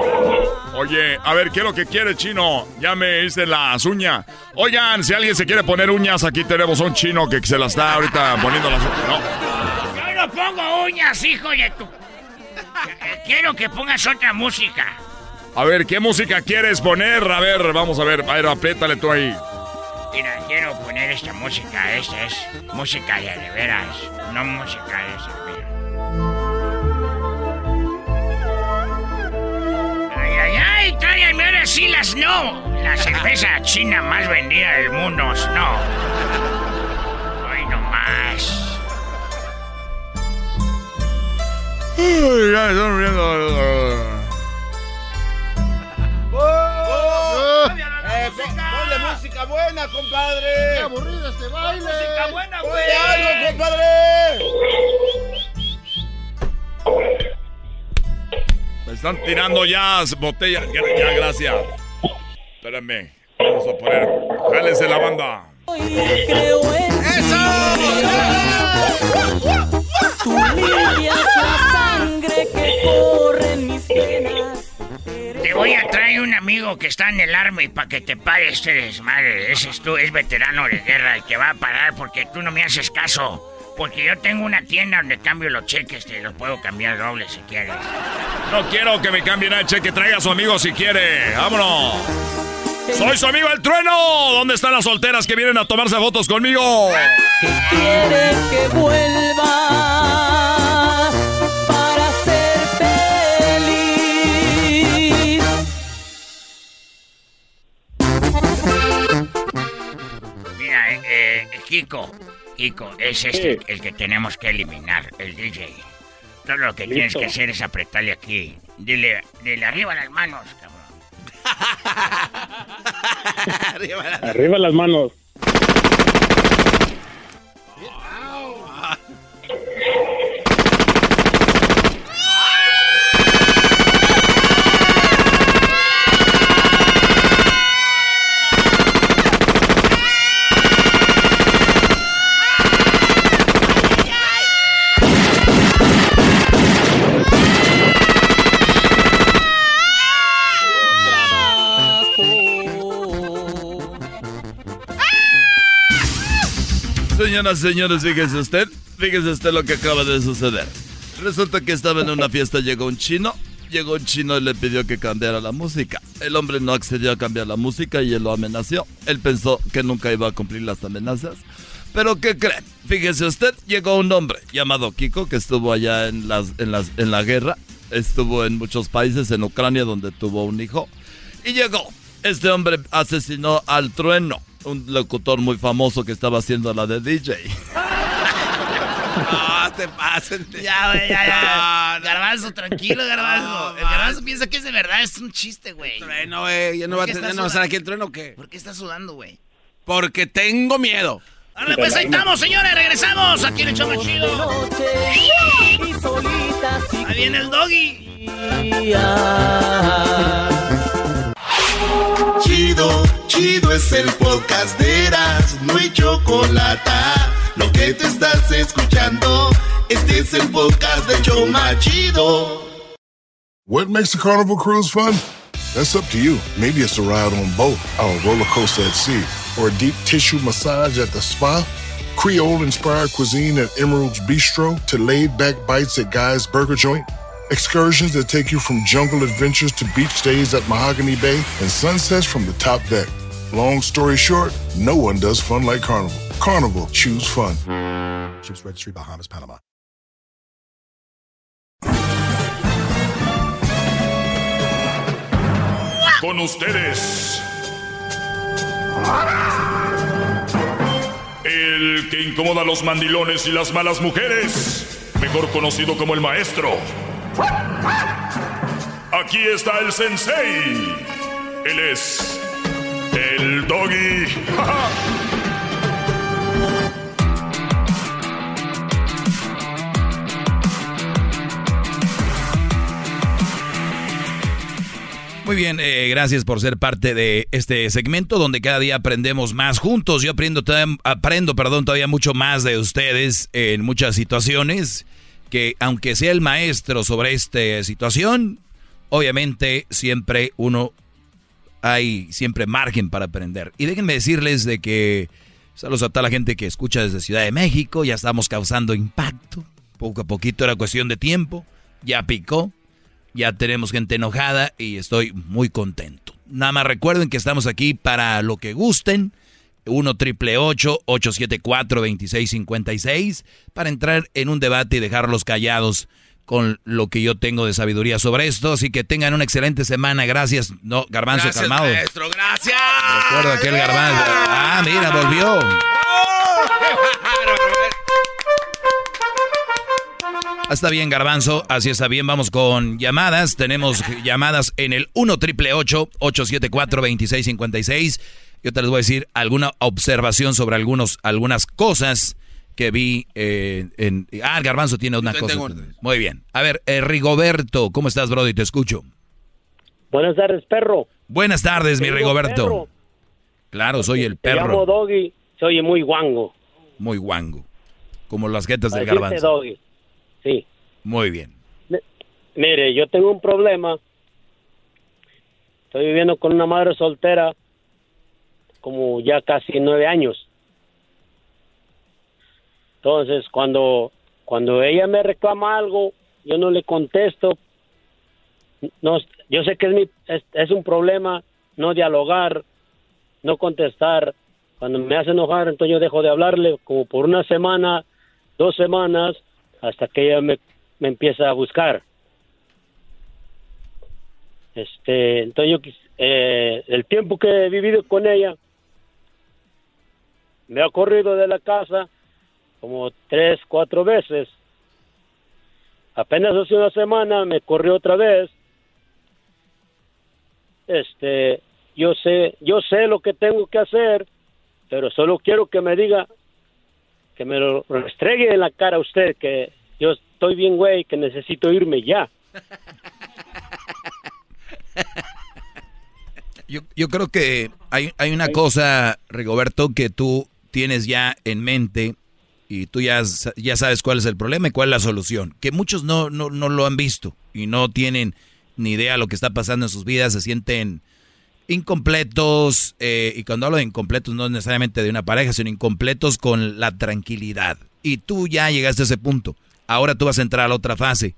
Oye, a ver, ¿qué es lo que quiere, chino? Ya me hice las uñas. Oigan, si alguien se quiere poner uñas, aquí tenemos un chino que se las está ahorita poniendo las uñas. No. Pongo uñas, hijo de tu. Quiero que pongas otra música. A ver, ¿qué música quieres poner? A ver, vamos a ver. A ver, apriétale tú ahí. Mira, quiero poner esta música. Esta es música de de veras, no música de. Mira. Ay, ay, ay, tráiganme ahora sí las no. La cerveza china más vendida del mundo, no. Hoy no Ay, ya me estoy muriendo. Eh, pon- ponle música buena, compadre. ¡Qué aburrido este baile! música buena, Ponle algo, compadre. Me están tirando ya botellas. Ya, ya, gracias. Espérame. Vamos a poner. Jálense la banda. Creo en Tu limpia es la sangre que corre en mis venas. Te voy a traer un amigo que está en el Army para que te pare este desmadre. Ese es tú, es veterano de guerra y te va a parar porque tú no me haces caso. Porque yo tengo una tienda donde cambio los cheques, te los puedo cambiar dobles si quieres. No quiero que me cambien el cheque. Traiga a su amigo si quiere. ¡Vámonos! Soy su amigo el trueno. ¿Dónde están las solteras que vienen a tomarse fotos conmigo? Quiere que vuelva Kiko, Kiko, es este el que tenemos que eliminar, el DJ. Todo lo que tienes que hacer es apretarle aquí. Dile, dile arriba las manos, cabrón. Arriba las manos. Señoras y señores, fíjese usted, fíjese usted lo que acaba de suceder. Resulta que estaba en una fiesta, llegó un chino, llegó un chino y le pidió que cambiara la música. El hombre no accedió a cambiar la música y él lo amenazó. Él pensó que nunca iba a cumplir las amenazas. Pero ¿qué cree? Fíjese usted, llegó un hombre llamado Kiko que estuvo allá en, las, en, las, en la guerra, estuvo en muchos países, en Ucrania donde tuvo un hijo. Y llegó, este hombre asesinó al trueno, un locutor muy famoso que estaba haciendo la de DJ. No, te pasen. Ya, güey, ya, ya. Garbanzo, tranquilo, Garbanzo. el Garbanzo piensa que es de verdad, es un chiste, güey. Trueno, güey. Ya no va a tener, no va a estar aquí el trueno, o ¿qué? ¿Por qué estás sudando, güey? Porque tengo miedo. Ahora pues ahí estamos, señores, regresamos. Aquí en el más chido. Ahí viene el doggy. Chido, chido es el podcast de Eras, no hay chocolate. Lo que te estás escuchando, este es el podcast de Choma Chido. What makes a carnival cruise fun? That's up to you. Maybe it's a ride on boat, a roller coaster at sea, or a deep tissue massage at the spa. Creole inspired cuisine at Emerald's Bistro to laid back bites at Guy's Burger Joint. Excursions that take you from jungle adventures to beach days at Mahogany Bay and sunsets from the top deck. Long story short, no one does fun like Carnival. Carnival, choose fun. Ships Registry, Bahamas, Panama. Con ustedes. El que incomoda a los mandilones y las malas mujeres. Mejor conocido como el maestro. Aquí está el sensei. Él es el doggy. Muy bien, eh, gracias por ser parte de este segmento donde cada día aprendemos más juntos. Yo aprendo, aprendo perdón, todavía mucho más de ustedes en muchas situaciones que aunque sea el maestro sobre esta situación, obviamente siempre uno hay siempre margen para aprender. Y déjenme decirles de que saludos a toda la gente que escucha desde Ciudad de México, ya estamos causando impacto. Poco a poquito era cuestión de tiempo, ya picó. Ya tenemos gente enojada y estoy muy contento. Nada más recuerden que estamos aquí para lo que gusten. 1 triple 874 2656 para entrar en un debate y dejarlos callados con lo que yo tengo de sabiduría sobre esto. Así que tengan una excelente semana. Gracias. No, Garbanzo Gracias, calmado. maestro, gracias. Recuerda que el Garbanzo. Ah, mira, volvió. Está bien, Garbanzo. Así está bien. Vamos con llamadas. Tenemos llamadas en el 1 triple 874 2656 Yo te les voy a decir alguna observación sobre algunos, algunas cosas que vi eh, en... Ah, el Garbanzo tiene una cosa. Muy bien. A ver, eh, Rigoberto, ¿cómo estás, Brody? Te escucho. Buenas tardes, perro. Buenas tardes, mi Rigoberto. perro. Claro, soy el llamo perro. Doggy, se oye muy guango. Muy guango. Como las jetas del garbanzo. Doggy. Sí. Muy bien. Mire, yo tengo un problema. Estoy viviendo con una madre soltera como ya casi nueve años. Entonces, cuando, cuando ella me reclama algo, yo no le contesto. No, yo sé que es, mi, es, un problema no dialogar, no contestar. Cuando me hace enojar, entonces yo dejo de hablarle como por una semana, dos semanas, hasta que ella me, me empieza a buscar. Este, entonces eh, el tiempo que he vivido con ella me ha corrido de la casa como tres, cuatro veces. Apenas hace una semana me corrió otra vez. Este, yo sé, yo sé lo que tengo que hacer, pero solo quiero que me diga, que me lo restregue en la cara a usted, que yo estoy bien, güey, que necesito irme ya. Yo, yo creo que hay, hay una cosa, Rigoberto, que tú tienes ya en mente y tú ya, ya sabes cuál es el problema y cuál es la solución. Que muchos no, no, no lo han visto y no tienen ni idea de lo que está pasando en sus vidas, se sienten incompletos, eh, y cuando hablo de incompletos no necesariamente de una pareja, sino incompletos con la tranquilidad. Y tú ya llegaste a ese punto. Ahora tú vas a entrar a la otra fase.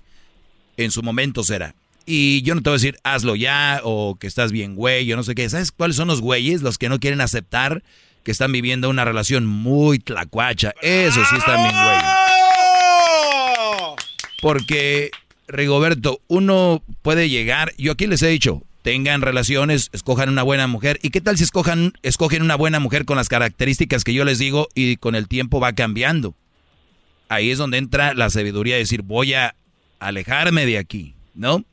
En su momento será. Y yo no te voy a decir, hazlo ya, o que estás bien, güey, yo no sé qué. ¿Sabes cuáles son los güeyes? Los que no quieren aceptar que están viviendo una relación muy tlacuacha. Eso sí están bien, güey. Porque, Rigoberto, uno puede llegar, yo aquí les he dicho, tengan relaciones, escojan una buena mujer. ¿Y qué tal si escojan, escogen una buena mujer con las características que yo les digo y con el tiempo va cambiando? Ahí es donde entra la sabiduría de decir, voy a alejarme de aquí, ¿no?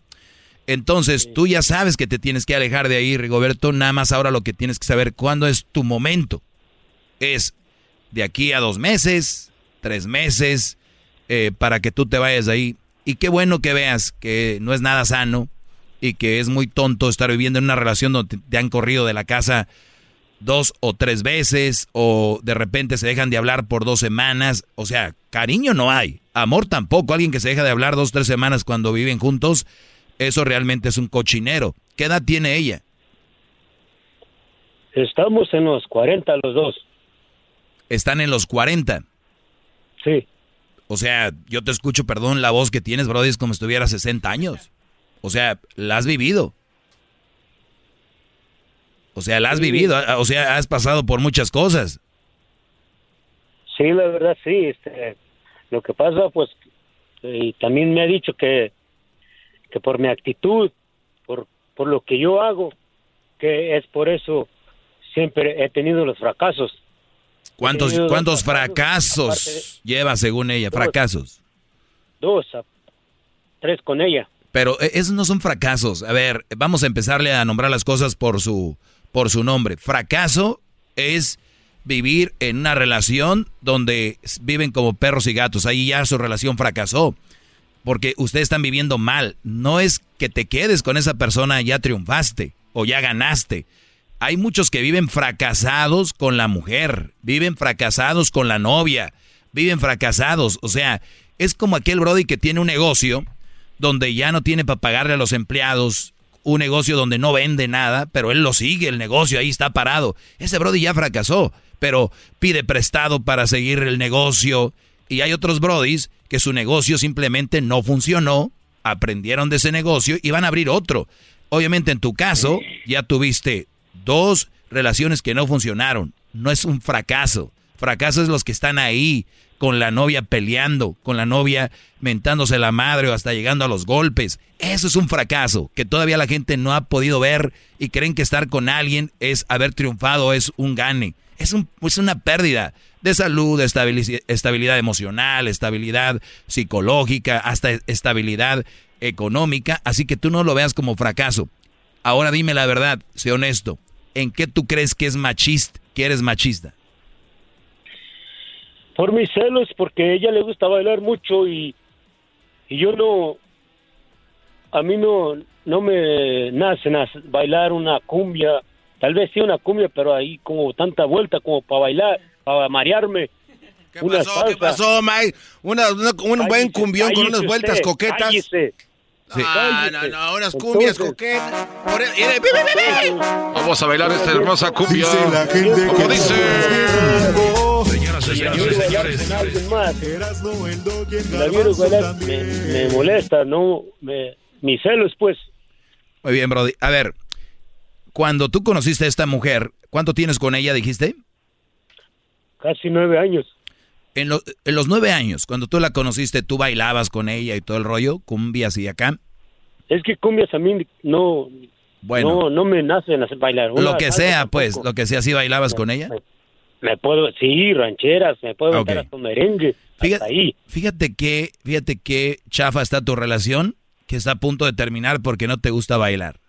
Entonces, tú ya sabes que te tienes que alejar de ahí, Rigoberto. Nada más ahora lo que tienes que saber cuándo es tu momento. Es de aquí a dos meses, tres meses, eh, para que tú te vayas de ahí. Y qué bueno que veas que no es nada sano y que es muy tonto estar viviendo en una relación donde te han corrido de la casa dos o tres veces o de repente se dejan de hablar por dos semanas. O sea, cariño no hay, amor tampoco. Alguien que se deja de hablar dos o tres semanas cuando viven juntos, eso realmente es un cochinero. ¿Qué edad tiene ella? Estamos en los 40 los dos. Están en los 40. Sí. O sea, yo te escucho, perdón, la voz que tienes, Brody, es como si tuviera 60 años. O sea, la has vivido. O sea, la has vivido, o sea, has pasado por muchas cosas. Sí, la verdad, sí. Este, lo que pasa, pues, y también me ha dicho que, que por mi actitud, por, por lo que yo hago, que es por eso siempre he tenido los fracasos. ¿Cuántos, cuántos fracasos, lleva según ella? Fracasos. Dos, a- tres con ella. Pero eh, esos no son fracasos. A ver, vamos a empezarle a nombrar las cosas por su, por su nombre. Fracaso es vivir en una relación donde viven como perros y gatos. Ahí ya su relación fracasó. Porque ustedes están viviendo mal. No es que te quedes con esa persona, ya triunfaste o ya ganaste. Hay muchos que viven fracasados con la mujer, viven fracasados con la novia, viven fracasados. O sea, es como aquel Brody que tiene un negocio donde ya no tiene para pagarle a los empleados, un negocio donde no vende nada, pero él lo sigue, el negocio ahí está parado. Ese Brody ya fracasó, pero pide prestado para seguir el negocio. Y hay otros Brodis que su negocio simplemente no funcionó, aprendieron de ese negocio y van a abrir otro. Obviamente en tu caso ya tuviste dos relaciones que no funcionaron. No es un fracaso. Fracaso es los que están ahí con la novia peleando, con la novia mentándose la madre o hasta llegando a los golpes. Eso es un fracaso que todavía la gente no ha podido ver y creen que estar con alguien es haber triunfado, es un gane. Es, un- es una pérdida de salud, estabilidad emocional, estabilidad psicológica, hasta estabilidad económica. Así que tú no lo veas como fracaso. Ahora dime la verdad, sé honesto. ¿En qué tú crees que es machista, que eres machista? Por mis celos, porque ella le gusta bailar mucho y, y yo no, a mí no, no me nace nas- bailar una cumbia, tal vez sí una cumbia, pero ahí como tanta vuelta como para bailar, para marearme. ¿Qué Una pasó? ¿Qué pasó, Mike? Una, una- un buen Cállese, cumbión con unas vueltas usted, coquetas. cállese. Ah, no, no, unas cumbias coquetas. Ve. Vamos a bailar esta hermosa cumbia. Dice la gente Como dice. Señoras Y alguien más. La me, me molesta, no, me, mis celos, pues. Muy bien, Brody. A ver, cuando tú conociste a esta mujer, ¿cuánto tienes con ella, dijiste? Casi nueve años. En, lo- en los nueve años, cuando tú la conociste, ¿tú bailabas con ella y todo el rollo? ¿Cumbias y acá? Es que cumbias a mí no, Bueno. no, no me nacen hacer bailar. Lo que sea, tampoco. pues, lo que sea, ¿sí bailabas con ella? Me puedo, sí, rancheras, me puedo Ok. meter un merengue. Fíjate, ahí. fíjate que, fíjate que chafa está tu relación, que está a punto de terminar porque no te gusta bailar.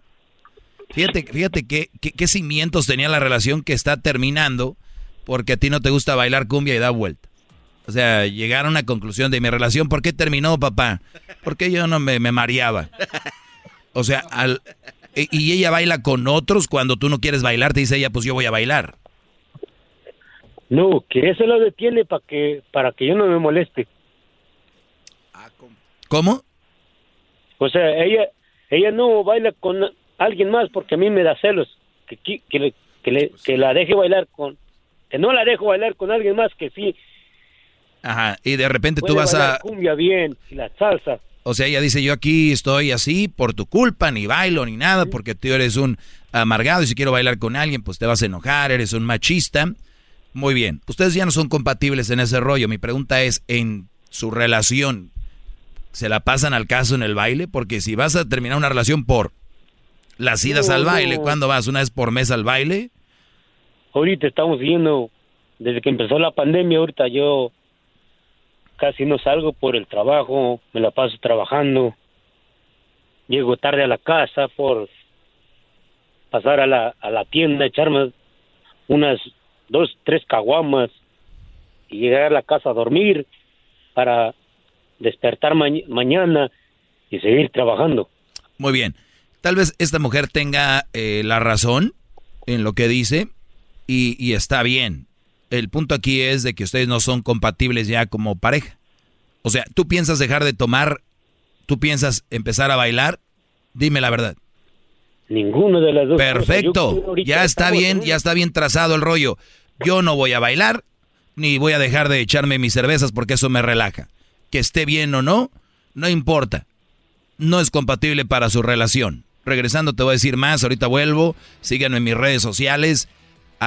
Fíjate, fíjate qué, qué, qué cimientos tenía la relación que está terminando porque a ti no te gusta bailar cumbia y da vuelta. O sea, llegar a una conclusión de mi relación, ¿por qué terminó, papá? Porque yo no me, me mareaba. O sea, al, y ella baila con otros cuando tú no quieres bailar, te dice ella, pues yo voy a bailar. No, que eso lo detiene para que, para que yo no me moleste. ¿Cómo? O sea, ella, ella no baila con alguien más porque a mí me da celos. que, que, le- que, le- que la deje bailar con, que no la dejo bailar con alguien más que sí Ajá, y de repente tú vas a... cumbia bien y la salsa. O sea, ella dice, yo aquí estoy así por tu culpa, ni bailo ni nada, porque tú eres un amargado y si quiero bailar con alguien, pues te vas a enojar, eres un machista. Muy bien, ustedes ya no son compatibles en ese rollo. Mi pregunta es, en su relación, ¿se la pasan al caso en el baile? Porque si vas a terminar una relación por las idas No, al baile, no. ¿cuándo vas? ¿Una vez por mes al baile? Ahorita estamos yendo, desde que empezó la pandemia, ahorita yo casi no salgo por el trabajo, me la paso trabajando. Llego tarde a la casa por pasar a la, tienda, echarme unas dos, tres caguamas y llegar a la casa a dormir para despertar mañ- mañana y seguir trabajando. Muy bien. Tal vez esta mujer tenga eh, la razón en lo que dice y, y está bien. El punto aquí es de que ustedes no son compatibles ya como pareja. O sea, tú piensas dejar de tomar, tú piensas empezar a bailar, dime la verdad. Ninguno de las dos. Perfecto, ya está bien, en- ya está bien trazado el rollo. Yo no voy a bailar, ni voy a dejar de echarme mis cervezas porque eso me relaja. Que esté bien o no, no importa. No es compatible para su relación. Regresando te voy a decir más, ahorita vuelvo. Síganme en mis redes sociales,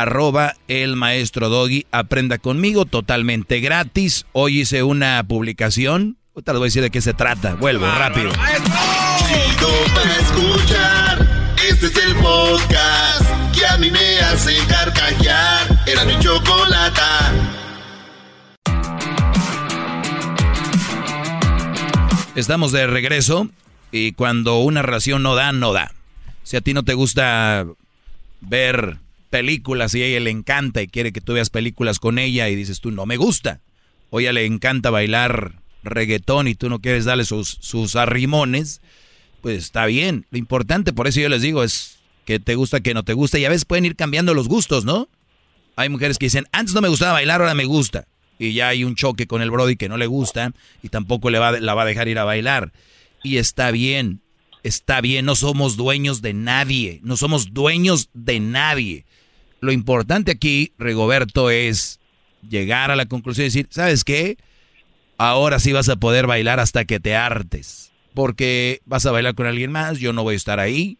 arroba el maestro Doggy. Aprenda conmigo totalmente gratis. Hoy hice una publicación. Ahorita les voy a decir de qué se trata. Vuelvo rápido. Chido para escuchar. Este es el podcast que a mí me hace carcajear. Era mi chocolata. Estamos de regreso y cuando una relación no da, no da. Si a ti no te gusta ver películas y a ella le encanta y quiere que tú veas películas con ella y dices tú no me gusta. O ella le encanta bailar reggaetón y tú no quieres darle sus, sus arrimones, pues está bien. Lo importante, por eso yo les digo, es que te gusta, que no te gusta. Y a veces pueden ir cambiando los gustos, ¿no? Hay mujeres que dicen, antes no me gustaba bailar, ahora me gusta. Y ya hay un choque con el Brody que no le gusta y tampoco le va, la va a dejar ir a bailar. Y está bien, está bien, no somos dueños de nadie, no somos dueños de nadie. Lo importante aquí, Rigoberto, es llegar a la conclusión y decir, ¿sabes qué? Ahora sí vas a poder bailar hasta que te hartes. Porque vas a bailar con alguien más, yo no voy a estar ahí.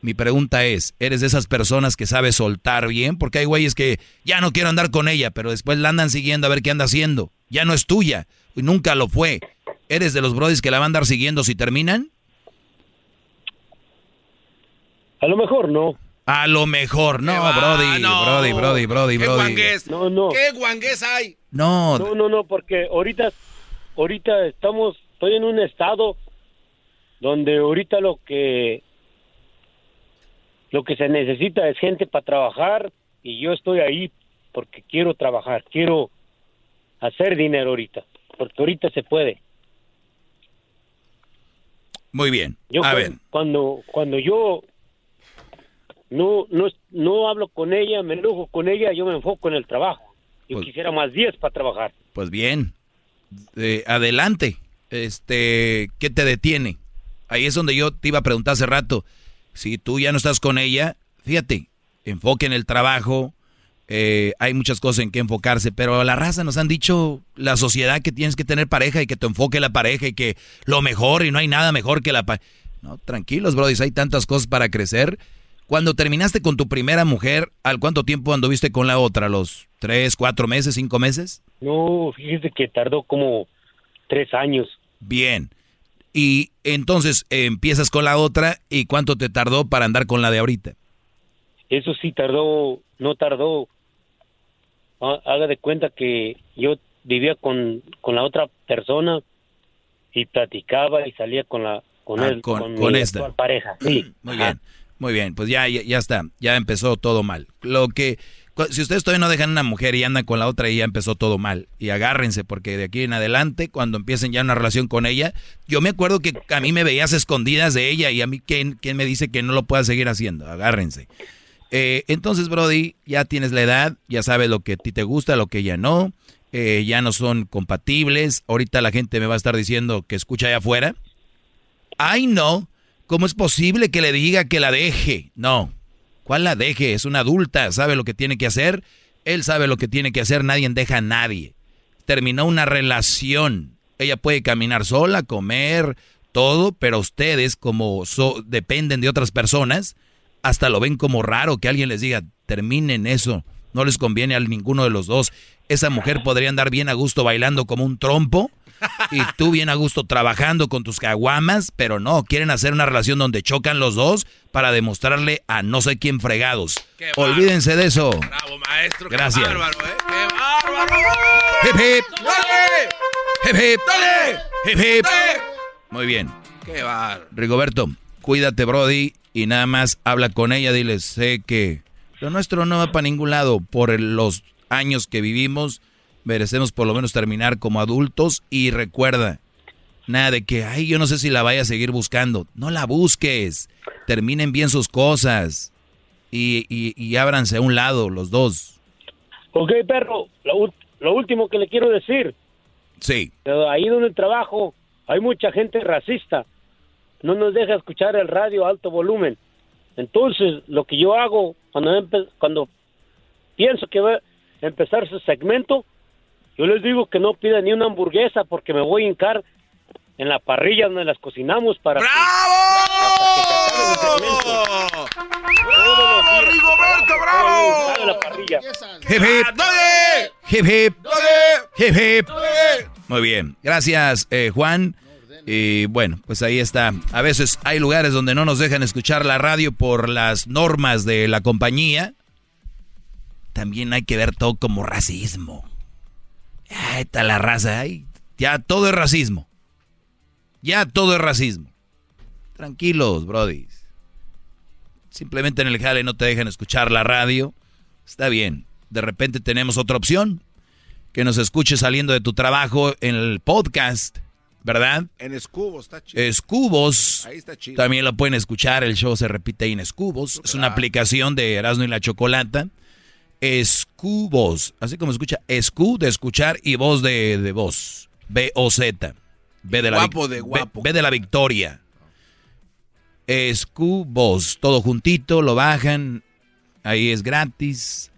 Mi pregunta es, ¿eres de esas personas que sabes soltar bien? Porque hay güeyes que ya no quiero andar con ella, pero después la andan siguiendo a ver qué anda haciendo. Ya no es tuya, y nunca lo fue. ¿Eres de los brodis que la van a andar siguiendo si terminan? A lo mejor no. A lo mejor, no, va? brody, No. brody, brody, brody, ¿Qué brody. guangués? No, no. ¿Qué guangués hay? No, No, no, no, porque ahorita, ahorita estamos, estoy en un estado donde ahorita lo que, lo que se necesita es gente para trabajar y yo estoy ahí porque quiero trabajar, quiero hacer dinero ahorita, porque ahorita se puede. muy bien. Yo a ver, cuando cuando yo no no no hablo con ella, me enojo con ella, yo me enfoco en el trabajo. Yo Pues- quisiera más días para trabajar. pues bien. Eh, adelante. Este, ¿qué te detiene? Ahí es donde yo te iba a preguntar hace rato. Si tú ya no estás con ella, fíjate, enfoque en el trabajo. eh, hay muchas cosas en que enfocarse, pero a la raza nos han dicho la sociedad que tienes que tener pareja y que te enfoque la pareja y que lo mejor y no hay nada mejor que la pareja. No, tranquilos, brodis, hay tantas cosas para crecer. Cuando terminaste con tu primera mujer, ¿al cuánto tiempo anduviste con la otra? ¿Los tres, cuatro meses, cinco meses? No, fíjese que tardó como tres años. Bien. Y entonces eh, empiezas con la otra y cuánto te tardó para andar con la de ahorita. Eso sí tardó, no tardó. Ha- Haga de cuenta que yo vivía con, con la otra persona y platicaba y salía con la con Ah, él, con- con, con esta. pareja. Sí. Muy bien, muy bien. Pues ya, ya, ya está, ya empezó todo mal. Lo que, si ustedes todavía no dejan una mujer y andan con la otra, y ya empezó todo mal. Y agárrense, porque de aquí en adelante, cuando empiecen ya una relación con ella, yo me acuerdo que a mí me veías escondidas de ella y a mí, ¿quién, quién me dice que no lo pueda seguir haciendo? Agárrense. Eh, entonces, Brody, ya tienes la edad, ya sabes lo que a ti te gusta, lo que ya no, eh, ya no son compatibles. Ahorita la gente me va a estar diciendo que escucha allá afuera. Ay, no, ¿cómo es posible que le diga que la deje? No. ¿Cuál la deje? Es una adulta, sabe lo que tiene que hacer. Él sabe lo que tiene que hacer, nadie deja a nadie. Terminó una relación. Ella puede caminar sola, comer, todo, pero ustedes como so- dependen de otras personas, hasta lo ven como raro que alguien les diga, terminen eso, no les conviene a ninguno de los dos. Esa mujer podría andar bien a gusto bailando como un trompo y tú bien a gusto trabajando con tus caguamas, pero no, quieren hacer una relación donde chocan los dos para demostrarle a no sé quién fregados. Olvídense de eso. Bravo, maestro. Gracias. Qué bárbaro, ¿eh? ¡Qué bárbaro! Hip, hip. ¡Dale! Hip, hip. ¡Dale! Hip, hip. ¡Dale! Muy bien. ¡Qué bárbaro! Rigoberto, cuídate, Brody, y nada más habla con ella, dile, sé que lo nuestro no va para ningún lado. Por los años que vivimos, merecemos por lo menos terminar como adultos y recuerda, nada de que, ay, yo no sé si la vaya a seguir buscando. No la busques. Terminen bien sus cosas y, y, y ábranse a un lado los dos. Ok, perro, lo, último que le quiero decir, Sí. ahí donde trabajo hay mucha gente racista, no nos deja escuchar el radio a alto volumen. Entonces, lo que yo hago cuando, empe- cuando pienso que va a empezar su segmento, yo les digo que no pidan ni una hamburguesa porque me voy a hincar en la parrilla donde las cocinamos para que- hasta que se acabe el días. ¡Rigoberto, bravo! La parrilla. Hip, hip. Hip, hip. Hip, hip. Muy bien. Gracias, eh, Juan. Y bueno, pues ahí está. A veces hay lugares donde no nos dejan escuchar la radio por las normas de la compañía. También hay que ver todo como racismo. Ahí está la raza. Ahí. Ya todo es racismo. Ya todo es racismo. Tranquilos, Brody. Simplemente en el jale no te dejan escuchar la radio. Está bien. De repente tenemos otra opción. Que nos escuches saliendo de tu trabajo en el podcast, ¿verdad? En Escubo está chido. Escubos. Ahí está chido. También lo pueden escuchar. El show se repite ahí en Escubos. Es una aplicación de Erasmo y la Chocolata. Escubos. Así como escucha. Escu de escuchar y voz de, de voz. B-O-Z. B de la Guapo de B- guapo. B de la victoria. Escubos. Todo juntito. Lo bajan. Ahí es gratis.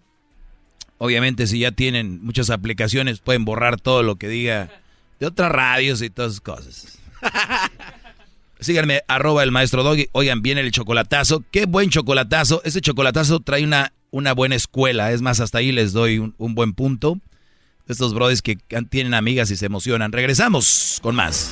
Obviamente, si ya tienen muchas aplicaciones, pueden borrar todo lo que diga de otras radios y todas esas cosas. Síganme, arroba el maestro Doggy. Oigan, viene el chocolatazo. Qué buen chocolatazo. Ese chocolatazo trae una, una buena escuela. Es más, hasta ahí les doy un, un buen punto. Estos brothers que tienen amigas y se emocionan. Regresamos con más.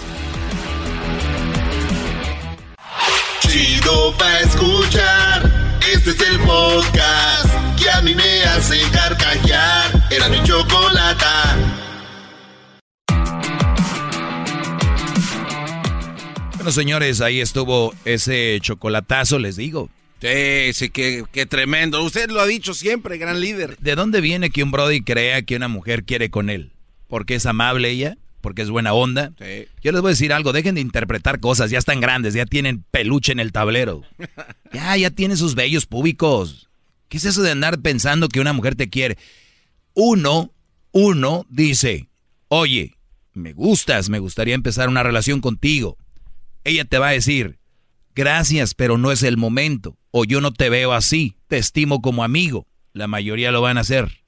Chido pa' escuchar. Este es el podcast que a mí me hace carcajear. Era mi chocolata. Bueno, señores, ahí estuvo ese chocolatazo, les digo. Sí, sí, qué, qué tremendo. Usted lo ha dicho siempre, gran líder. ¿De dónde viene que un brody crea que una mujer quiere con él? ¿Porque es amable ella? ¿Porque es buena onda? Sí. Yo les voy a decir algo, dejen de interpretar cosas, ya están grandes, ya tienen peluche en el tablero. Ya, ya tienen sus vellos públicos. ¿Qué es eso de andar pensando que una mujer te quiere? Uno, uno dice, oye, me gustas, me gustaría empezar una relación contigo. Ella te va a decir, gracias, pero no es el momento. O yo no te veo así, te estimo como amigo. La mayoría lo van a hacer.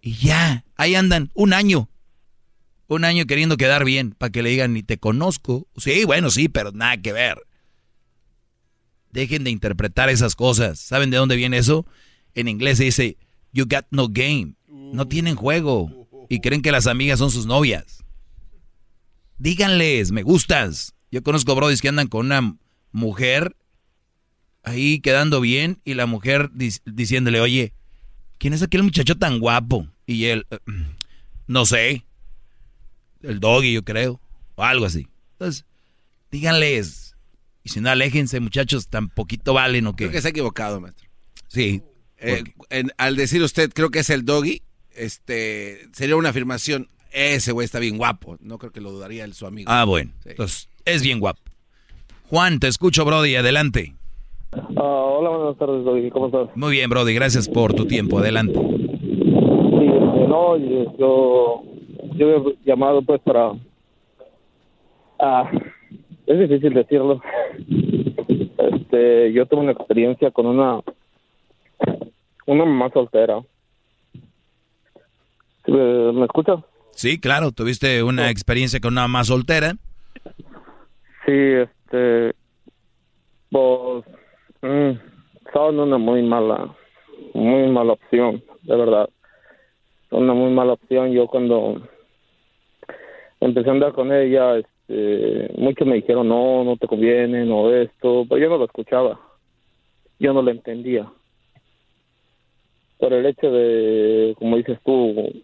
Y ya, ahí andan, un año. Un año queriendo quedar bien, para que le digan, ni te conozco. Sí, bueno, sí, pero nada que ver. Dejen de interpretar esas cosas. ¿Saben de dónde viene eso? En inglés se dice, you got no game. No tienen juego. Y creen que las amigas son sus novias. Díganles, me gustas. Yo conozco brodis que andan con una mujer ahí quedando bien y la mujer dic- diciéndole, oye, ¿quién es aquel muchacho tan guapo? Y él, "Eh, no sé, el doggy yo creo, o algo así. Entonces, díganles, y si no, aléjense muchachos, tan poquito valen o qué. Creo que se ha equivocado, maestro. Sí. Eh, en- al decir usted, creo que es el doggy, este, sería una afirmación. Ese güey está bien guapo. No creo que lo dudaría el, su amigo. Ah, bueno. Entonces, es bien guapo. Juan, te escucho, Brody, adelante. Ah, hola, buenas tardes, Doggy. ¿Cómo estás? Muy bien, Brody, gracias por tu tiempo, adelante. Sí, este, no, y- yo, yo he llamado pues para... Ah, es difícil decirlo. Este, yo tuve una experiencia con una una mamá soltera. ¿Me, me escucha? Sí, claro, tuviste una experiencia con una mamá soltera. Sí, este, pues, mm, son una muy mala, muy mala opción, de verdad. Una muy mala opción. Yo cuando empecé a andar con ella, este, muchos me dijeron, no, no te conviene, no esto, pero yo no lo escuchaba. Yo no lo entendía. Por el hecho de, como dices tú,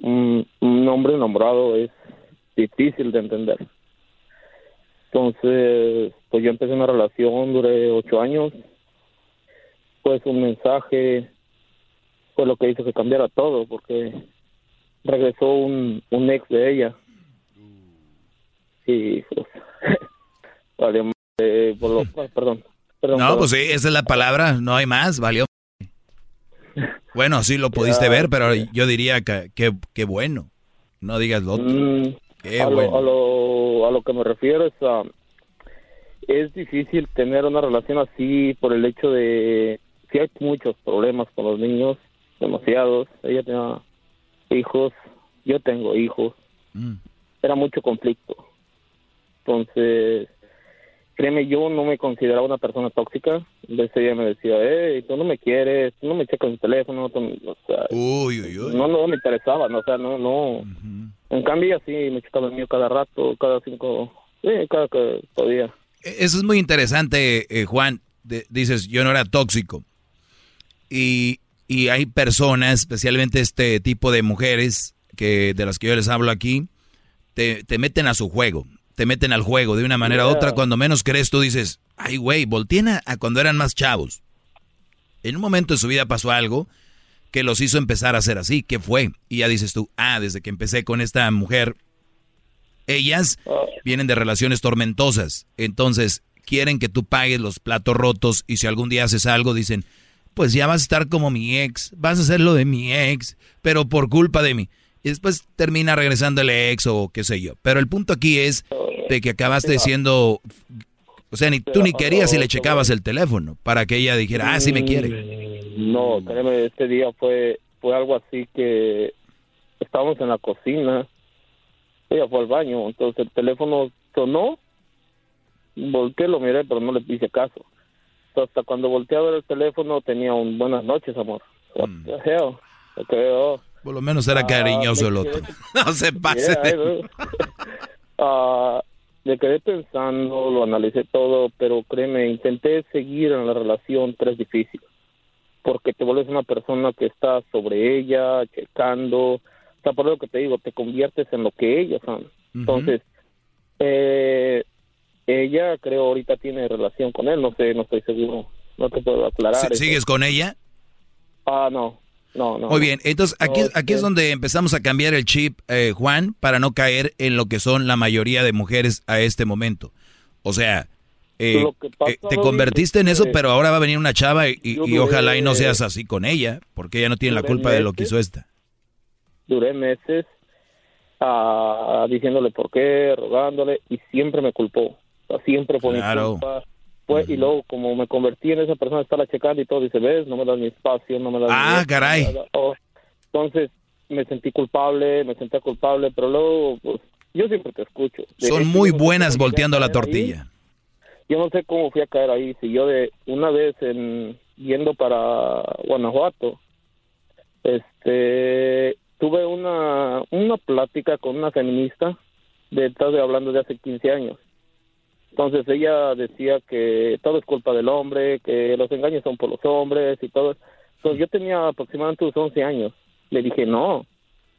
un, un hombre nombrado es difícil de entender. Entonces, pues yo empecé una relación, duré ocho años. Pues un mensaje fue lo que hizo que cambiara todo, porque regresó un, un ex de ella. Y pues, vale, eh, por lo- perdón. perdón No, perdón. pues sí, esa es la palabra, no hay más, valió. Bueno, sí lo pudiste Ya. ver, pero yo diría que que- qué bueno. No digas lo otro. A, bueno. lo, a, lo, a lo que me refiero es a... Es difícil tener una relación así por el hecho de... Si hay muchos problemas con los niños, demasiados. Ella tenía hijos, yo tengo hijos. Mm. Era mucho conflicto. Entonces, créeme, yo no me consideraba una persona tóxica. Entonces ella me decía, hey, tú no me quieres, tú no me checas mi teléfono. tú- o sea, Uy, uy, uy. no, no me interesaba, no, o sea, no, no. En cambio, sí me checaba el mío cada rato, cada cinco, cada que podía. E-, Eso es muy interesante, eh, Juan. De- dices, yo no era tóxico. Y, y hay personas, especialmente este tipo de mujeres, que de las que yo les hablo aquí, te, te meten a su juego, te meten al juego de una manera u otra. Cuando menos crees, tú dices, ay, güey, volteen a, a cuando eran más chavos. En un momento de su vida pasó algo que los hizo empezar a ser así. ¿Qué fue? Y ya dices tú, ah, desde que empecé con esta mujer, ellas vienen de relaciones tormentosas. Entonces, quieren que tú pagues los platos rotos y si algún día haces algo, dicen, pues ya vas a estar como mi ex, vas a hacer lo de mi ex, pero por culpa de mí. Y después termina regresando el ex o qué sé yo. Pero el punto aquí es de que acabaste siendo... O sea, ni tú ni querías y le checabas el teléfono para que ella dijera, ah, sí me quiere. No, créeme, este día fue, fue algo así que estábamos en la cocina, ella fue al baño, entonces el teléfono sonó, volteé, lo miré, pero no le hice caso. Entonces, hasta cuando volteé a ver el teléfono tenía un buenas noches, amor. Oh. Por lo menos era cariñoso el otro. No se pase. Yeah. Me quedé pensando, lo analicé todo, pero créeme, intenté seguir en la relación, pero es difícil. Porque te vuelves una persona que está sobre ella, checando. O sea, por lo que te digo, te conviertes en lo que ellos son. Entonces, eh, ella creo ahorita tiene relación con él, no sé, no estoy seguro. No te puedo aclarar. ¿Sí- eso. ¿Sigues con ella? Ah, no, no, no. Muy bien, entonces aquí, No, aquí es sí. donde empezamos a cambiar el chip, eh, Juan, para no caer en lo que son la mayoría de mujeres a este momento. O sea, eh, pasa, eh, te convertiste en es eso, pero ahora va a venir una chava y, y- yo y ojalá y no seas así con ella, porque ella no tiene la culpa de lo que hizo esta. duré meses ah, diciéndole por qué, rogándole, y siempre me culpó. O sea, siempre fue Claro. culpa. Fue, Y luego, como me convertí en esa persona, estarla checando y todo, dice, ves, no me das mi espacio, no me das mi Ah, esto, caray. no me das- oh. Entonces, me sentí culpable, me sentía culpable, pero luego, pues, yo siempre te escucho. De Son hecho, muy buenas volteando la ahí. tortilla. Yo no sé cómo fui a caer ahí. Si yo de una vez en yendo para Guanajuato, este, tuve una una plática con una feminista de estoy hablando de hace 15 años. Entonces ella decía que todo es culpa del hombre, que los engaños son por los hombres y todo. Entonces yo tenía aproximadamente unos 11 años. Le dije, no.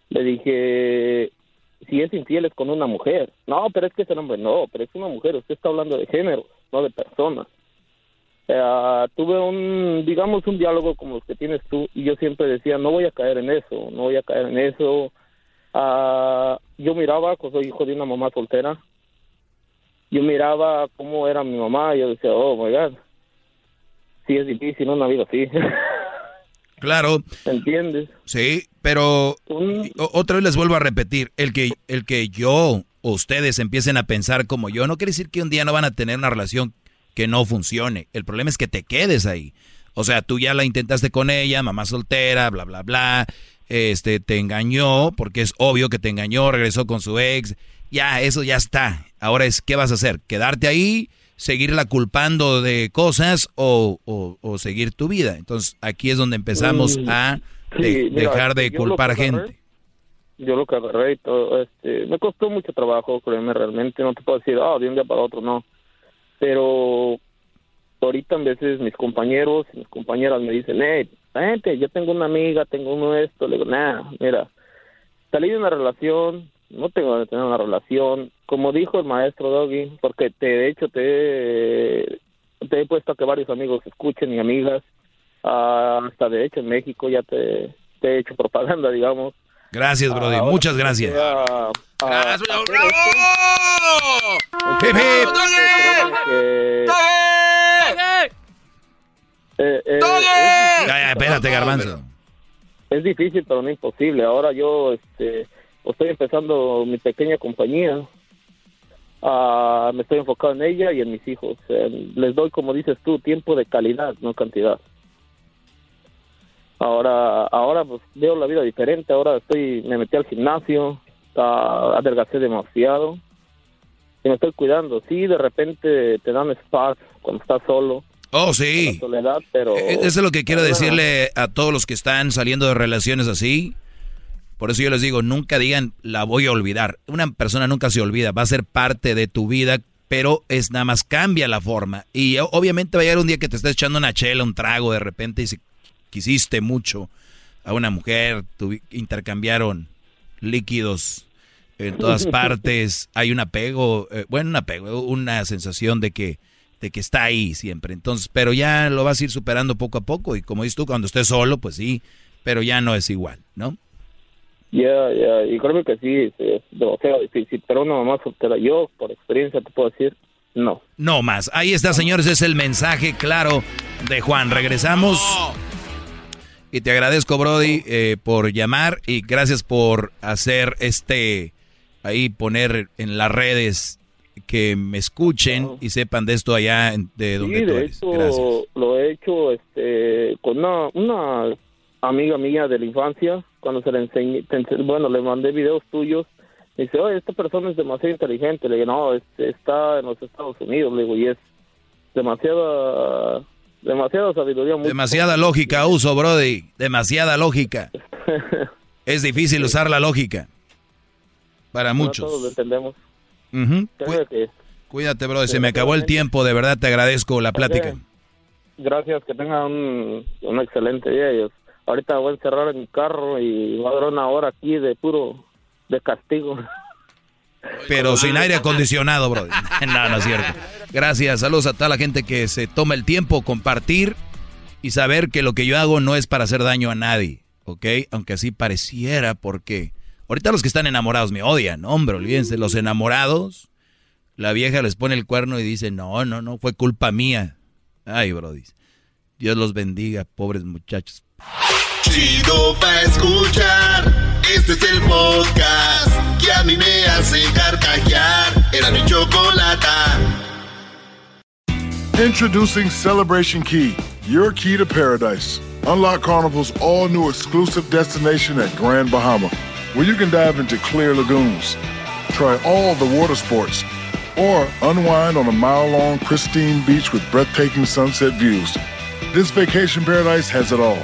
Le dije, si es infiel es con una mujer. No, pero es que es el hombre. No, pero es una mujer. Usted está hablando de género, no de personas. Eh, tuve un, digamos, un diálogo como los que tienes tú y yo siempre decía, no voy a caer en eso, no voy a caer en eso. Ah, yo miraba, pues soy hijo de una mamá soltera, yo miraba cómo era mi mamá y yo decía, oh, my God, sí es difícil una vida así. Claro. ¿Entiendes? Sí, pero otra vez les vuelvo a repetir, el que, el que yo o ustedes empiecen a pensar como yo, no quiere decir que un día no van a tener una relación que no funcione. El problema es que te quedes ahí. O sea, tú ya la intentaste con ella, mamá soltera, bla, bla, bla. Este, te engañó, porque es obvio que te engañó, regresó con su ex. Ya, eso ya está. Ahora es, ¿qué vas a hacer? ¿Quedarte ahí? ¿Seguirla culpando de cosas o, o, seguir tu vida? Entonces, aquí es donde empezamos Mm, a sí, de- mira, dejar de culpar a agarré- gente. Yo lo que agarré y todo, este, me costó mucho trabajo, créeme, realmente. No te puedo decir, ah, de un día para otro, no. Pero ahorita en veces mis compañeros y mis compañeras me dicen, hey, gente, yo tengo una amiga, tengo uno esto. Le digo, nah, mira, salí de una relación, no tengo que tener una relación. Como dijo el maestro Doggy, porque te, de hecho te, te he puesto a que varios amigos escuchen y amigas. Ah, hasta de hecho en México ya te, te he hecho propaganda, digamos. Gracias, Brody. Ahora Muchas gracias. ah, Gracias, bravo. Hip, hip. créeme que- Eh, eh, Ya, ya, espérate, Garbanzo. Es difícil, pero no imposible. Ahora yo este, estoy empezando mi pequeña compañía. Ah, me estoy enfocado en ella y en mis hijos. Eh, les doy, como dices tú, tiempo de calidad, no cantidad. Ahora, ahora pues veo la vida diferente. Ahora estoy, me metí al gimnasio, ah, adelgacé demasiado y me estoy cuidando. Sí, de repente te dan spots cuando estás solo. Oh, sí. la soledad, pero Eh, Eso es lo que quiero decirle a todos los que están saliendo de relaciones así. Por eso yo les digo, nunca digan la voy a olvidar. Una persona nunca se olvida, va a ser parte de tu vida, pero es nada más cambia la forma. Y obviamente va a llegar un día que te estés echando una chela, un trago de repente y si quisiste mucho a una mujer, intercambiaron líquidos en todas partes, hay un apego, eh, bueno, un apego, una sensación de que de que está ahí siempre. Entonces, pero ya lo vas a ir superando poco a poco y como dices tú, cuando estés solo, pues sí, pero ya no es igual, ¿no? Ya, ya, y creo que sí, sí, es demasiado difícil, pero una mamá soltera, yo por experiencia te puedo decir, no. No más. Ahí está, señores, es el mensaje claro de Juan. Regresamos. Y te agradezco, Brody, eh, por llamar y gracias por hacer este, ahí poner en las redes que me escuchen y sepan de esto allá de donde sí, tú de eres. hecho, Gracias. lo he hecho este, con una, una amiga mía de la infancia, cuando se le enseñé, bueno, le mandé videos tuyos, me dice, oye, esta persona es demasiado inteligente, le digo, no, está en los Estados Unidos, le digo, y es demasiada, demasiada sabiduría. muy Demasiada lógica uso, Brody. Demasiada lógica. es difícil usar la lógica. Para muchos. todos lo entendemos. Que- Cuídate, Brody. Se me acabó el tiempo. De verdad te agradezco la plática. Gracias, que tengan un, un excelente día. Yo ahorita voy a encerrar en mi carro y va a durar una hora aquí de puro, de castigo. Pero sin aire acondicionado, Brody. No, no es cierto. Gracias. Saludos a toda la gente que se toma el tiempo compartir y saber que lo que yo hago no es para hacer daño a nadie. ¿Ok? Aunque así pareciera, porque ahorita los que están enamorados me odian. Hombre, olvídense. Los enamorados, la vieja les pone el cuerno y dice, no, no, no, fue culpa mía. Ay, Brody. Dios los bendiga, pobres muchachos. Chido pa' escuchar. Este es el podcast que a mí me hace carcajear. Era mi. Introducing Celebration Key, your key to paradise. Unlock Carnival's all new exclusive destination at Grand Bahama, where you can dive into clear lagoons, try all the water sports, or unwind on a mile long, pristine beach with breathtaking sunset views. This vacation paradise has it all.